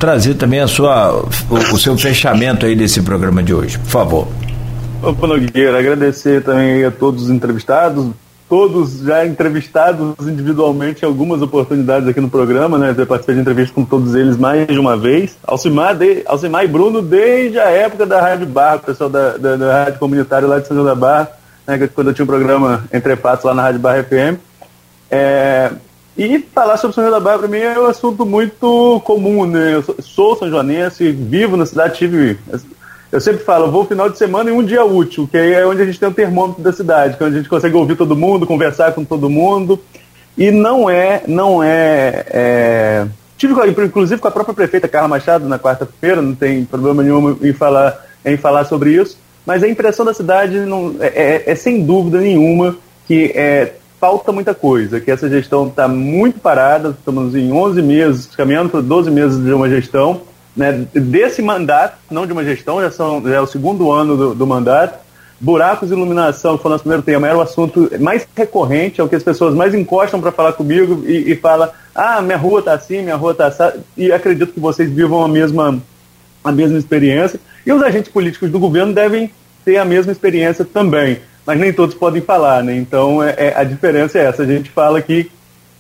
trazer também a sua, o, o seu fechamento aí desse programa de hoje, por favor. Opa, Nogueira, agradecer também a todos os entrevistados, todos já entrevistados individualmente em algumas oportunidades aqui no programa, né? Eu participei de entrevista com todos eles mais de uma vez. Alcimar, de, Alcimar e Bruno, desde a época da Rádio Barra, o pessoal da, da, da Rádio Comunitária lá de São João da Barra, né? quando eu tinha um programa Entre Fatos lá na Rádio Barra FM. É, e falar sobre São João da Barra para mim é um assunto muito comum, né? Eu sou são joanense, vivo na cidade, tive. Eu sempre falo, vou final de semana em um dia útil, que é onde a gente tem o termômetro da cidade, que é onde a gente consegue ouvir todo mundo, conversar com todo mundo. E não é, não é, é... tive inclusive com a própria prefeita Carla Machado na quarta-feira, não tem problema nenhum em falar, em falar sobre isso, mas a impressão da cidade não, é, é, é sem dúvida nenhuma que é, falta muita coisa, que essa gestão está muito parada, estamos em 11 meses, caminhando para 12 meses de uma gestão, né, desse mandato, não de uma gestão, já, são, já é o segundo ano do, do mandato. Buracos de iluminação, que foi o nosso primeiro tema, era o assunto mais recorrente, é o que as pessoas mais encostam para falar comigo e, e fala, ah, minha rua está assim, minha rua está assim, e acredito que vocês vivam a mesma, a mesma experiência. E os agentes políticos do governo devem ter a mesma experiência também mas nem todos podem falar, né? Então é, é, a diferença é essa. A gente fala aqui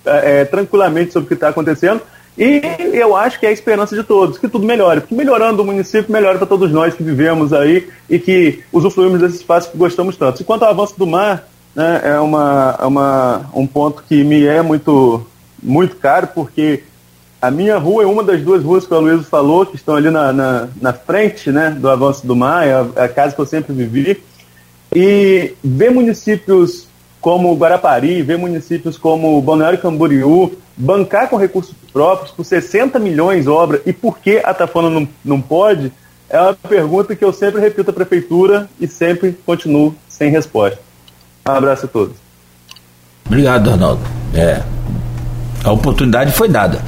é, é tranquilamente sobre o que está acontecendo e eu acho que é a esperança de todos, que tudo melhore. Porque melhorando o município, melhora para todos nós que vivemos aí e que usufruímos desse espaço que gostamos tanto. E quanto ao avanço do mar, né, é, uma, é uma, um ponto que me é muito, muito caro, porque a minha rua é uma das duas ruas que o Aloysio falou, que estão ali na, na, na frente né, do avanço do mar, é a, a casa que eu sempre vivi. E ver municípios como Guarapari, ver municípios como Balneário Camboriú bancar com recursos próprios por 60 milhões obra e por que a Tafona não, não pode, é uma pergunta que eu sempre repito à prefeitura e sempre continuo sem resposta. Um abraço a todos. Obrigado, Arnaldo. É, a oportunidade foi dada.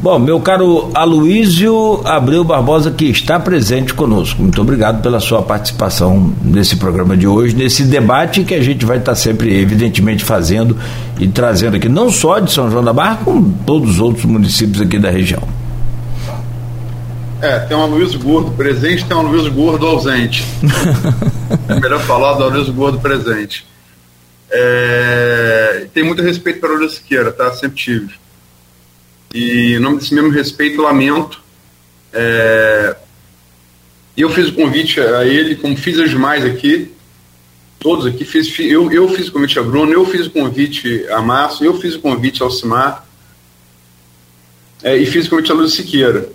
Bom, meu caro Aloísio Abreu Barbosa, que está presente conosco. Muito obrigado pela sua participação nesse programa de hoje, nesse debate que a gente vai estar sempre, evidentemente, fazendo e trazendo aqui, não só de São João da Barra, como todos os outros municípios aqui da região. É, tem um Aloysio Gordo presente, tem um Aloysio Gordo ausente. <laughs> é melhor falar do Aloysio Gordo presente. É, tem muito respeito para o Aloysio Siqueira, tá? Sempre tive. E em nome desse mesmo respeito, lamento. É, eu fiz o convite a ele, como fiz as demais aqui, todos aqui, fiz, eu, eu fiz o convite a Bruno, eu fiz o convite a Márcio, eu fiz o convite ao Simar, é, e fiz o convite a Luiz Siqueira.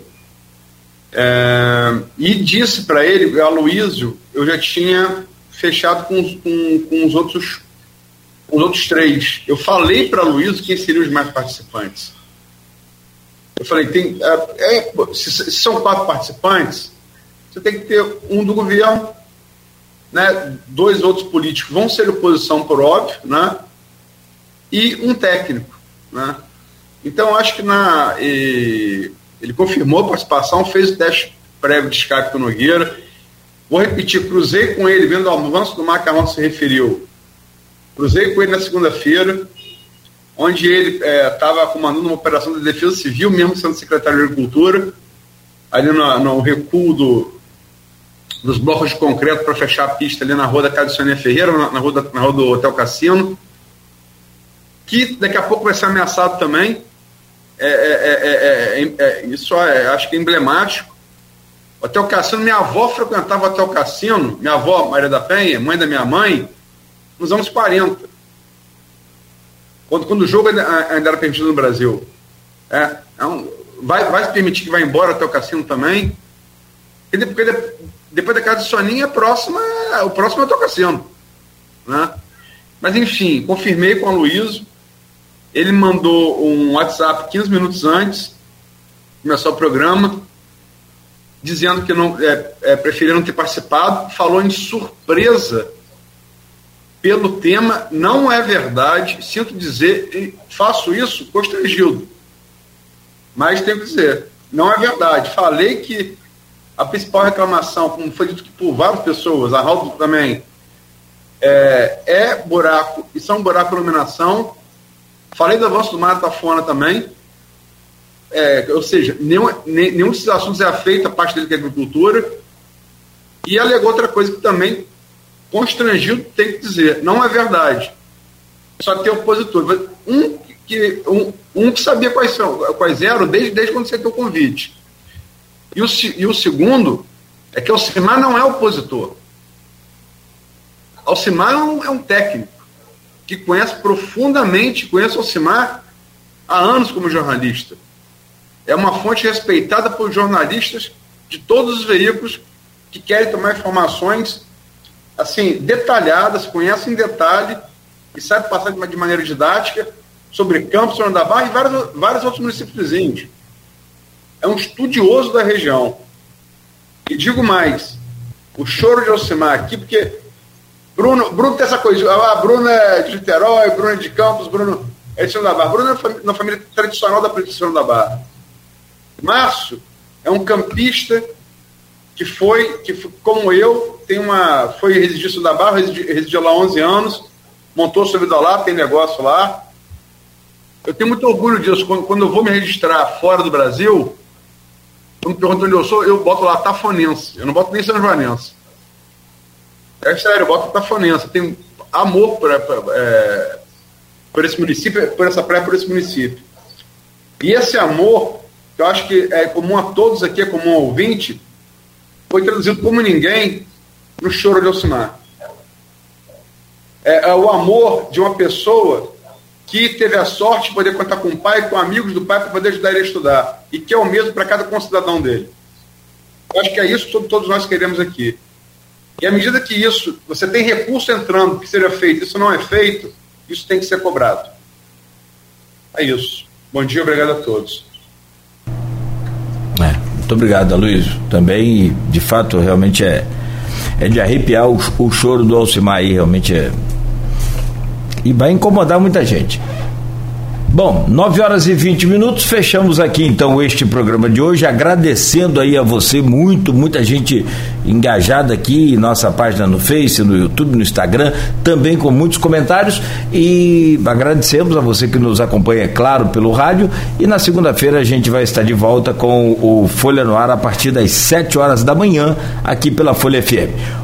É, e disse para ele, a Luísio, eu já tinha fechado com, com, com os outros com os outros três. Eu falei para Luiz quem seriam os mais participantes. Eu falei, tem, é, é, se, são quatro participantes, você tem que ter um do governo, né, dois outros políticos vão ser oposição por óbvio, né, e um técnico. Né. Então, acho que na, e, ele confirmou a participação, fez o teste prévio de escape com Nogueira, Vou repetir, cruzei com ele, vendo o avanço do Macarrão se referiu. Cruzei com ele na segunda-feira, onde ele estava é, comandando uma operação de defesa civil, mesmo sendo secretário de Agricultura, ali no, no recuo do, dos blocos de concreto para fechar a pista ali na rua da Casa de Ferreira, na, na, rua da, na rua do Hotel Cassino, que daqui a pouco vai ser ameaçado também. É, é, é, isso acho que é emblemático. Hotel Cassino, minha avó frequentava o Hotel Cassino, minha avó, Maria da Penha, mãe da minha mãe, nos anos 40. Quando, quando o jogo ainda, ainda era permitido no Brasil. É, é um, vai, vai permitir que vá embora até o cassino também. E depois, depois da casa de Soninha, a próxima, o próximo é o cassino. Né? Mas enfim, confirmei com o Luísio. Ele mandou um WhatsApp 15 minutos antes de começar o programa, dizendo que não é, é, preferia não ter participado, falou em surpresa pelo tema, não é verdade, sinto dizer, e faço isso constrangido. Mas tenho que dizer, não é verdade. Falei que a principal reclamação, como foi dito por várias pessoas, a Raul também, é, é, buraco, e são buraco iluminação. Falei do avanço do mar da Fona também, é, ou seja, nenhum, nenhum desses assuntos é feito a parte dele que é agricultura, e alegou outra coisa que também constrangido tem que dizer, não é verdade. Só tem opositor. Um que, um, um que sabia quais, são, quais eram desde, desde quando você deu o convite. E o, e o segundo é que Alcimar não é opositor. Alcimar é um, é um técnico que conhece profundamente, conhece Alcimar há anos como jornalista. É uma fonte respeitada por jornalistas de todos os veículos que querem tomar informações assim, detalhadas, conhece em detalhe e sabe passar de maneira didática sobre Campos, São da Barra e vários, vários outros municípios vizinhos. É um estudioso da região. E digo mais, o choro de Alcimar aqui, porque Bruno, Bruno tem essa coisa, ah, Bruno é de Niterói, Bruno é de Campos, Bruno é de São da Barra. Bruno é na família tradicional da São da Barra. Márcio é um campista que foi, que como eu, tem uma, foi residir da Barra, residiu, lá 11 anos, montou sua vida lá, tem negócio lá. Eu tenho muito orgulho disso. Quando, quando eu vou me registrar fora do Brasil, quando me perguntam onde eu sou, eu boto lá Tafonense. Eu não boto nem São Joanense. É sério, eu boto Tafonense. Eu tenho amor por, é, por esse município, por essa praia, por esse município. E esse amor, que eu acho que é comum a todos aqui, é comum ao ouvinte, foi traduzido como ninguém no choro de Alcimar. É, é, o amor de uma pessoa que teve a sorte de poder contar com o pai, com amigos do pai, para poder ajudar ele a estudar. E que é o mesmo para cada concidadão dele. Eu acho que é isso que todos nós queremos aqui. E à medida que isso, você tem recurso entrando que seja feito, isso não é feito, isso tem que ser cobrado. É isso. Bom dia, obrigado a todos. Muito obrigado, Luiz. Também, de fato, realmente é, é de arrepiar o, o choro do Alcimar aí, realmente é. E vai incomodar muita gente. Bom, 9 horas e 20 minutos, fechamos aqui então este programa de hoje, agradecendo aí a você muito, muita gente engajada aqui, nossa página no Face, no YouTube, no Instagram, também com muitos comentários e agradecemos a você que nos acompanha, é claro, pelo rádio e na segunda-feira a gente vai estar de volta com o Folha no Ar a partir das 7 horas da manhã aqui pela Folha FM.